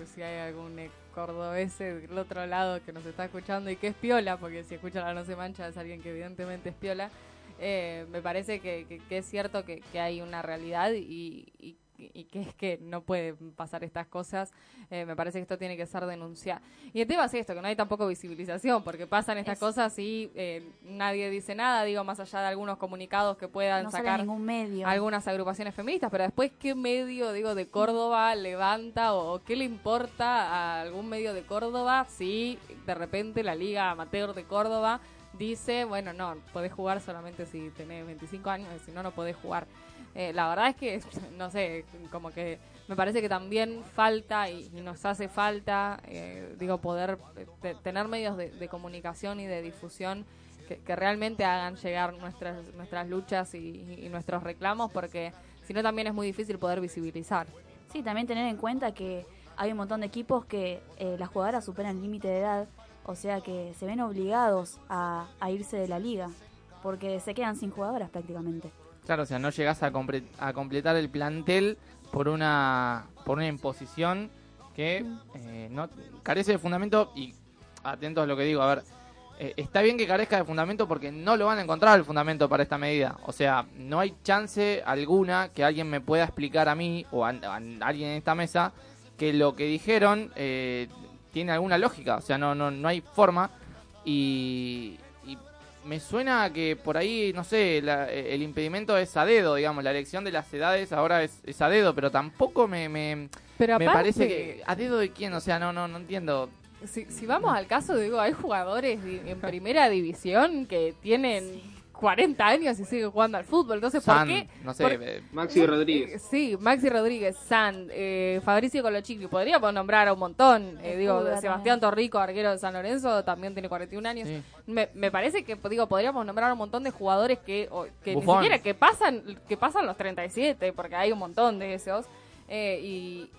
Speaker 2: si hay algún eh, cordobés del otro lado que nos está escuchando y que es piola, porque si escucha la no se mancha es alguien que evidentemente es piola, eh, me parece que, que- que es cierto que, que hay una realidad y, y- y que es que no pueden pasar estas cosas, eh, me parece que esto tiene que ser denunciado. Y el tema es esto, que no hay tampoco visibilización, porque pasan estas cosas y eh, nadie dice nada, digo, más allá de algunos comunicados que puedan
Speaker 6: No
Speaker 2: sacar
Speaker 6: ningún medio.
Speaker 2: algunas agrupaciones feministas, pero después qué medio, digo, de Córdoba levanta o, o qué le importa a algún medio de Córdoba si de repente la Liga Amateur de Córdoba dice, bueno, no, podés jugar solamente si tenés 25 años, si no, no podés jugar. Eh, la verdad es que, no sé, como que me parece que también falta y, nos hace falta, eh, digo, poder eh, te- tener medios de, de comunicación y de difusión que, que realmente hagan llegar nuestras, nuestras luchas y, y nuestros reclamos, porque si no también es muy difícil poder visibilizar.
Speaker 6: Sí, también tener en cuenta que hay un montón de equipos que eh, las jugadoras superan el límite de edad, o sea que se ven obligados a, irse de la liga, porque se quedan sin jugadoras prácticamente.
Speaker 5: Claro, o sea, no llegás a, comple- a completar el plantel por una por una imposición que eh, no carece de fundamento y atentos a lo que digo, a ver, eh, está bien que carezca de fundamento porque no lo van a encontrar el fundamento para esta medida. O sea, no hay chance alguna que alguien me pueda explicar a mí o a, a alguien en esta mesa que lo que dijeron eh, tiene alguna lógica. O sea, no, no, no hay forma. Y, y me suena a que por ahí, no sé, la- el impedimento es a dedo, digamos, la elección de las edades ahora es, es a dedo, pero tampoco me, me,
Speaker 2: Pero
Speaker 5: me
Speaker 2: aparte-
Speaker 5: parece que... ¿A dedo de quién? O sea, no, no, no entiendo.
Speaker 2: Si, si vamos al caso, digo, hay jugadores en primera división que tienen 40 años y siguen jugando al fútbol. Entonces, ¿por
Speaker 5: San,
Speaker 2: qué?
Speaker 5: no sé,
Speaker 2: por-
Speaker 5: eh,
Speaker 9: Maxi Rodríguez.
Speaker 2: Eh, Sí, Maxi Rodríguez, San, eh, Fabricio Colochini, podríamos nombrar a un montón. Eh, digo, Sebastián Torrico, arquero de San Lorenzo, también tiene 41 años.
Speaker 5: Sí.
Speaker 2: Me, me parece que, digo, podríamos nombrar un montón de jugadores que, o- que ni siquiera que pasan, que pasan los 37, porque hay un montón de esos. Eh, y,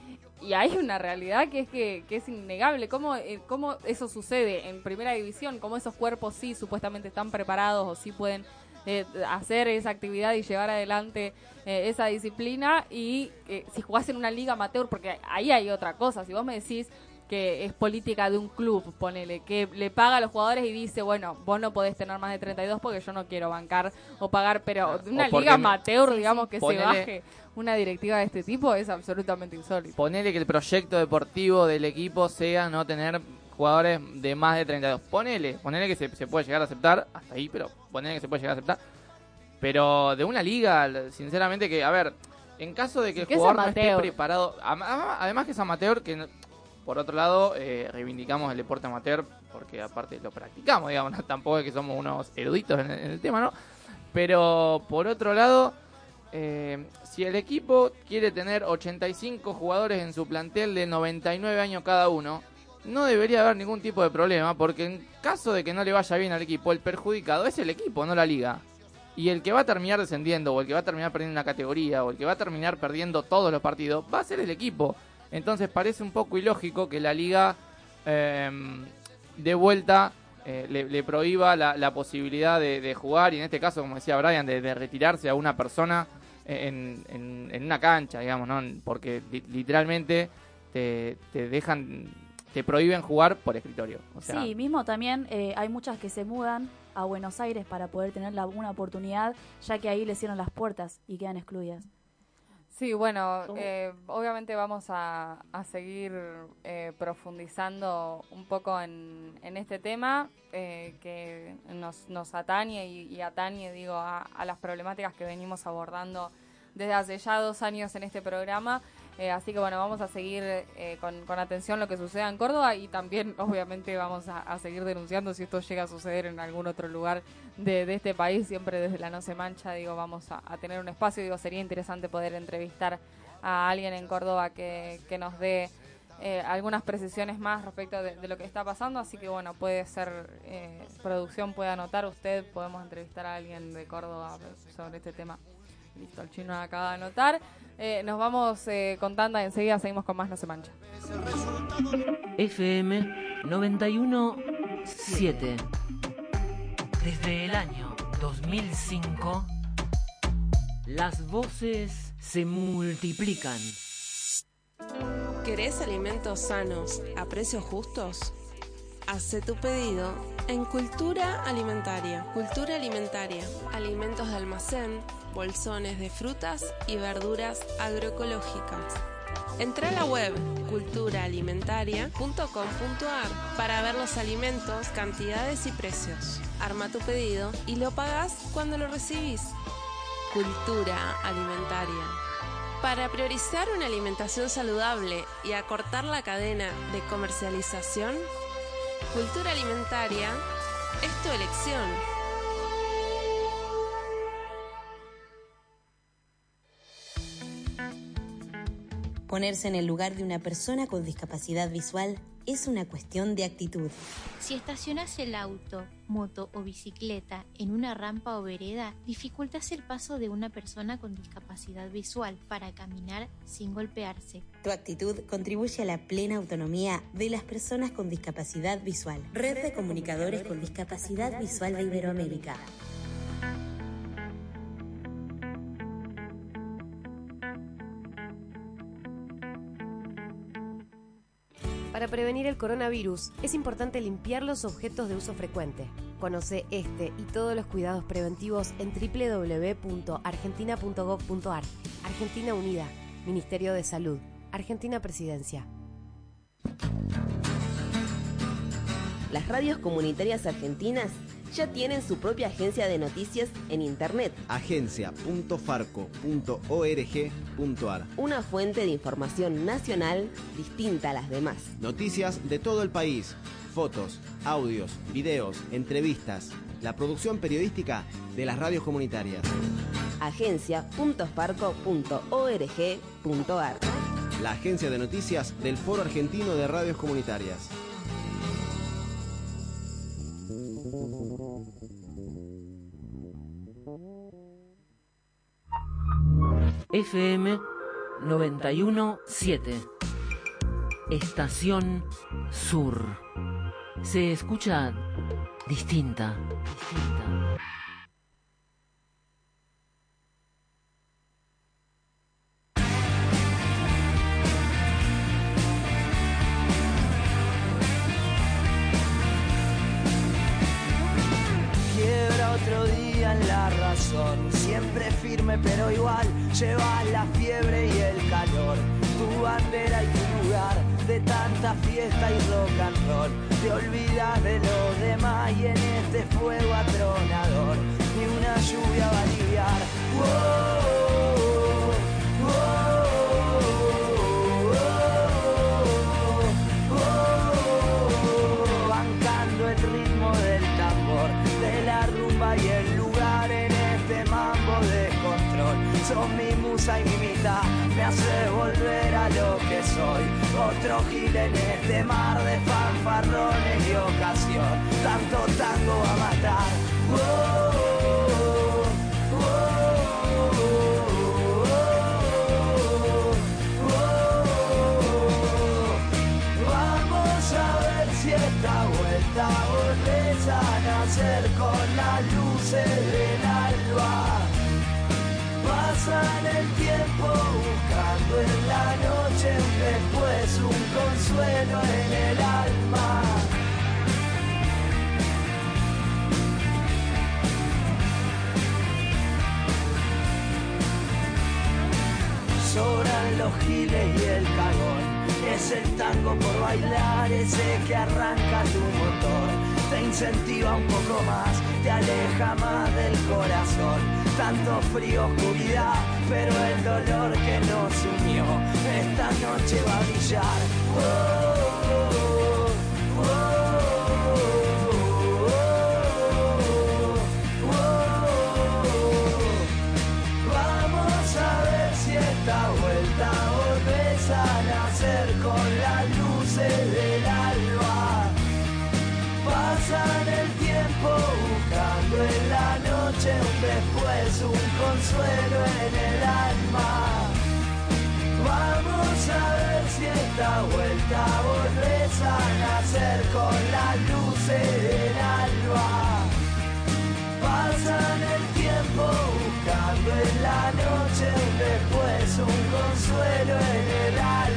Speaker 2: y hay una realidad que es que, que es innegable. ¿Cómo, eh, ¿Cómo eso sucede en primera división? ¿Cómo esos cuerpos sí supuestamente están preparados o sí pueden eh, hacer esa actividad y llevar adelante eh, esa disciplina? Y eh, si jugás en una liga amateur, porque ahí hay otra cosa. Si vos me decís, que es política de un club, ponele, que le paga a los jugadores y dice, bueno, vos no podés tener más de 32 porque yo no quiero bancar o pagar, pero de una liga amateur, digamos, que
Speaker 5: Ponele-
Speaker 2: se baje una directiva de este tipo es absolutamente insólito.
Speaker 5: Ponele que el proyecto deportivo del equipo sea no tener jugadores de más de 32. Ponele, ponele que se, se puede llegar a aceptar, hasta ahí, pero ponele que se puede llegar a aceptar. Pero de una liga, sinceramente que, a ver, en caso de que el
Speaker 2: Que
Speaker 5: jugador no esté preparado, además que es amateur, que no- por otro lado eh, reivindicamos el deporte amateur, porque aparte lo practicamos, digamos, no, tampoco es que somos unos eruditos en el, tema, ¿no? Pero por otro lado, eh, si el equipo quiere tener 85 jugadores en su plantel de 99 años cada uno, no debería haber ningún tipo de problema, porque en caso de que no le vaya bien al equipo, el perjudicado es el equipo, no la liga. Y el que va a terminar descendiendo, o el que va a terminar perdiendo una categoría, o el que va a terminar perdiendo todos los partidos, va a ser el equipo. Entonces parece un poco ilógico que la liga eh, de vuelta eh, le, prohíba la, posibilidad de, jugar, y en este caso, como decía Brian, de, retirarse a una persona en, en- una cancha, digamos, ¿no? Porque li- literalmente te, dejan, te prohíben jugar por escritorio.
Speaker 6: Sí, mismo también eh, hay muchas que se mudan a Buenos Aires para poder tener la, una oportunidad, ya que ahí le cierran las puertas y quedan excluidas.
Speaker 2: Sí, bueno, eh, obviamente vamos a, a seguir eh, profundizando un poco en, en este tema eh, que nos, nos atañe y, y atañe, digo, a, a las problemáticas que venimos abordando desde hace ya dos años en este programa. Eh, así que bueno, vamos a seguir eh, con, con atención lo que suceda en Córdoba y también obviamente vamos a, seguir denunciando si esto llega a suceder en algún otro lugar de, de este país, siempre desde la No Se Mancha, digo, vamos a, a tener un espacio, digo, sería interesante poder entrevistar a alguien en Córdoba que, que nos dé eh, algunas precisiones más respecto de, de lo que está pasando, así que bueno, puede ser, eh, producción puede anotar usted, podemos entrevistar a alguien de Córdoba sobre este tema. Listo, el chino acaba de anotar. Eh, nos vamos eh, con tanda, enseguida seguimos con más No Se Mancha.
Speaker 1: FM 917. Desde el año 2005, las voces se multiplican.
Speaker 24: ¿Querés alimentos sanos a precios justos? Hace tu pedido en Cultura Alimentaria. Cultura Alimentaria. Alimentos de almacén, bolsones de frutas y verduras agroecológicas. Entra a la web culturaalimentaria.com.ar para ver los alimentos, cantidades y precios. Arma tu pedido y lo pagas cuando lo recibís. Cultura Alimentaria. Para priorizar una alimentación saludable y acortar la cadena de comercialización, Cultura Alimentaria es tu elección.
Speaker 25: Ponerse en el lugar de una persona con discapacidad visual es una cuestión de actitud.
Speaker 26: Si estacionas el auto, moto o bicicleta en una rampa o vereda, dificultas el paso de una persona con discapacidad visual para caminar sin golpearse.
Speaker 25: Tu actitud contribuye a la plena autonomía de las personas con discapacidad visual. Red de Comunicadores con Discapacidad Visual de Iberoamérica.
Speaker 27: Para prevenir el coronavirus es importante limpiar los objetos de uso frecuente. Conoce este y todos los cuidados preventivos en www.argentina.gov.ar. Argentina Unida, Ministerio de Salud, Argentina Presidencia.
Speaker 28: Las radios comunitarias argentinas ya tienen su propia agencia de noticias en Internet,
Speaker 17: agencia.farco.org.ar.
Speaker 28: una fuente de información nacional distinta a las demás.
Speaker 17: Noticias de todo el país, fotos, audios, videos, entrevistas, la producción periodística de las radios comunitarias.
Speaker 28: agencia.farco.org.ar.
Speaker 17: La agencia de noticias del Foro Argentino de Radios Comunitarias.
Speaker 1: FM 917. Estación Sur. Se escucha distinta. distinta.
Speaker 15: Quiebra otro día en la radio siempre firme pero igual, llevas la fiebre y el calor, tu bandera y tu lugar, de tanta fiesta y rock and roll, te olvidas de los demás y en este fuego atronador, ni una lluvia va a aliviar. Son mi musa y mi mitad, me hace volver a lo que soy. Otro gil en este mar de fanfarrones y ocasión. Tanto tango a matar. Vamos a ver si esta vuelta volvés a nacer con las luces alba. Pasan el tiempo buscando en la noche después un consuelo en el alma. Sobran los giles y el cagón. Es el tango por bailar, ese que arranca tu motor. Te incentiva un poco más, te aleja más del corazón. Tanto frío, oscuridad, pero el dolor que nos unió esta noche va a brillar. Vamos a ver si esta vuelta volvés a nacer con las luces del alba. Pasan el tiempo buscando en la noche un después, un consuelo en el alma. Vamos a ver si esta vuelta volvés a nacer con las luces del alba. Pasan el tiempo buscando en la noche un después, un consuelo en el alma.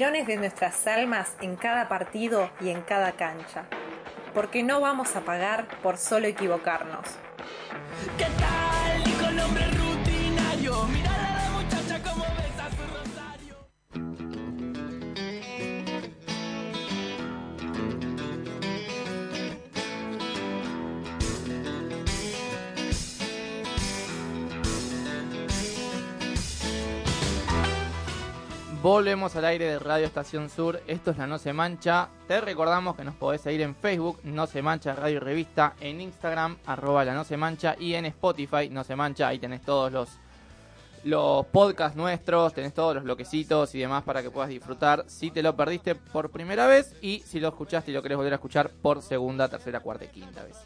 Speaker 3: De nuestras almas en cada partido y en cada cancha. Porque no vamos a pagar por solo equivocarnos.
Speaker 5: Volvemos al aire de Radio Estación Sur. Esto es la No Se Mancha. Te recordamos que nos podés seguir en Facebook, No Se Mancha Radio y Revista, en Instagram, arroba la No Se Mancha, y en Spotify, No Se Mancha. Ahí tenés todos los, los podcasts nuestros, tenés todos los bloquecitos y demás para que puedas disfrutar si te lo perdiste por primera vez y si lo escuchaste y lo querés volver a escuchar por segunda, tercera, cuarta y quinta vez.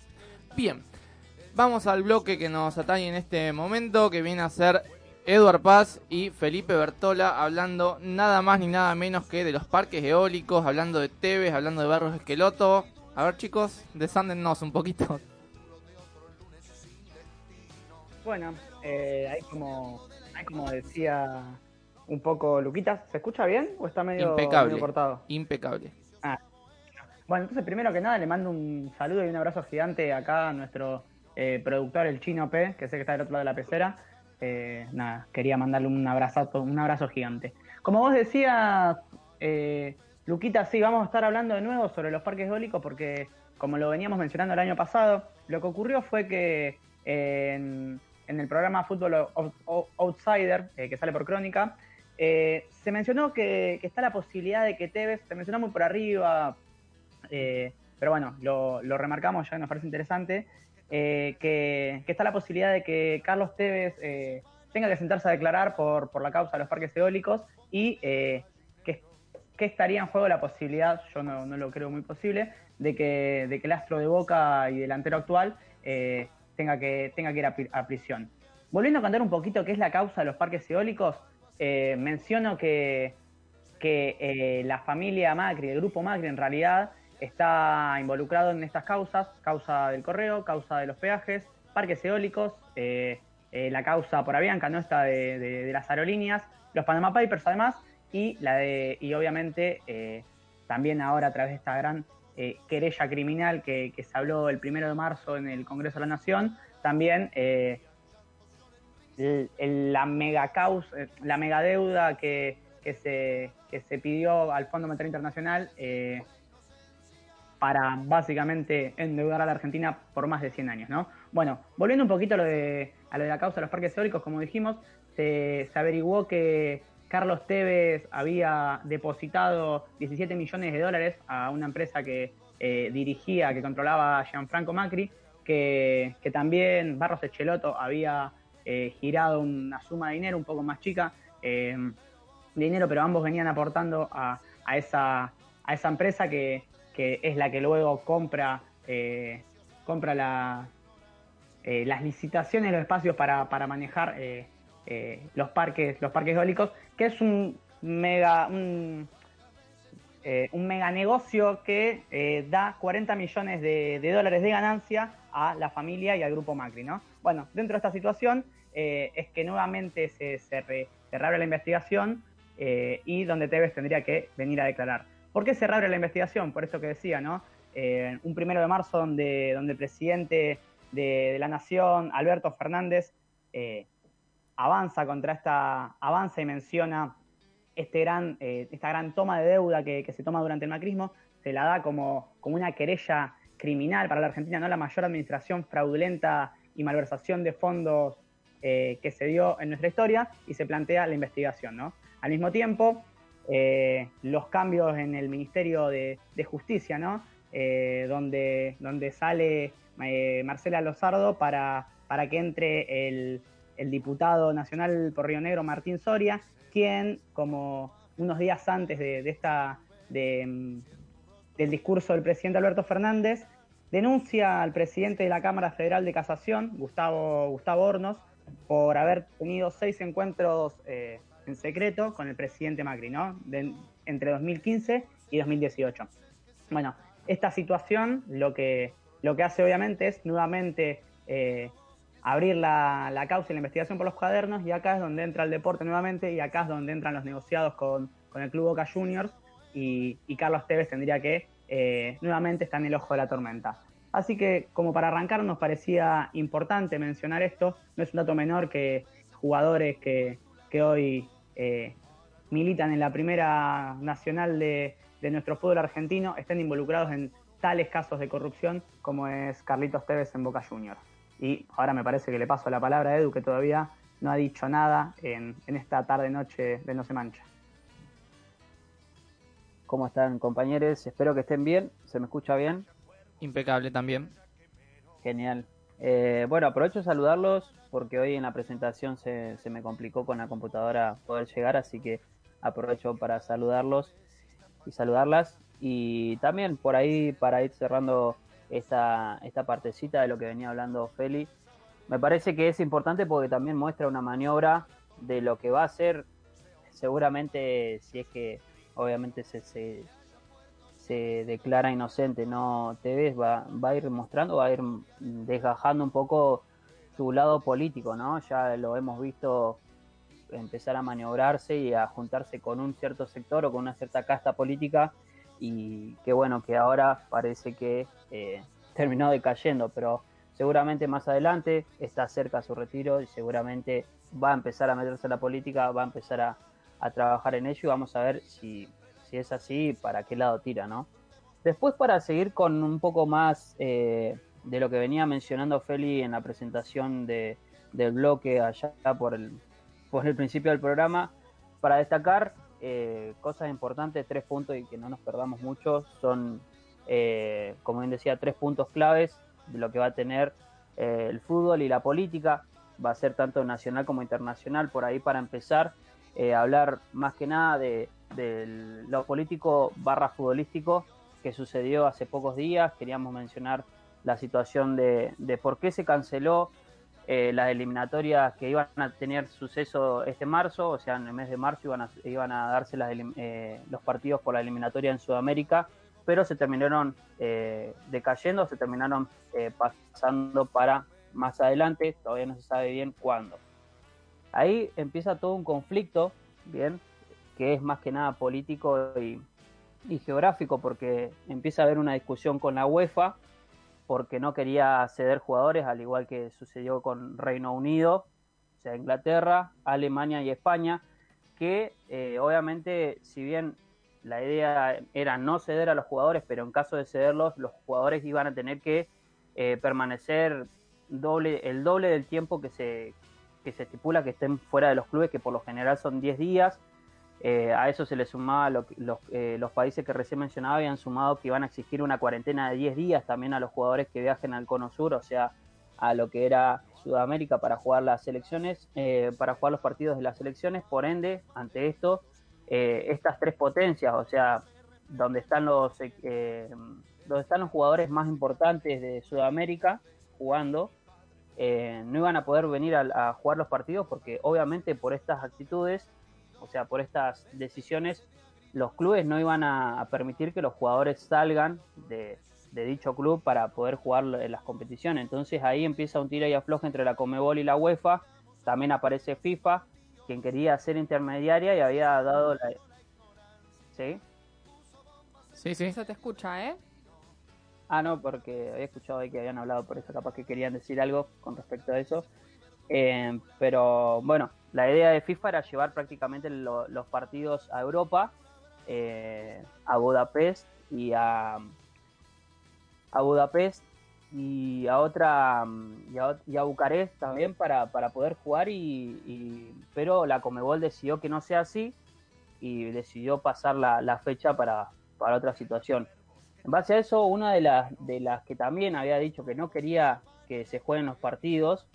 Speaker 5: Bien, vamos al bloque que nos atañe en este momento, que viene a ser Eduard Paz y Felipe Bertola hablando nada más ni nada menos que de los parques eólicos, hablando de Tevez, hablando de Barros Esqueloto. A ver chicos, desándennos un poquito.
Speaker 29: Bueno, eh, ahí como como decía un poco Luquitas, ¿se escucha bien o está medio,
Speaker 5: Impecable.
Speaker 29: medio cortado?
Speaker 5: Impecable.
Speaker 29: Ah. Bueno, entonces primero que nada le mando un saludo y un abrazo gigante acá a nuestro eh, productor, el Chino P, que sé que está del otro lado de la pecera. Eh, nada, quería mandarle un abrazo, un abrazo gigante. Como vos decías, eh, Luquita, sí, vamos a estar hablando de nuevo sobre los parques eólicos porque, como lo veníamos mencionando el año pasado, lo que ocurrió fue que en, el programa Fútbol Out- Out- Outsider, eh, que sale por Crónica, eh, se mencionó que, está la posibilidad de que Tevez, se mencionó muy por arriba, eh, pero bueno, lo remarcamos ya que nos parece interesante, eh, que, está la posibilidad de que Carlos Tevez eh, tenga que sentarse a declarar por, por la causa de los parques eólicos y eh, que, que estaría en juego la posibilidad, yo no, no lo creo muy posible, de que, de que el astro de Boca y delantero actual eh, tenga, que, tenga que ir a, pri- a prisión. Volviendo a contar un poquito qué es la causa de los parques eólicos, eh, menciono que, que la familia Macri, el grupo Macri en realidad, está involucrado en estas causas, causa del correo, causa de los peajes, parques eólicos, eh, eh, la causa por Avianca, ¿no? Esta de, las aerolíneas, los Panama Papers además, y la de, y obviamente eh, también ahora a través de esta gran querella criminal que, se habló el primero de marzo en el Congreso de la Nación, también la mega causa, la mega deuda que, que se, que se pidió al Fondo Monetario Internacional para básicamente endeudar a la Argentina por más de 100 años, ¿no? Bueno, volviendo un poquito a lo de, a lo de la causa de los parques eólicos, como dijimos, se, averiguó que Carlos Tevez había depositado 17 millones de dólares a una empresa que eh, dirigía, que controlaba Gianfranco Macri, que, que también Barros Echeloto había eh, girado una suma de dinero un poco más chica, eh, dinero, pero ambos venían aportando a, a esa, a esa empresa que, que es la que luego compra, eh, compra eh, las licitaciones, los espacios para, para manejar eh, los parques, los parques eólicos, que es un mega, un, mega negocio que da 40 millones de, dólares de ganancia a la familia y al grupo Macri, ¿no? Bueno, dentro de esta situación es que nuevamente se, se, re- reabre la investigación y donde Tevez tendría que venir a declarar. ¿Por qué se reabre la investigación? Por eso que decía, ¿no? Eh, un primero de marzo donde, donde el presidente de, la Nación, Alberto Fernández, eh, avanza contra esta, avanza y menciona este eh, esta gran toma de deuda que, se toma durante el macrismo, se la da como, como una querella criminal para la Argentina, no la mayor administración fraudulenta y malversación de fondos que se dio en nuestra historia, y se plantea la investigación. ¿no? Al mismo tiempo, eh, los cambios en el Ministerio de, Justicia, ¿no? Eh, donde, donde sale eh, Marcela Lozardo para, para que entre el, diputado nacional por Río Negro, Martín Soria, quien, como unos días antes de, de esta, de, del discurso del presidente Alberto Fernández, denuncia al presidente de la Cámara Federal de Casación, Gustavo, Gustavo Hornos, por haber tenido seis encuentros eh, en secreto con el presidente Macri, ¿no? De- entre 2015 y 2018. Bueno, esta situación lo que, lo que hace obviamente es nuevamente eh, abrir la, la causa y la investigación por los cuadernos y acá es donde entra el deporte nuevamente y acá es donde entran los negociados con, con el Club Boca Juniors y, y Carlos Tevez tendría que eh, nuevamente estar en el ojo de la tormenta. Así que como para arrancar nos parecía importante mencionar esto, no es un dato menor que jugadores que, que hoy eh, militan en la primera nacional de, de nuestro fútbol argentino estén involucrados en tales casos de corrupción como es Carlitos Tevez en Boca Juniors. Y ahora me parece que le paso la palabra a Edu, que todavía no ha dicho nada en, en esta tarde-noche de No se mancha.
Speaker 30: ¿Cómo están compañeros? Espero que estén bien. ¿Se me escucha bien?
Speaker 5: Impecable también.
Speaker 30: Genial. Eh, bueno, aprovecho de saludarlos porque hoy en la presentación se, se me complicó con la computadora poder llegar, así que aprovecho para saludarlos y saludarlas. Y también por ahí, para ir cerrando esta, esta partecita de lo que venía hablando Feli, me parece que es importante porque también muestra una maniobra de lo que va a ser, seguramente si es que obviamente se, se, se declara inocente, no Tevez va, va a ir mostrando, va a ir desgajando un poco su lado político, ¿no? Ya lo hemos visto empezar a maniobrarse y a juntarse con un cierto sector o con una cierta casta política y qué bueno que ahora parece que eh, terminó decayendo, pero seguramente más adelante está cerca su retiro y seguramente va a empezar a meterse en la política, va a empezar a, a trabajar en ello y vamos a ver si, si, es así, para qué lado tira, ¿no? Después para seguir con un poco más eh, de lo que venía mencionando Feli en la presentación de, del bloque allá por el, por el principio del programa, para destacar eh, cosas importantes, tres puntos y que no nos perdamos mucho, son, eh, como bien decía, tres puntos claves de lo que va a tener eh, el fútbol y la política, va a ser tanto nacional como internacional, por ahí para empezar, hablar más que nada de, de lo político barra futbolístico que sucedió hace pocos días, queríamos mencionar la situación de, de por qué se canceló eh, las eliminatorias que iban a tener suceso este marzo, o sea, en el mes de marzo iban a, iban a darse las, eh, los partidos por la eliminatoria en Sudamérica, pero se terminaron eh, decayendo, se terminaron eh, pasando para más adelante, todavía no se sabe bien cuándo. Ahí empieza todo un conflicto, bien, que es más que nada político y, y geográfico, porque empieza a haber una discusión con la UEFA, porque no quería ceder jugadores, al igual que sucedió con Reino Unido, o sea, Inglaterra, Alemania y España, que eh, obviamente, si bien la idea era no ceder a los jugadores, pero en caso de cederlos, los jugadores iban a tener que eh, permanecer doble, el doble del tiempo que se, que se estipula que estén fuera de los clubes, que por lo general son 10 días. Eh, a eso se le sumaba lo, los, eh, los países que recién mencionaba, habían sumado que iban a exigir una cuarentena de 10 días también a los jugadores que viajen al Cono Sur, o sea, a lo que era Sudamérica para jugar las selecciones, eh, para jugar los partidos de las selecciones. Por ende, ante esto, estas tres potencias, o sea, donde están los donde están los jugadores más importantes de Sudamérica jugando, no iban a poder venir a, jugar los partidos porque obviamente por estas actitudes, o sea, por estas decisiones, los clubes no iban a, a permitir que los jugadores salgan de, de, dicho club para poder jugar en las competiciones. Entonces ahí empieza un tira y afloja entre la Comebol y la UEFA, también aparece FIFA, quien quería ser intermediaria y había dado la... ¿Sí?
Speaker 5: Sí, sí.
Speaker 2: Se te escucha, ¿eh?
Speaker 30: Ah, no, porque había escuchado ahí que habían hablado por eso, capaz que querían decir algo con respecto a eso. Eh, pero bueno, la idea de FIFA era llevar prácticamente lo, los partidos a Europa, eh, a Budapest y a, Budapest y a otra y a, y a Bucarest también para, poder jugar y, pero la Comebol decidió que no sea así y decidió pasar la, la fecha para, para otra situación. En base a eso, una de las, de las que también había dicho que no quería que se jueguen los partidos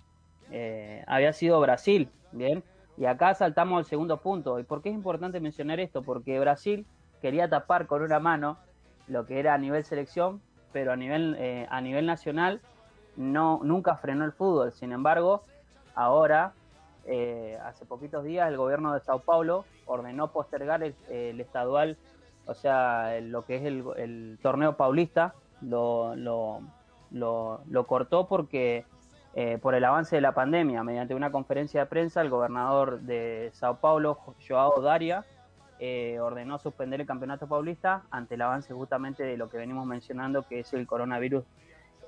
Speaker 30: eh, había sido Brasil, ¿bien? Y acá saltamos al segundo punto. ¿Y por qué es importante mencionar esto? Porque Brasil quería tapar con una mano lo que era a nivel selección, pero a nivel, eh, a nivel nacional no, nunca frenó el fútbol. Sin embargo, ahora, eh, hace poquitos días, el gobierno de Sao Paulo ordenó postergar el, estadual o sea, lo que es el, el torneo paulista lo, lo, lo, lo cortó porque eh, por el avance de la pandemia. Mediante una conferencia de prensa, el gobernador de Sao Paulo, Joao Daria, eh, ordenó suspender el campeonato paulista ante el avance justamente de lo que venimos mencionando, que es el coronavirus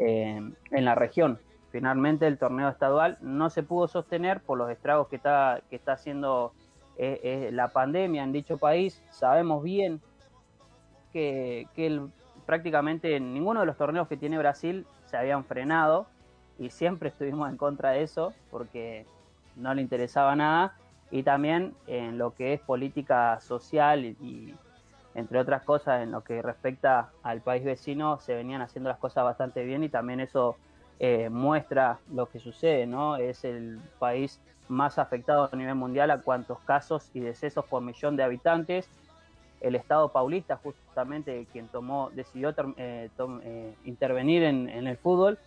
Speaker 30: eh, en la región. Finalmente, el torneo estadual no se pudo sostener por los estragos que está, que está haciendo la pandemia en dicho país. Sabemos bien que, que el, prácticamente en ninguno de los torneos que tiene Brasil se habían frenado y siempre estuvimos en contra de eso porque no le interesaba nada y también en lo que es política social y, entre otras cosas en lo que respecta al país vecino se venían haciendo las cosas bastante bien y también eso eh, muestra lo que sucede, ¿no? Es el país más afectado a nivel mundial a cuantos casos y decesos por millón de habitantes el Estado paulista, justamente quien tomó, decidió eh, tom, eh, intervenir en, en, el fútbol,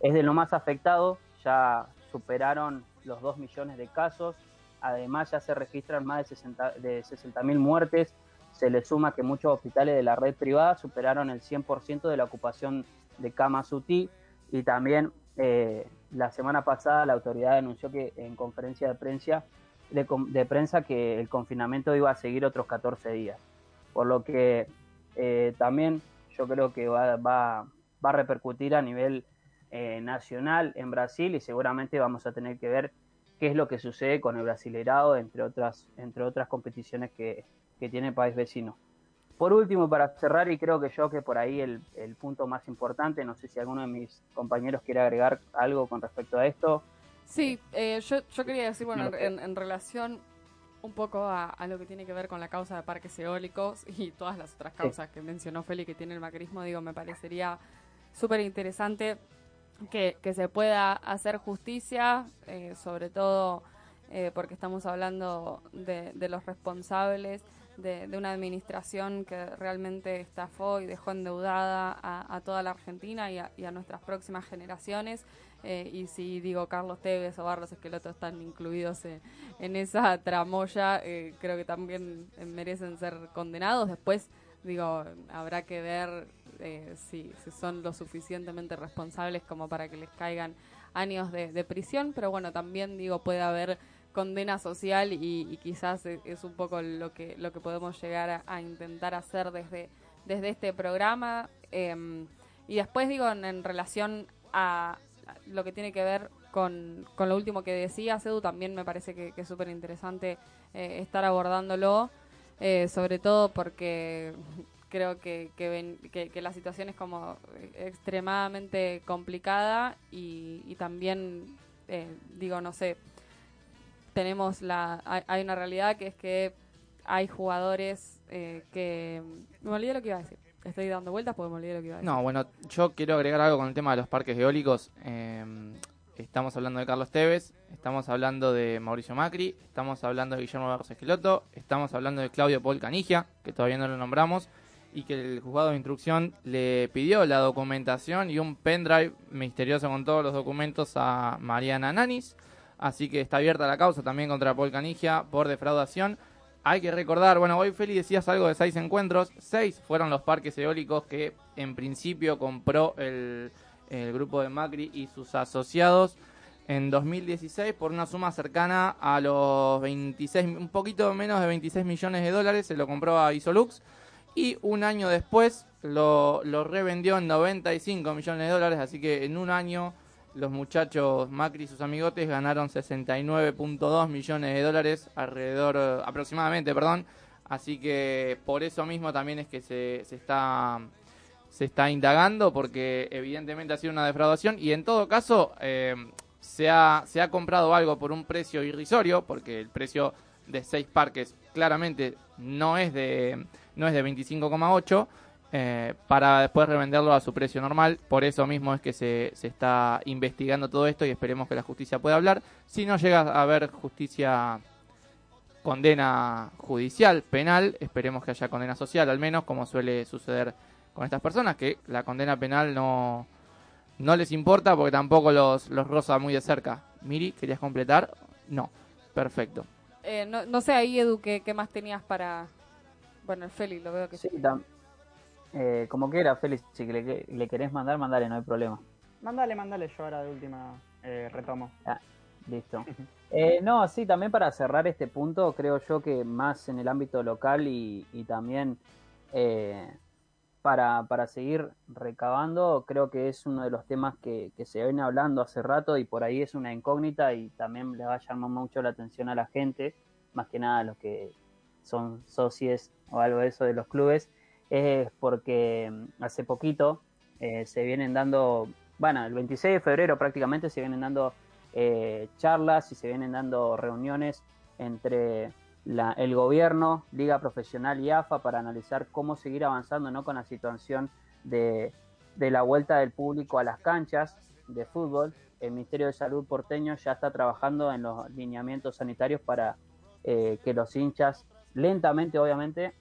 Speaker 30: es de lo más afectado, ya superaron los 2 millones de casos, además ya se registran más de 60 de 60.000 muertes. Se le suma que muchos hospitales de la red privada superaron el 100% de la ocupación de camas UTI y también eh, la semana pasada la autoridad denunció que en conferencia de prensa, de prensa que el confinamiento iba a seguir otros 14 días. Por lo que eh, también yo creo que va, va, va a repercutir a nivel eh, nacional en Brasil y seguramente vamos a tener que ver qué es lo que sucede con el Brasileirado, entre otras, entre otras competiciones que, que tiene el país vecino. Por último, para cerrar, y creo que yo que por ahí el, el punto más importante, no sé si alguno de mis compañeros quiere agregar algo con respecto a esto.
Speaker 2: Sí, eh, yo, yo quería decir, bueno,
Speaker 30: No.
Speaker 2: en, en relación un poco a, a lo que tiene que ver con la causa de parques eólicos y todas las otras
Speaker 30: Sí.
Speaker 2: causas que mencionó Feli que tiene el macrismo, digo, me parecería súper interesante que, que se pueda hacer justicia, eh, sobre todo eh, porque estamos hablando de, de los responsables de, de una administración que realmente estafó y dejó endeudada a, a toda la Argentina y a, y a nuestras próximas generaciones. Eh, y si digo Carlos Tevez o Barros Esqueloto están incluidos en esa tramoya, eh, creo que también eh, merecen ser condenados. Después, digo, habrá que ver eh, si, son lo suficientemente responsables como para que les caigan años de, de prisión, pero bueno, también digo, puede haber condena social y, y quizás e- es un poco lo que lo que podemos llegar a, intentar hacer desde desde este programa. Em, y después digo en, relación a lo que tiene que ver con, con lo último que decía Edu también me parece que, que es súper interesante eh, estar abordándolo eh, sobre todo porque creo que, que, ven- que- que la situación es como extremadamente complicada y, y también eh, digo no sé tenemos la hay, hay una realidad que es que hay jugadores eh, que me olvidé lo que iba a decir estoy dando vueltas porque me olvidé lo que iba a decir
Speaker 5: No, bueno, yo quiero agregar algo con el tema de los parques eólicos. Eh, estamos hablando de Carlos Tevez, estamos hablando de Mauricio Macri, estamos hablando de Guillermo Barros Esqueloto, estamos hablando de Claudio Paul Canigia, que todavía no lo nombramos, y que el juzgado de instrucción le pidió la documentación y un pendrive misterioso con todos los documentos a Mariana Nanis. Así que está abierta la causa también contra Paul Canigia por defraudación. Hay que recordar, bueno, hoy Feli decías algo de seis encuentros. Seis fueron los parques eólicos que en principio compró el, el grupo de Macri y sus asociados en 2016 por una suma cercana a los 26, un poquito menos de 26 millones de dólares. Se lo compró a Isolux y un año después lo, revendió en 95 millones de dólares. Así que en un año los muchachos Macri y sus amigotes ganaron 69.2 millones de dólares, alrededor, aproximadamente, perdón. Así que por eso mismo también es que se, se está se está indagando porque evidentemente ha sido una defraudación y en todo caso eh, se, ha, se ha comprado algo por un precio irrisorio porque el precio de seis parques claramente no es de no de 25,8 eh, para después revenderlo a su precio normal. Por eso mismo es que se, se está investigando todo esto y esperemos que la justicia pueda hablar. Si no llega a haber justicia, condena judicial, penal, esperemos que haya condena social, al menos como suele suceder con estas personas, que la condena penal no, no les importa porque tampoco los, los roza muy de cerca. Miri, ¿querías completar? No. Perfecto.
Speaker 2: Eh, no, no sé ahí Edu qué, qué más tenías para bueno el Feli lo veo que
Speaker 30: Sí, tam- eh, como quiera, Félix, si le, le querés mandar, mandale, no hay problema.
Speaker 29: Mándale, mándale, yo ahora de última eh, retomo.
Speaker 30: Ah, listo. Eh, no, sí, también para cerrar este punto, creo yo que más en el ámbito local y, y también eh, para, para seguir recabando, creo que es uno de los temas que, se viene hablando hace rato y por ahí es una incógnita y también le va a llamar mucho la atención a la gente, más que nada a los que son socios o algo de eso de los clubes, es porque mm, hace poquito eh, se vienen dando, bueno, el 26 de febrero prácticamente se vienen dando eh, charlas y se vienen dando reuniones entre la- el gobierno, Liga Profesional y AFA para analizar cómo seguir avanzando ¿no? con la situación de, de la vuelta del público a las canchas de fútbol. El Ministerio de Salud porteño ya está trabajando en los lineamientos sanitarios para eh, que los hinchas lentamente, obviamente,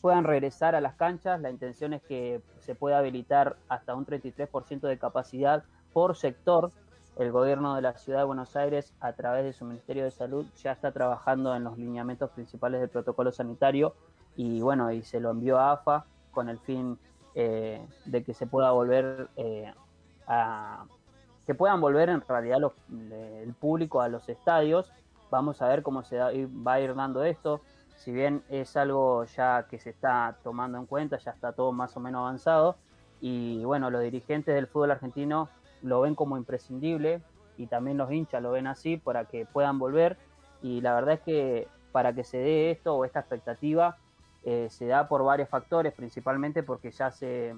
Speaker 30: puedan regresar a las canchas. La intención es que se pueda habilitar hasta un 33% de capacidad por sector el gobierno de la ciudad de Buenos Aires, a través de su Ministerio de Salud, ya está trabajando en los lineamientos principales del protocolo sanitario y bueno, y se lo envió a AFA con el fin eh, de que se pueda volver eh, a que puedan volver en realidad los- le- el público a los estadios. Vamos a ver cómo se va a ir dando esto. Si bien es algo ya que se está tomando en cuenta, ya está todo más o menos avanzado. Y bueno, los dirigentes del fútbol argentino lo ven como imprescindible y también los hinchas lo ven así para que puedan volver. Y la verdad es que para que se dé esto o esta expectativa, eh, se da por varios factores, principalmente porque ya se,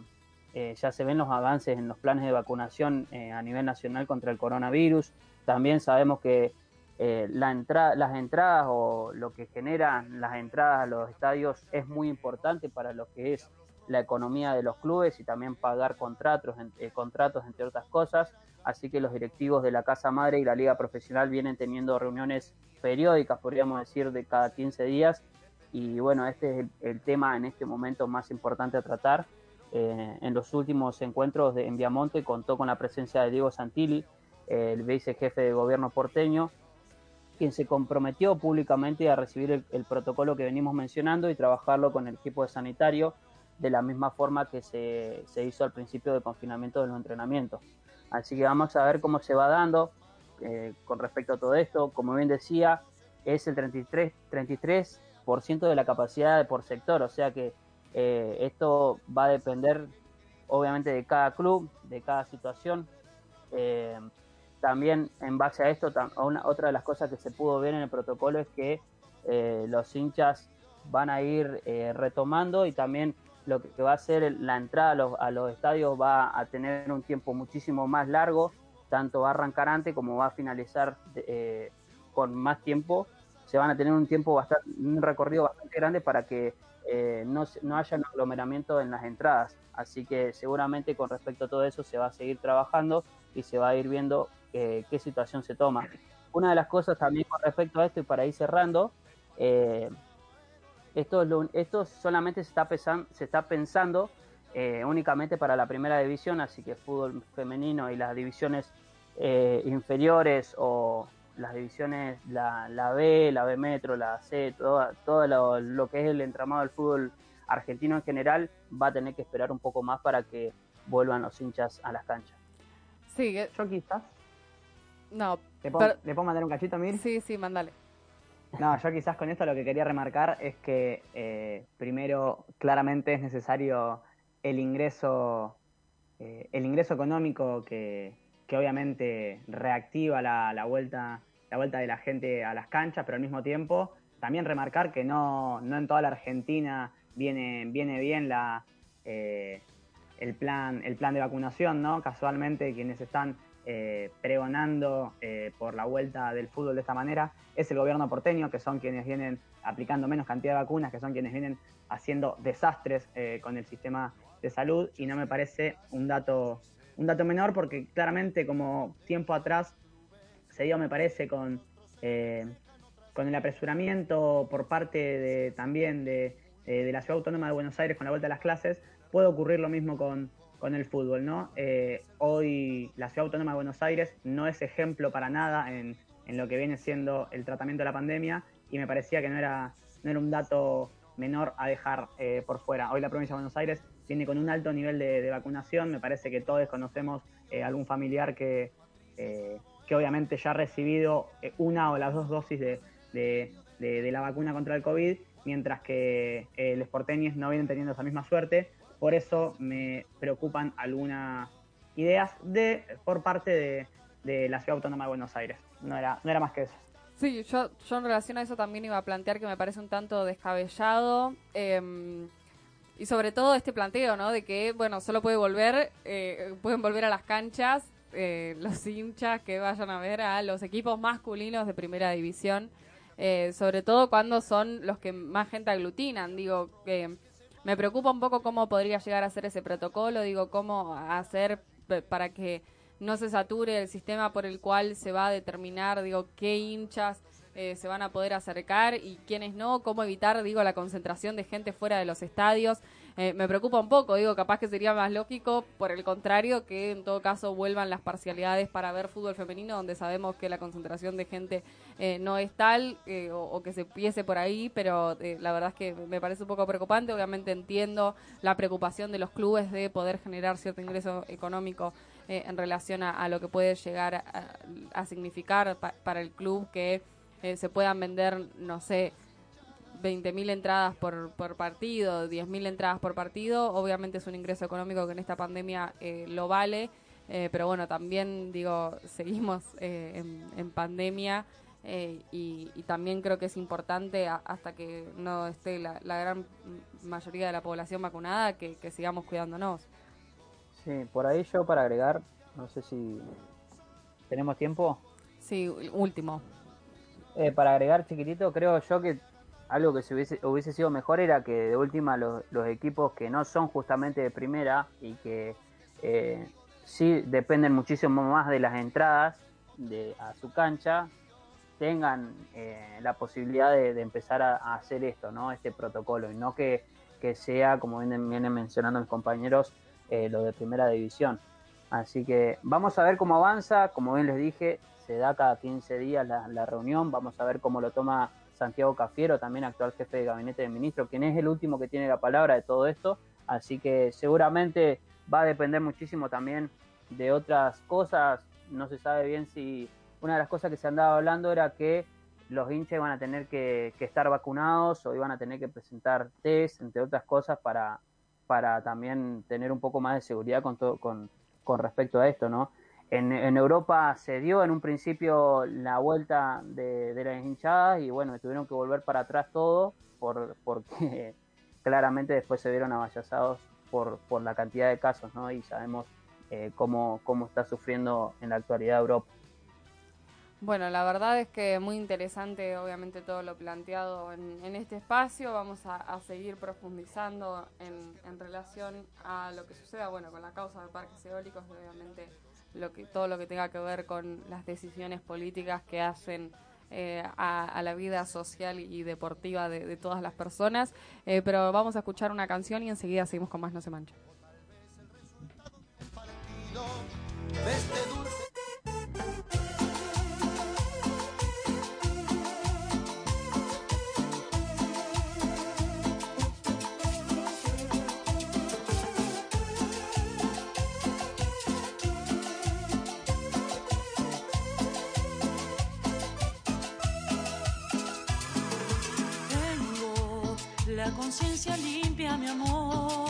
Speaker 30: eh, ya se ven los avances en los planes de vacunación eh, a nivel nacional contra el coronavirus. También sabemos que la las entradas o lo que generan las entradas a los estadios es muy importante para lo que es la economía de los clubes y también pagar contratos, eh, contratos entre otras cosas. Así que los directivos de la Casa Madre y la Liga Profesional vienen teniendo reuniones periódicas, podríamos decir, de cada 15 días. Y bueno, este es el, el tema en este momento más importante a tratar. Eh, en los últimos encuentros de, en Viamonte contó con la presencia de Diego Santilli, eh, el vicejefe de gobierno porteño, quien se comprometió públicamente a recibir el, el protocolo que venimos mencionando y trabajarlo con el equipo de sanitario de la misma forma que se, se hizo al principio del confinamiento de los entrenamientos. Así que vamos a ver cómo se va dando eh, con respecto a todo esto. Como bien decía, es el 33, 33% de la capacidad por sector, o sea que eh, esto va a depender obviamente de cada club, de cada situación. Eh, también en base a esto, una- otra de las cosas que se pudo ver en el protocolo es que los hinchas van a ir retomando y también lo que va a ser la entrada a los, a los estadios va a tener un tiempo muchísimo más largo, tanto va a arrancar antes como va a finalizar eh, con más tiempo. Se van a tener un tiempo bastante, un recorrido bastante grande para que eh, no, no haya un aglomeramiento en las entradas. Así que seguramente con respecto a todo eso se va a seguir trabajando y se va a ir viendo eh, qué situación se toma. Una de las cosas también con respecto a esto y para ir cerrando, eh, esto, es lo- esto solamente se está, pesan- se está pensando eh, únicamente para la primera división, así que fútbol femenino y las divisiones eh, inferiores o las divisiones, la, la B, la B Metro, la C, todo, todo lo, lo que es el entramado del fútbol argentino en general, va a tener que esperar un poco más para que vuelvan los hinchas a las canchas.
Speaker 2: Sí,
Speaker 29: yo quizás.
Speaker 2: No,
Speaker 29: ¿Le puedo,
Speaker 2: pero-
Speaker 29: ¿le puedo mandar un cachito, Mir?
Speaker 2: Sí, sí, mándale.
Speaker 29: No, yo quizás con esto lo que quería remarcar es que eh, primero claramente es necesario el ingreso, eh, el ingreso económico que, que obviamente reactiva la, la vuelta, la vuelta de la gente a las canchas, pero al mismo tiempo también remarcar que no, no en toda la Argentina viene, viene bien la, eh, el, plan, el plan de vacunación, ¿no? Casualmente quienes están eh, pregonando eh, por la vuelta del fútbol de esta manera. Es el gobierno porteño, que son quienes vienen aplicando menos cantidad de vacunas, que son quienes vienen haciendo desastres eh, con el sistema de salud. Y no me parece un dato, un dato menor porque claramente como tiempo atrás se dio, me parece, con, con el apresuramiento por parte de, también de, de la Ciudad Autónoma de Buenos Aires con la vuelta a las clases, puede ocurrir lo mismo con, con el fútbol, ¿no? Eh, hoy la Ciudad Autónoma de Buenos Aires no es ejemplo para nada en, en lo que viene siendo el tratamiento de la pandemia y me parecía que no era, no era un dato menor a dejar eh, por fuera. Hoy la provincia de Buenos Aires viene con un alto nivel de, vacunación, me parece que todos conocemos eh, algún familiar que, que obviamente ya ha recibido una o las dos dosis de, de- de- la vacuna contra el COVID, mientras que los porteños no vienen teniendo esa misma suerte. Por eso me preocupan algunas ideas de, por parte de, la Ciudad Autónoma de Buenos Aires. No era, no era más que eso.
Speaker 2: Sí, yo, yo en relación a eso también iba a plantear que me parece un tanto descabellado. eh, y sobre todo este planteo, ¿no? De que, bueno, solo puede volver, eh, pueden volver a las canchas eh, los hinchas que vayan a ver a los equipos masculinos de primera división. eh, sobre todo cuando son los que más gente aglutinan. Digo, que me preocupa un poco cómo podría llegar a ser ese protocolo. Digo, cómo hacer para que no se sature el sistema por el cual se va a determinar, digo, qué hinchas eh, se van a poder acercar y quiénes no, cómo evitar, digo, la concentración de gente fuera de los estadios. Eh, me preocupa un poco, digo, capaz que sería más lógico, por el contrario, que en todo caso vuelvan las parcialidades para ver fútbol femenino, donde sabemos que la concentración de gente eh, no es tal eh, o, que se empiece por ahí, pero eh, la verdad es que me parece un poco preocupante. Obviamente entiendo la preocupación de los clubes de poder generar cierto ingreso económico eh, en relación a, lo que puede llegar a, significar pa- para el club que eh, se puedan vender, no sé, 20.000 entradas por, por partido, 10.000 entradas por partido, obviamente es un ingreso económico que en esta pandemia eh, lo vale, eh, pero bueno, también digo, seguimos eh, en, en pandemia eh, y, y también creo que es importante a- hasta que no esté la, la gran mayoría de la población vacunada que, que sigamos cuidándonos.
Speaker 30: Sí, por ahí yo para agregar, no sé si tenemos tiempo.
Speaker 2: Sí, último.
Speaker 30: Eh, para agregar chiquitito, creo yo que algo que se hubiese, hubiese sido mejor era que de última los, los equipos que no son justamente de primera y que eh, sí dependen muchísimo más de las entradas de, a su cancha, tengan eh, la posibilidad de, de empezar a, hacer esto, ¿no? Este protocolo, y no que, que sea, como vienen, vienen mencionando mis compañeros, eh, lo de primera división. Así que vamos a ver cómo avanza, como bien les dije, se da cada 15 días la reunión, vamos a ver cómo lo toma Santiago Cafiero, también actual jefe de gabinete del ministro, quien es el último que tiene la palabra de todo esto, así que seguramente va a depender muchísimo también de otras cosas, no se sabe bien si una de las cosas que se andaba hablando era que los hinchas iban a tener que, estar vacunados o iban a tener que presentar test, entre otras cosas, para, para también tener un poco más de seguridad con, todo, con, con respecto a esto, ¿no? En, Europa se dio en un principio la vuelta de, las hinchadas y bueno, tuvieron que volver para atrás todo por, porque claramente después se vieron avallazados por, por la cantidad de casos, ¿no? Y sabemos eh, cómo, cómo está sufriendo en la actualidad Europa.
Speaker 2: Bueno, la verdad es que muy interesante, obviamente, todo lo planteado en, en este espacio. Vamos a, seguir profundizando en, en relación a lo que suceda, bueno, con la causa de parques eólicos, obviamente lo que, todo lo que tenga que ver con las decisiones políticas que hacen eh, a, la vida social y deportiva de, de todas las personas. Eh, pero vamos a escuchar una canción y enseguida seguimos con más No se mancha.
Speaker 31: La conciencia limpia, mi amor,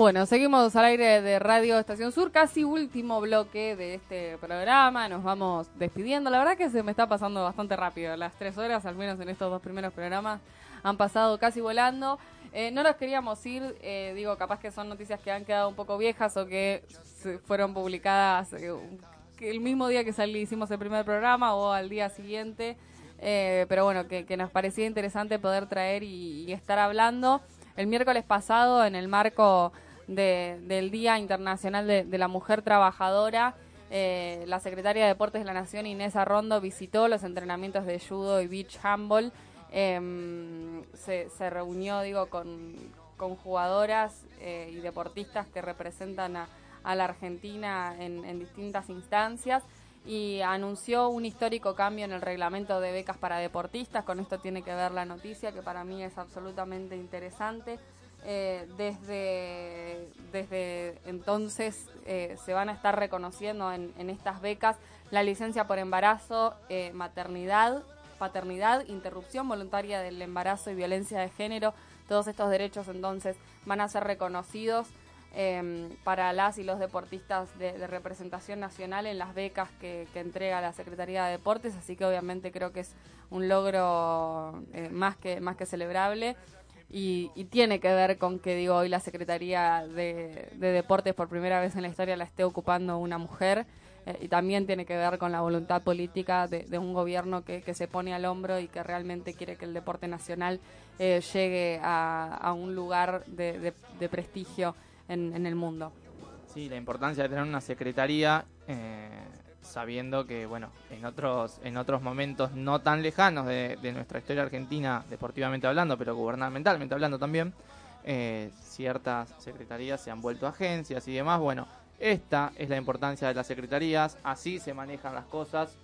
Speaker 2: Bueno, seguimos al aire de Radio Estación Sur, casi último bloque de este programa. Nos vamos despidiendo. La verdad que se me está pasando bastante rápido. Las tres horas, al menos en estos dos primeros programas, han pasado casi volando. Eh, no nos queríamos ir, eh, digo, capaz que son noticias que han quedado un poco viejas o que fueron publicadas eh, el mismo día que salí, hicimos el primer programa o al día siguiente. Eh, pero bueno, que, que nos parecía interesante poder traer y estar hablando. El miércoles pasado, en el marco de- del Día Internacional de, la Mujer Trabajadora, eh, la secretaria de Deportes de la Nación, Inés Arrondo, visitó los entrenamientos de judo y beach handball. Em, se, reunió, digo, con, jugadoras eh, y deportistas que representan a, a la Argentina en, en distintas instancias y anunció un histórico cambio en el reglamento de becas para deportistas. Con esto tiene que ver la noticia, que para mí es absolutamente interesante. Eh, desde, desde entonces eh, se van a estar reconociendo en, en estas becas. La licencia por embarazo, eh, maternidad, paternidad, interrupción voluntaria del embarazo y violencia de género. Todos estos derechos entonces van a ser reconocidos eh, para las y los deportistas de, representación nacional en las becas que, que entrega la Secretaría de Deportes, así que obviamente creo que es un logro más, que, más que celebrable y, y tiene que ver con que digo hoy la Secretaría de, de Deportes por primera vez en la historia la esté ocupando una mujer eh, y también tiene que ver con la voluntad política de, un gobierno que, se pone al hombro y que realmente quiere que el deporte nacional eh, llegue a, un lugar de, de- de prestigio en, en el mundo.
Speaker 5: Sí, la importancia de tener una secretaría, eh, sabiendo que, bueno, en otros, en otros momentos no tan lejanos de, nuestra historia argentina, deportivamente hablando, pero gubernamentalmente hablando también, eh, ciertas secretarías se han vuelto agencias y demás. Bueno, esta es la importancia de las secretarías, así se manejan las cosas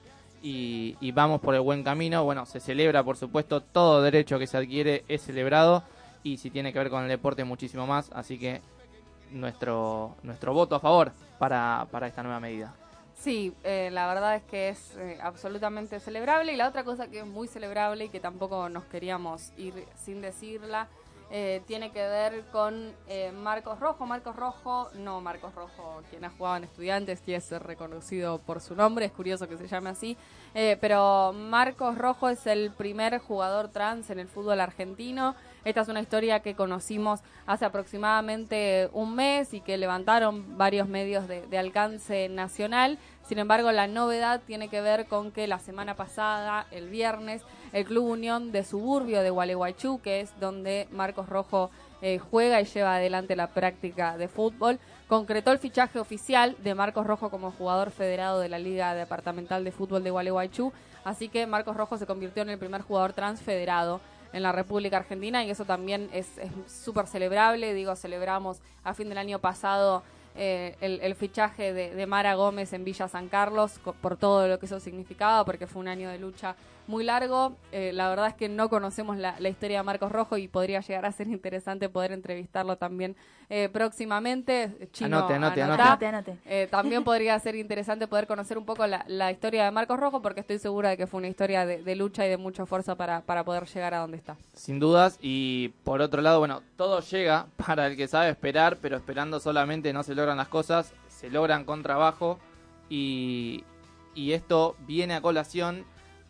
Speaker 5: y, y vamos por el buen camino. Bueno, se celebra, por supuesto, todo derecho que se adquiere es celebrado y si tiene que ver con el deporte muchísimo más, así que nuestro, nuestro voto a favor para, para esta nueva medida.
Speaker 2: Sí, eh, la verdad es que es eh, absolutamente celebrable y la otra cosa que es muy celebrable y que tampoco nos queríamos ir sin decirla eh, tiene que ver con eh, Marcos Rojo. Marcos Rojo, no Marcos Rojo, quien ha jugado en Estudiantes y es reconocido por su nombre, es curioso que se llame así, eh, pero Marcos Rojo es el primer jugador trans en el fútbol argentino. Esta es una historia que conocimos hace aproximadamente un mes y que levantaron varios medios de, alcance nacional. Sin embargo, la novedad tiene que ver con que la semana pasada, el viernes, el Club Unión de Suburbio de Gualeguaychú, que es donde Marcos Rojo eh, juega y lleva adelante la práctica de fútbol, concretó el fichaje oficial de Marcos Rojo como jugador federado de la Liga Departamental de Fútbol de Gualeguaychú. Así que Marcos Rojo se convirtió en el primer jugador trans federado en la República Argentina y eso también es súper celebrable. Digo, celebramos a fin del año pasado eh, el, fichaje de, Mara Gómez en Villa San Carlos por todo lo que eso significaba, porque fue un año de lucha muy largo. Eh, la verdad es que no conocemos la, la historia de Marcos Rojo y podría llegar a ser interesante poder entrevistarlo también eh, próximamente. Chino,
Speaker 5: Anote, anote, anote.
Speaker 6: Anote, anote.
Speaker 2: Eh, también podría ser interesante poder conocer un poco la, la historia de Marcos Rojo, porque estoy segura de que fue una historia de, de lucha y de mucho esfuerzo para, para poder llegar a donde está.
Speaker 5: Sin dudas, y por otro lado, bueno, todo llega para el que sabe esperar, pero esperando solamente no se logran las cosas, se logran con trabajo y, y esto viene a colación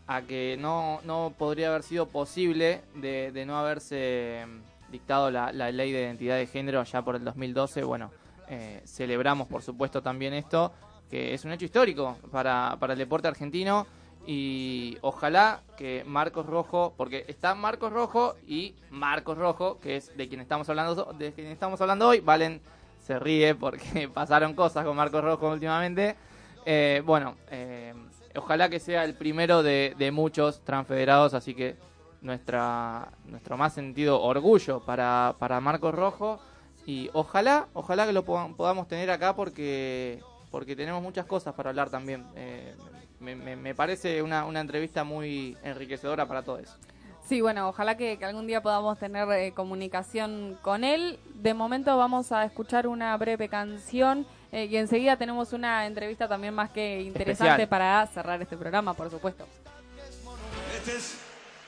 Speaker 5: a que no, no podría haber sido posible de, no haberse mm, dictado la, ley de identidad de género ya por el 2012. Bueno, eh, celebramos por supuesto también esto, que es un hecho histórico para, para el deporte argentino y ojalá que Marcos Rojo, porque está Marcos Rojo y Marcos Rojo, que es de quien estamos hablando, de quien estamos hablando hoy, Valen se ríe porque pasaron cosas con Marcos Rojo últimamente. Eh, bueno, eh, ojalá que sea el primero de, muchos transfederados, así que nuestra nuestro más sentido orgullo para, para Marcos Rojo y ojalá, ojalá que lo po- podamos tener acá porque porque tenemos muchas cosas para hablar también. Eh, me, parece una, una entrevista muy enriquecedora para todos.
Speaker 2: Sí, bueno, ojalá que, que algún día podamos tener eh, comunicación con él. De momento vamos a escuchar una breve canción eh, y enseguida tenemos una entrevista también más que interesante
Speaker 23: Especial.
Speaker 2: para cerrar este programa, por supuesto.
Speaker 23: Esta es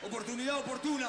Speaker 23: oportunidad oportuna.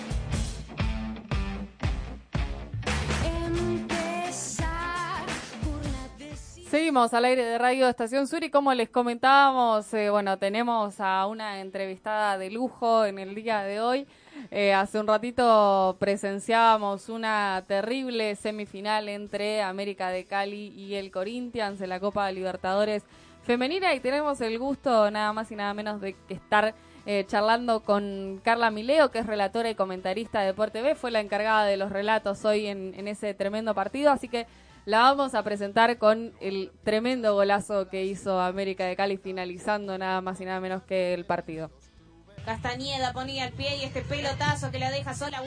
Speaker 2: Seguimos al aire de Radio Estación Sur y como les comentábamos, eh, bueno, tenemos a una entrevistada de lujo en el día de hoy. Eh, hace un ratito presenciábamos una terrible semifinal entre América de Cali y el Corinthians en la Copa Libertadores Femenina y tenemos el gusto nada más y nada menos de estar eh, charlando con Carla Mileo, que es relatora y comentarista de Deporte B, fue la encargada de los relatos hoy en, ese tremendo partido, así que la vamos a presentar con el tremendo golazo que hizo América de Cali finalizando nada más y nada menos que el partido.
Speaker 32: Castañeda ponía el pie y este pelotazo que la deja sola a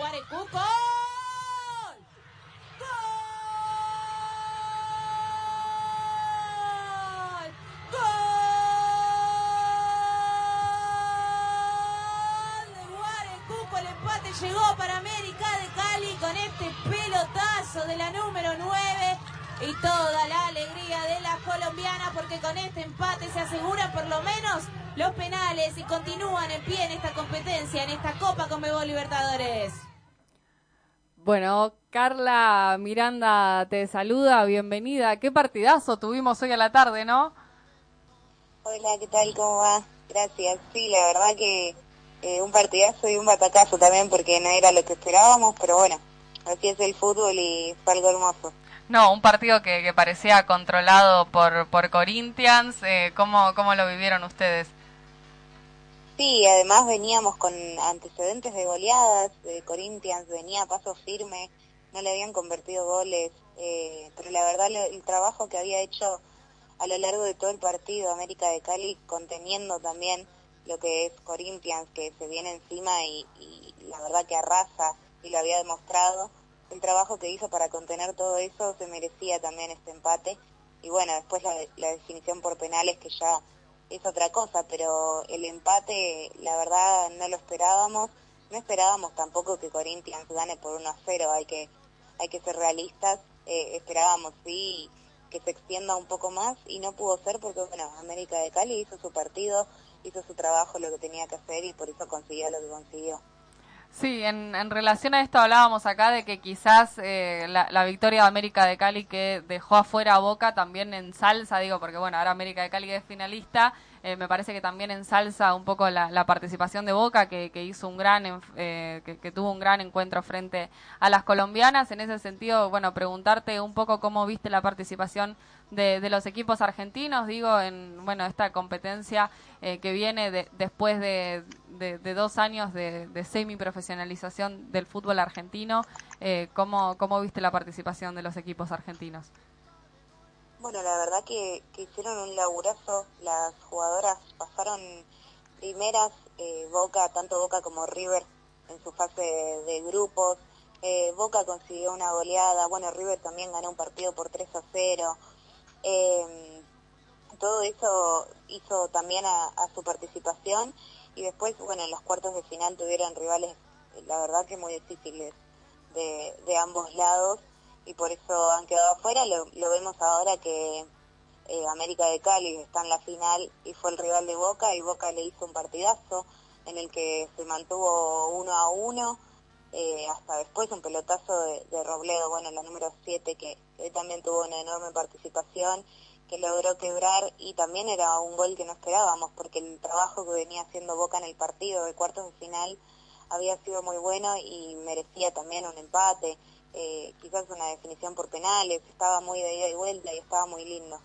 Speaker 32: llegó para América de Cali con este pelotazo de la número 9 y toda la alegría de las colombianas porque con este empate se aseguran por lo menos los penales y continúan en pie en esta competencia, en esta Copa Conmebol Libertadores.
Speaker 2: Bueno, Carla Miranda te saluda, bienvenida. Qué partidazo tuvimos hoy a la tarde, ¿no?
Speaker 33: Hola, ¿qué tal? ¿Cómo va? Gracias. Sí, la verdad que eh, un partidazo y un batacazo también porque no era lo que esperábamos, pero bueno, así es el fútbol y fue algo hermoso.
Speaker 2: No, un partido que, que parecía controlado por, por Corinthians. Eh, ¿cómo, ¿Cómo lo vivieron ustedes?
Speaker 33: Sí, además veníamos con antecedentes de goleadas, de Corinthians venía a paso firme, no le habían convertido goles, eh, pero la verdad lo- el trabajo que había hecho a lo largo de todo el partido América de Cali, conteniendo también lo que es Corinthians, que se viene encima y, y la verdad que arrasa y lo había demostrado, el trabajo que hizo para contener todo eso se merecía también este empate. Y bueno, después la, la definición por penales que ya es otra cosa, pero el empate, la verdad, no lo esperábamos. No esperábamos tampoco que Corinthians gane por 1 a 0, hay que, hay que ser realistas. Eh, esperábamos, sí, que se extienda un poco más y no pudo ser porque, bueno, América de Cali hizo su partido, hizo su trabajo, lo que tenía que hacer y por eso consiguió lo que consiguió.
Speaker 2: Sí, en, en relación a esto hablábamos acá de que quizás eh, la, la victoria de América de Cali que dejó afuera a Boca también en salsa, digo, porque bueno, ahora América de Cali es finalista, eh, me parece que también en salsa un poco la, la participación de Boca, que, que hizo un gran, eh, que tuvo un gran encuentro frente a las colombianas. En ese sentido, bueno, preguntarte un poco cómo viste la participación de, de los equipos argentinos, digo, en bueno esta competencia eh, que viene de- después de, de- dos años de, semi-profesionalización del fútbol argentino. Eh, ¿cómo, ¿Cómo viste la participación de los equipos argentinos?
Speaker 33: Bueno, la verdad que, que hicieron un laburazo, las jugadoras pasaron primeras, eh, Boca, tanto Boca como River en su fase de, de grupos, eh, Boca consiguió una goleada, bueno, River también ganó un partido por 3 a 0, eh, todo eso hizo también a, a su participación y después, bueno, en los cuartos de final tuvieron rivales, la verdad que muy difíciles de, de ambos lados y por eso han quedado afuera. Lo, lo vemos ahora que eh, América de Cali está en la final y fue el rival de Boca y Boca le hizo un partidazo en el que se mantuvo uno a uno. Eh, hasta después un pelotazo de, Robledo, bueno, la número 7, que, que también tuvo una enorme participación, que logró quebrar y también era un gol que no esperábamos, porque el trabajo que venía haciendo Boca en el partido de cuartos de final había sido muy bueno y merecía también un empate, eh, quizás una definición por penales, estaba muy de ida y vuelta y estaba muy lindo.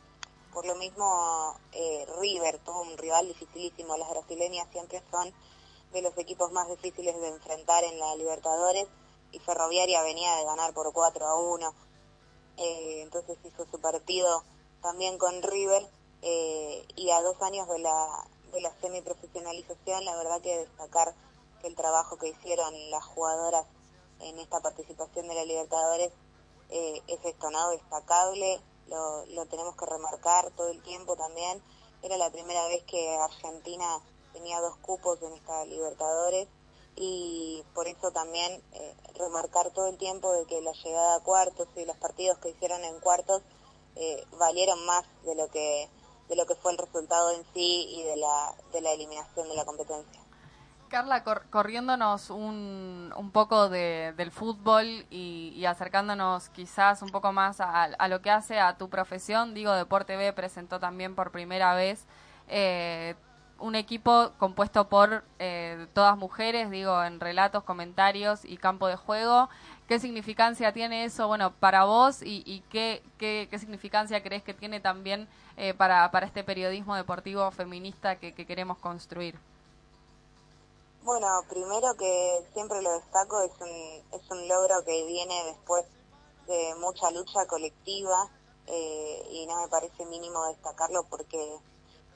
Speaker 33: Por lo mismo, eh, River tuvo un rival dificilísimo, las brasileñas siempre son de los equipos más difíciles de enfrentar en la Libertadores y Ferroviaria venía de ganar por 4 a 1, eh, entonces hizo su partido también con River eh, y a dos años de la, de la semiprofesionalización, la verdad que destacar que el trabajo que hicieron las jugadoras en esta participación de la Libertadores eh, es esto, ¿no? Destacable, lo, lo tenemos que remarcar todo el tiempo también. Era la primera vez que Argentina tenía dos cupos en esta Libertadores y por eso también eh, remarcar todo el tiempo de que la llegada a cuartos y los partidos que hicieron en cuartos eh, valieron más de lo que de lo que fue el resultado en sí y de la de la eliminación de la competencia.
Speaker 2: Carla, cor- corriéndonos un, un poco de- del fútbol y, y acercándonos quizás un poco más a, a lo que hace a tu profesión, digo, Deporte B presentó también por primera vez eh, un equipo compuesto por eh, todas mujeres, digo, en relatos, comentarios y campo de juego. ¿Qué significancia tiene eso, bueno, para vos y, y qué, qué, qué significancia crees que tiene también eh, para, para este periodismo deportivo feminista que- que queremos construir?
Speaker 33: Bueno, primero que siempre lo destaco es un, es un logro que viene después de mucha lucha colectiva eh, y no me parece mínimo destacarlo porque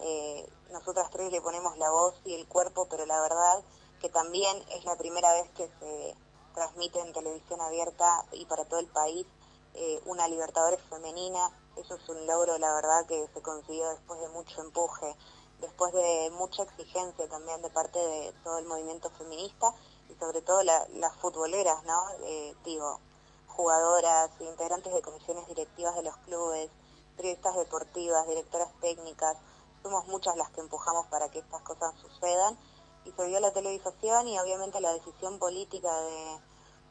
Speaker 33: eh, nosotras tres le ponemos la voz y el cuerpo, pero la verdad que también es la primera vez que se transmite en televisión abierta y para todo el país eh, una Libertadores femenina. Eso es un logro, la verdad, que se consiguió después de mucho empuje, después de mucha exigencia también de parte de todo el movimiento feminista y sobre todo la- las futboleras, ¿no? Eh, digo, jugadoras, integrantes de comisiones directivas de los clubes, periodistas deportivas, directoras técnicas, somos muchas las que empujamos para que estas cosas sucedan y se vio la televisación y obviamente la decisión política de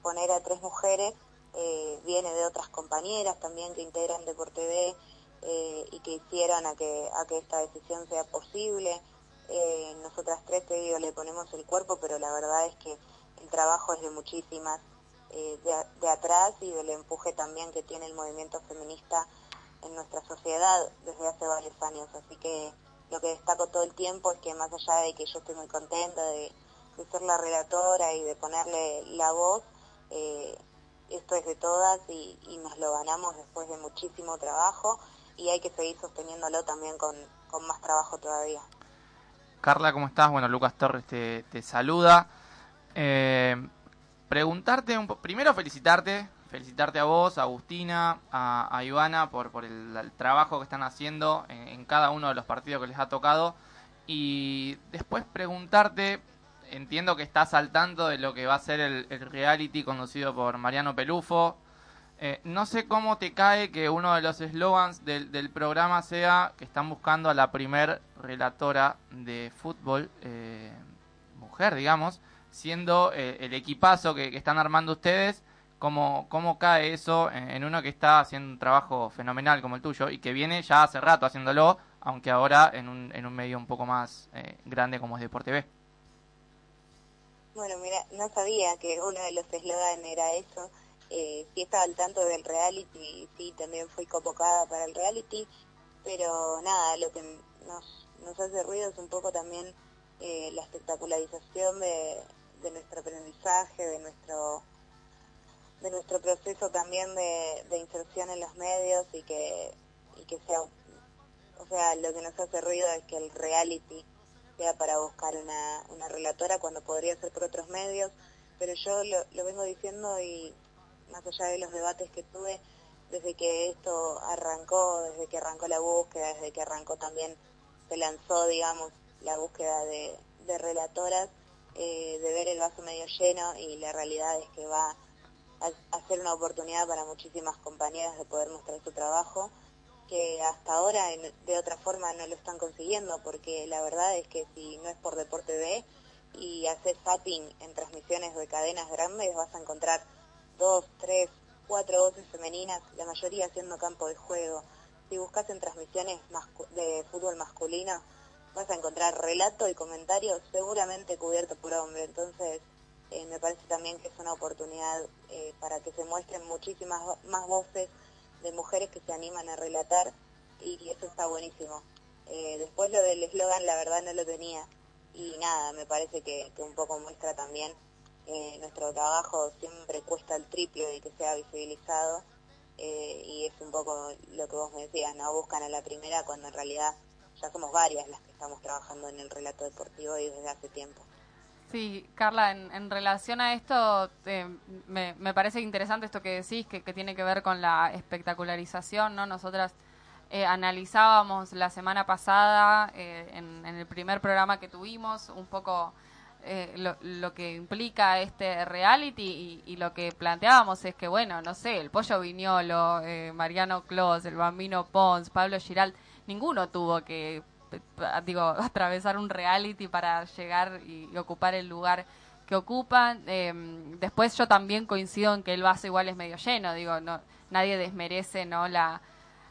Speaker 33: poner a tres mujeres eh, viene de otras compañeras también que integran Deporte eh, y que hicieron a que, a que esta decisión sea posible. Eh, nosotras tres, te digo, le ponemos el cuerpo, pero la verdad es que el trabajo es de muchísimas eh, de, de atrás y del empuje también que tiene el movimiento feminista en nuestra sociedad desde hace varios años. Así que lo que destaco todo el tiempo es que más allá de que yo estoy muy contenta de, ser la relatora y de ponerle la voz, eh, esto es de todas y, y nos lo ganamos después de muchísimo trabajo y hay que seguir sosteniéndolo también con, con más trabajo todavía.
Speaker 5: Carla, ¿cómo estás? Bueno, Lucas Torres te, te saluda. Eh, preguntarte, un po- primero felicitarte, felicitarte a vos, a Agustina, a, Ivana por, el, trabajo que están haciendo en, cada uno de los partidos que les ha tocado. Y después preguntarte, entiendo que estás al tanto de lo que va a ser el, reality conducido por Mariano Pelufo. Eh, no sé cómo te cae que uno de los eslogans del, programa sea que están buscando a la primer relatora de fútbol, eh, mujer, digamos, siendo eh, el equipazo que están armando ustedes. ¿Cómo, cómo cae eso en, uno que está haciendo un trabajo fenomenal como el tuyo y que viene ya hace rato haciéndolo, aunque ahora en un, en un medio un poco más eh, grande como es Deporte B?
Speaker 33: Bueno, mira, no sabía que uno de los eslogan era eso. Eh, sí estaba al tanto del reality, sí también fui convocada para el reality, pero nada, lo que nos, nos hace ruido es un poco también eh, la espectacularización de, de nuestro aprendizaje, de nuestro de nuestro proceso también de, de inserción en los medios y que, y que sea, o sea, lo que nos hace ruido es que el reality sea para buscar una, una relatora cuando podría ser por otros medios, pero yo lo, lo vengo diciendo y más allá de los debates que tuve, desde que esto arrancó, desde que arrancó la búsqueda, desde que arrancó también, se lanzó, digamos, la búsqueda de, de relatoras, eh, de ver el vaso medio lleno y la realidad es que va ser una oportunidad para muchísimas compañeras de poder mostrar su trabajo que hasta ahora de otra forma no lo están consiguiendo porque la verdad es que si no es por Deporte B y haces zapping en transmisiones de cadenas grandes vas a encontrar dos, tres, cuatro voces femeninas, la mayoría haciendo campo de juego. Si buscas en transmisiones de fútbol masculino vas a encontrar relato y comentarios seguramente cubiertos por hombre. Entonces eh, me parece también que es una oportunidad eh, para que se muestren muchísimas más voces de mujeres que se animan a relatar y eso está buenísimo. Eh, después lo del eslogan la verdad no lo tenía y nada, me parece que, que un poco muestra también eh, nuestro trabajo siempre cuesta el triple de que sea visibilizado eh, y es un poco lo que vos me decías, no buscan a la primera cuando en realidad ya somos varias las que estamos trabajando en el relato deportivo y desde hace tiempo.
Speaker 2: Sí, Carla, en, en relación a esto, eh, me, me parece interesante esto que decís, que, que tiene que ver con la espectacularización, ¿no? Nosotras eh, analizábamos la semana pasada, eh, en, el primer programa que tuvimos, un poco eh, lo, lo que implica este reality y, lo que planteábamos es que, bueno, no sé, el Pollo Viñolo, eh, Mariano Clos, el Bambino Pons, Pablo Giral, ninguno tuvo que digo, atravesar un reality para llegar y, ocupar el lugar que ocupan. Eh, después yo también coincido en que el vaso igual es medio lleno, digo, no nadie desmerece no la,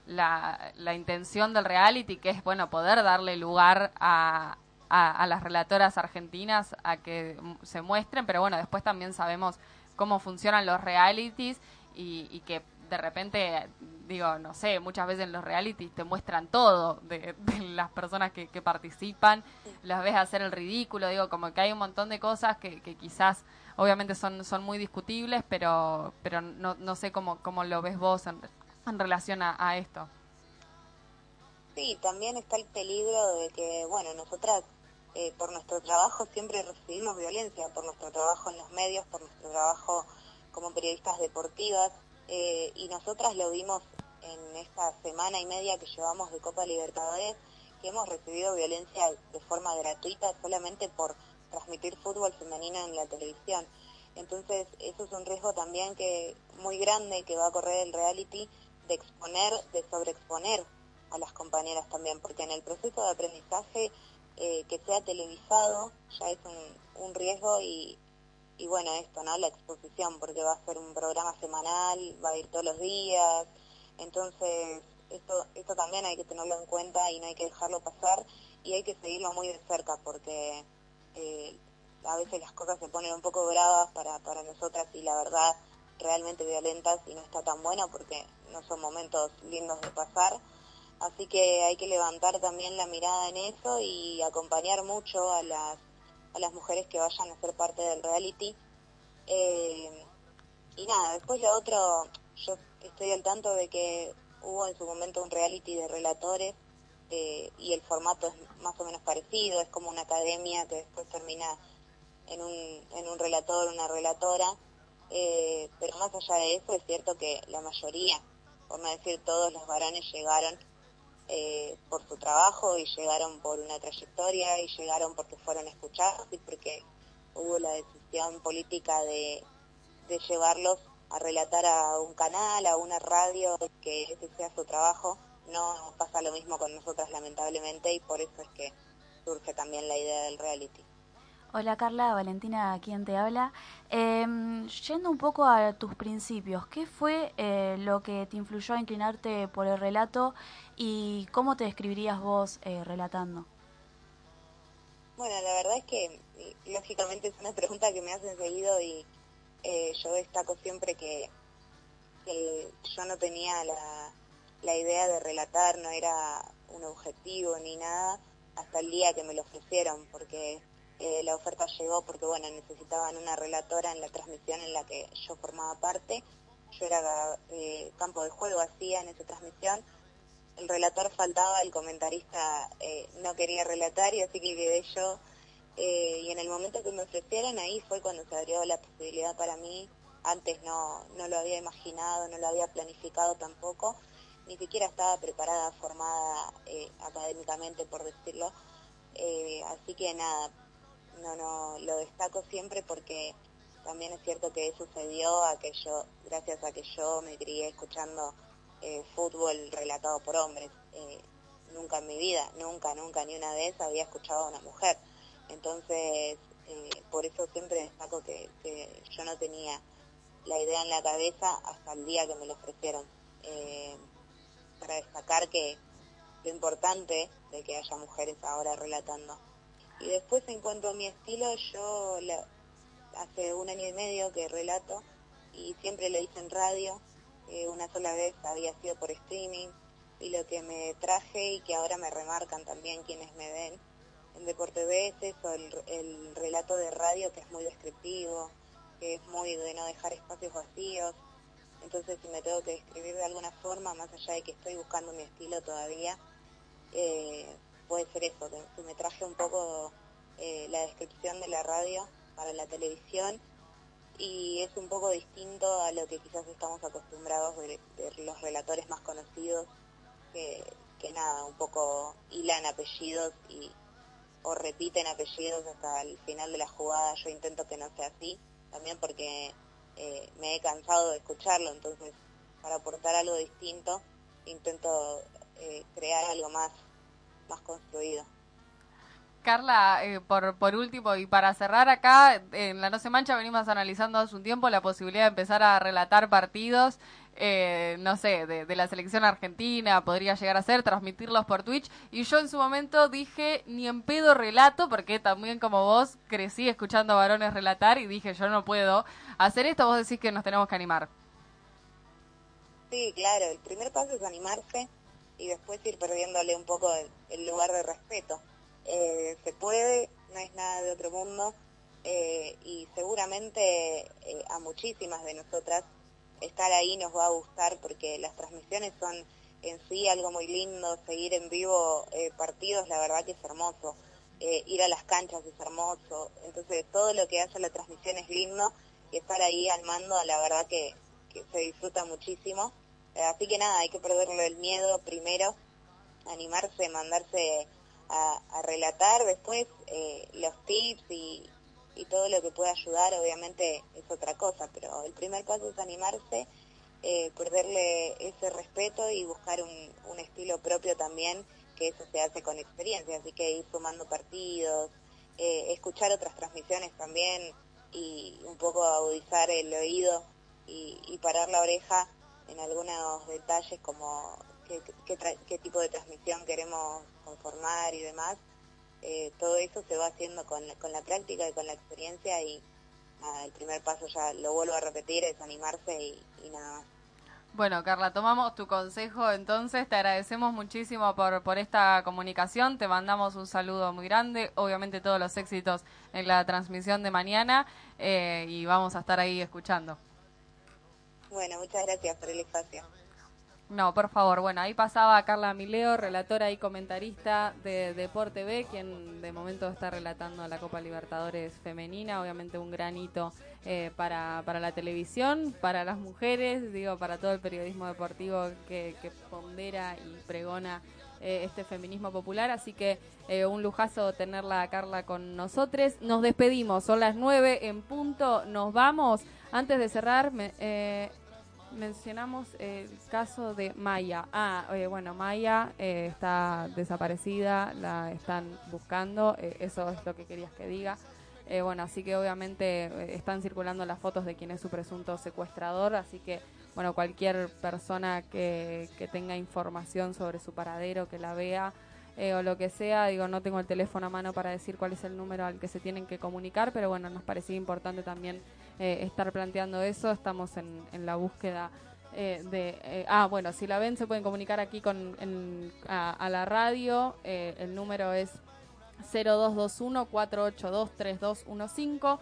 Speaker 2: la, la intención del reality, que es bueno poder darle lugar a, a, a las relatoras argentinas a que se muestren, pero bueno, después también sabemos cómo funcionan los realities y, y que de repente, digo, no sé, muchas veces en los realities te muestran todo de, las personas que, que participan, las ves hacer el ridículo, digo, como que hay un montón de cosas que, quizás obviamente son, son muy discutibles, pero, pero no, no sé cómo, cómo lo ves vos en, en relación a, a esto.
Speaker 33: Sí, también está el peligro de que, bueno, nosotras eh, por nuestro trabajo siempre recibimos violencia, por nuestro trabajo en los medios, por nuestro trabajo como periodistas deportivas, eh, y nosotras lo vimos en esta semana y media que llevamos de Copa Libertadores, que hemos recibido violencia de forma gratuita solamente por transmitir fútbol femenino en la televisión. Entonces, eso es un riesgo también que muy grande que va a correr el reality de exponer, de sobreexponer a las compañeras también, porque en el proceso de aprendizaje eh, que sea televisado ya es un, un riesgo y, y bueno, esto, ¿no? La exposición, porque va a ser un programa semanal, va a ir todos los días, entonces esto, esto también hay que tenerlo en cuenta y no hay que dejarlo pasar y hay que seguirlo muy de cerca porque eh, a veces las cosas se ponen un poco bravas para, para nosotras y la verdad realmente violentas y no está tan bueno porque no son momentos lindos de pasar. Así que hay que levantar también la mirada en eso y acompañar mucho a las, a las mujeres que vayan a ser parte del reality. Eh, y nada, después lo otro, yo estoy al tanto de que hubo en su momento un reality de relatores eh, y el formato es más o menos parecido, es como una academia que después termina en un, en un relator, una relatora, eh, pero más allá de eso es cierto que la mayoría, por no decir todos los varones llegaron eh, por su trabajo y llegaron por una trayectoria y llegaron porque fueron escuchados y porque hubo la decisión política de, de llevarlos a relatar a un canal, a una radio, que ese sea su trabajo. No pasa lo mismo con nosotras lamentablemente y por eso es que surge también la idea del reality.
Speaker 6: Hola Carla, Valentina, ¿quién te habla? Eh, yendo un poco a tus principios, ¿qué fue eh, lo que te influyó a inclinarte por el relato y cómo te describirías vos eh, relatando?
Speaker 33: Bueno, la verdad es que eh, lógicamente es una pregunta que me hacen seguido y eh, yo destaco siempre que, que yo no tenía la, la idea de relatar, no era un objetivo ni nada hasta el día que me lo ofrecieron, porque eh, la oferta llegó porque bueno necesitaban una relatora en la transmisión en la que yo formaba parte. Yo era eh, campo de juego, hacía en esa transmisión. El relator faltaba, el comentarista eh, no quería relatar y así que quedé yo. Eh, y en el momento que me ofrecieron ahí fue cuando se abrió la posibilidad para mí. Antes no, no lo había imaginado, no lo había planificado tampoco. Ni siquiera estaba preparada, formada eh, académicamente, por decirlo. Eh, así que nada, no, no, lo destaco siempre porque también es cierto que sucedió a que yo, gracias a que yo me crié escuchando eh, fútbol relatado por hombres. Eh, nunca en mi vida, nunca, nunca, ni una vez había escuchado a una mujer. Entonces, eh, por eso siempre destaco que, que, yo no tenía la idea en la cabeza hasta el día que me lo ofrecieron. Eh, para destacar que lo importante de que haya mujeres ahora relatando. Y después en cuanto a mi estilo, yo la, hace un año y medio que relato y siempre lo hice en radio. Eh, una sola vez había sido por streaming y lo que me traje y que ahora me remarcan también quienes me ven en Deporte B es eso, el, el relato de radio que es muy descriptivo, que es muy de no dejar espacios vacíos. Entonces si me tengo que describir de alguna forma, más allá de que estoy buscando mi estilo todavía, eh, puede ser eso, que me traje un poco eh, la descripción de la radio para la televisión y es un poco distinto a lo que quizás estamos acostumbrados de, de los relatores más conocidos que, que nada, un poco hilan apellidos y o repiten apellidos hasta el final de la jugada. Yo intento que no sea así, también porque eh, me he cansado de escucharlo, entonces para aportar algo distinto intento eh, crear algo más, más construido.
Speaker 2: Carla, eh, por, por último, y para cerrar acá, en La No Se Mancha venimos analizando hace un tiempo la posibilidad de empezar a relatar partidos, eh, no sé, de, de la selección argentina, podría llegar a ser, transmitirlos por Twitch. Y yo en su momento dije, ni en pedo relato, porque también como vos crecí escuchando varones relatar y dije, yo no puedo hacer esto, vos decís que nos tenemos que animar.
Speaker 33: Sí, claro, el primer paso es animarse y después ir perdiéndole un poco el, el lugar de respeto. Eh, se puede, no es nada de otro mundo eh, y seguramente eh, a muchísimas de nosotras estar ahí nos va a gustar porque las transmisiones son en sí algo muy lindo, seguir en vivo eh, partidos la verdad que es hermoso, eh, ir a las canchas es hermoso, entonces todo lo que hace la transmisión es lindo y estar ahí al mando la verdad que, que se disfruta muchísimo. Eh, así que nada, hay que perderle el miedo primero, animarse, mandarse a, a relatar, después eh, los tips y, y todo lo que pueda ayudar obviamente es otra cosa, pero el primer paso es animarse, eh, perderle ese respeto y buscar un, un estilo propio también, que eso se hace con experiencia, así que ir sumando partidos, eh, escuchar otras transmisiones también y un poco agudizar el oído y, y parar la oreja en algunos detalles como qué, tipo de transmisión queremos conformar y demás. Eh, todo eso se va haciendo con la, con la práctica y con la experiencia y el primer paso ya lo vuelvo a repetir, es animarse y, y nada más.
Speaker 2: Bueno, Carla, tomamos tu consejo, entonces te agradecemos muchísimo por, por esta comunicación, te mandamos un saludo muy grande, obviamente todos los éxitos en la transmisión de mañana eh, y vamos a estar ahí escuchando.
Speaker 33: Bueno, muchas gracias por el espacio.
Speaker 2: No, por favor, bueno, ahí pasaba Carla Mileo, relatora y comentarista de Deporte B, quien de momento está relatando la Copa Libertadores femenina, obviamente un gran hito eh, para, para la televisión, para las mujeres, digo, para todo el periodismo deportivo que, pondera y pregona eh, este feminismo popular, así que eh, un lujazo tenerla Carla con nosotros. Nos despedimos, son las nueve en punto, nos vamos. Antes de cerrar, me, mencionamos el caso de Maya. Ah, eh, bueno, Maya eh, está desaparecida, la están buscando, eh, eso es lo que querías que diga. Eh, bueno, así que obviamente eh, están circulando las fotos de quién es su presunto secuestrador, así que, bueno, cualquier persona que, que tenga información sobre su paradero, que la vea o lo que sea, digo, no tengo el teléfono a mano para decir cuál es el número al que se tienen que comunicar, pero bueno, nos parecía importante también eh, estar planteando eso, estamos en, en la búsqueda eh, de... eh, ah, bueno, si la ven se pueden comunicar aquí con en- a, a la radio, eh, el número es 0221-482-3215,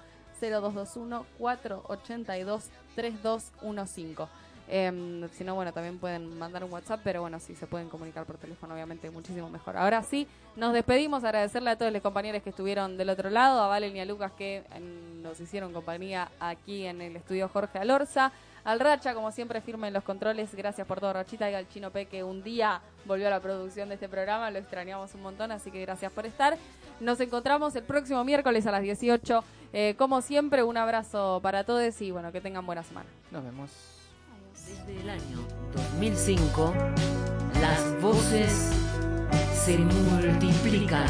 Speaker 2: 0221-482-3215. Em, si no, bueno, también pueden mandar un WhatsApp, pero bueno, si se pueden comunicar por teléfono, obviamente muchísimo mejor. Ahora sí, nos despedimos, agradecerle a todos los compañeros que estuvieron del otro lado, a Valen y a Lucas que em, nos hicieron compañía aquí en el estudio Jorge Alorza, al Racha, como siempre, firme en los controles, gracias por todo, Rachita, y al Chino P, que un día volvió a la producción de este programa, lo extrañamos un montón, así que gracias por estar. Nos encontramos el próximo miércoles a las 18. Eh, como siempre, un abrazo para todos y bueno, que tengan buena semana.
Speaker 5: Nos vemos.
Speaker 1: Desde el año 2005, las voces se multiplican.